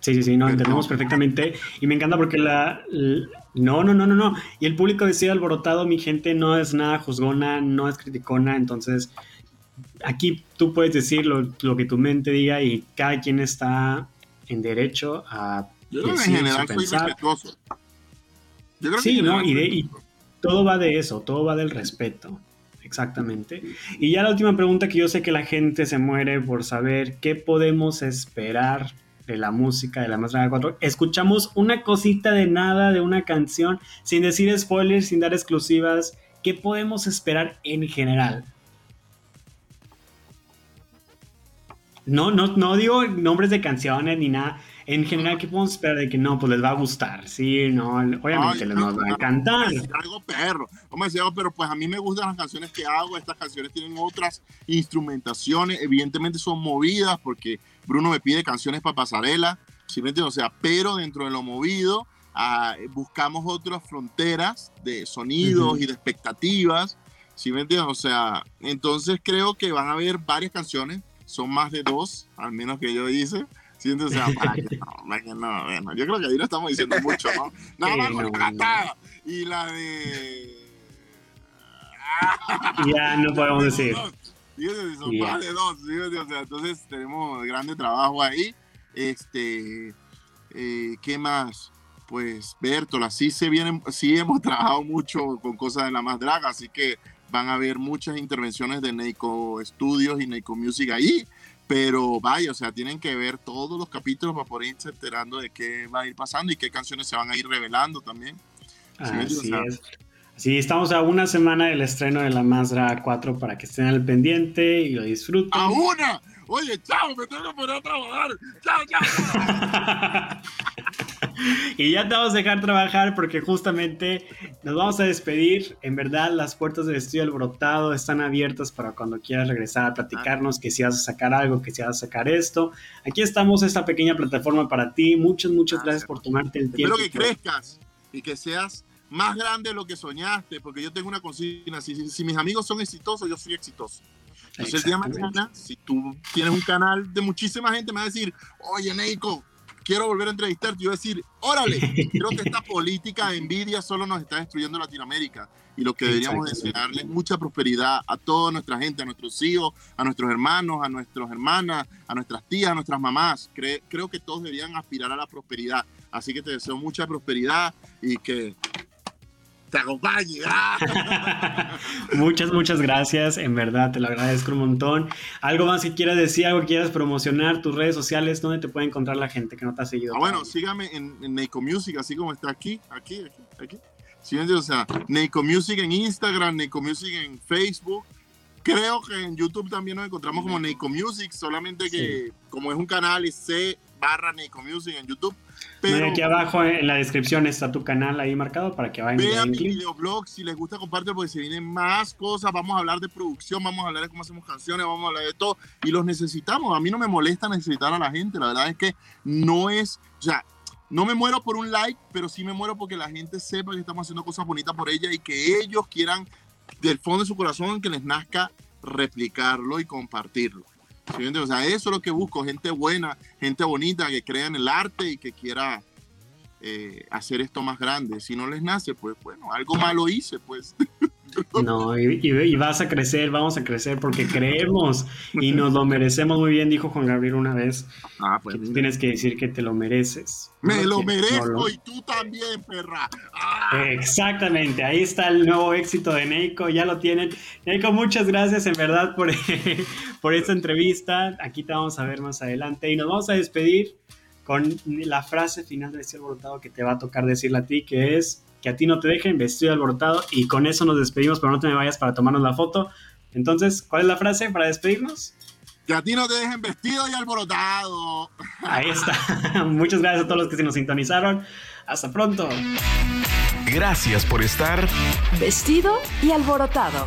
Sí, sí, sí, no, entendemos perfectamente. Y me encanta porque la, No, no, no, no, no. Y el público decide alborotado, mi gente no es nada juzgona, no es criticona. Entonces, aquí tú puedes decir lo, que tu mente diga y cada quien está en derecho a. Yo creo que en general soy respetuoso. Yo creo sí, no, y todo va de eso, todo va del respeto. Exactamente. Y ya la última pregunta que yo sé que la gente se muere por saber qué podemos esperar de la música de la Más 4. Escuchamos una cosita de nada de una canción, sin decir spoilers, sin dar exclusivas. ¿Qué podemos esperar en general? No, no, no digo nombres de canciones ni nada en general, ¿qué podemos esperar de que no? Pues les va a gustar, sí, no, obviamente les va a encantar. algo perro, vamos a algo, pero pues a mí me gustan las canciones que hago, estas canciones tienen otras instrumentaciones, evidentemente son movidas porque Bruno me pide canciones para pasarela, ¿sí me entiendes? O sea, pero dentro de lo movido ah, buscamos otras fronteras de sonidos y de expectativas, ¿sí me entiendes? O sea, entonces creo que van a haber varias canciones, son más de dos, al menos que yo hice, Siento, o sea, para que no, no, bueno, yo creo que ahí lo estamos diciendo mucho, ¿no? Nada más con Y la de. ya no podemos decir. Fíjate, son más de dos, o sea, entonces tenemos grande trabajo ahí. Este, eh, ¿qué más? Pues Bertola, sí se vienen, sí hemos trabajado mucho con cosas de la más draga, así que van a haber muchas intervenciones de Neiko Studios y Neiko Music ahí. Pero vaya, o sea, tienen que ver todos los capítulos para poder irse enterando de qué va a ir pasando y qué canciones se van a ir revelando también. Así es. Sí, estamos a una semana del estreno de La Mazra 4 para que estén al pendiente y lo disfruten. ¡A una! Oye, chao, me tengo que poner a trabajar. Chao, chao. y ya te vamos a dejar trabajar porque justamente nos vamos a despedir. En verdad, las puertas del estudio Alborotado están abiertas para cuando quieras regresar a platicarnos, que si vas a sacar algo, que si vas a sacar esto. Aquí estamos, esta pequeña plataforma para ti. Muchas, muchas gracias por tomarte el tiempo. Espero que crezcas y que seas más grande de lo que soñaste, porque yo tengo una consigna. si mis amigos son exitosos, yo soy exitoso. Entonces el día de mañana, si tú tienes un canal de muchísima gente, me va a decir, oye, Neiko, quiero volver a entrevistarte. Yo voy a decir, órale, creo que esta política de envidia solo nos está destruyendo Latinoamérica. Y lo que deberíamos desearle es mucha prosperidad a toda nuestra gente, a nuestros hijos, a nuestros hermanos, a nuestras hermanas, a nuestras tías, a nuestras mamás. creo que todos deberían aspirar a la prosperidad. Así que te deseo mucha prosperidad y que te acompañe. muchas, muchas gracias. En verdad, te lo agradezco un montón. ¿Algo más que quieras decir, algo que quieras promocionar, tus redes sociales, dónde te puede encontrar la gente que no te ha seguido? Ah, bueno, sígame en, en Neiko Music, así como está aquí, aquí, aquí, aquí. ¿Sí, o sea, Neiko Music en Instagram, Neiko Music en Facebook. Creo que en YouTube también nos encontramos como Neiko Music, solamente que como es un canal y C barra Neiko Music en YouTube pero, aquí abajo en la descripción está tu canal ahí marcado para que vayan. Vean mi videoblog, si les gusta compartir porque se vienen más cosas, vamos a hablar de producción, vamos a hablar de cómo hacemos canciones, vamos a hablar de todo y los necesitamos. A mí no me molesta necesitar a la gente, la verdad es que no es, o sea, no me muero por un like, pero sí me muero porque la gente sepa que estamos haciendo cosas bonitas por ella y que ellos quieran del fondo de su corazón que les nazca replicarlo y compartirlo. O sea, eso es lo que busco, gente buena, gente bonita, que crea en el arte y que quiera eh, hacer esto más grande. Si no les nace, pues bueno, algo malo hice, pues. No, y, vas a crecer, vamos a crecer porque creemos y nos lo merecemos muy bien, dijo Juan Gabriel una vez. Ah, pues. tienes que decir que te lo mereces. Me lo merezco y tú también, perra. Ah. Exactamente, ahí está el nuevo éxito de Neiko, ya lo tienen. Neiko, muchas gracias en verdad por, por esta entrevista. Aquí te vamos a ver más adelante y nos vamos a despedir con la frase final de este alborotado que te va a tocar decirle a ti, que es que a ti no te dejen vestido alborotado y con eso nos despedimos, pero no te me vayas para tomarnos la foto. Entonces, ¿cuál es la frase para despedirnos? Que a ti no te dejen vestido y alborotado. Ahí está. Muchas gracias a todos los que se nos sintonizaron. Hasta pronto. Gracias por estar vestido y alborotado.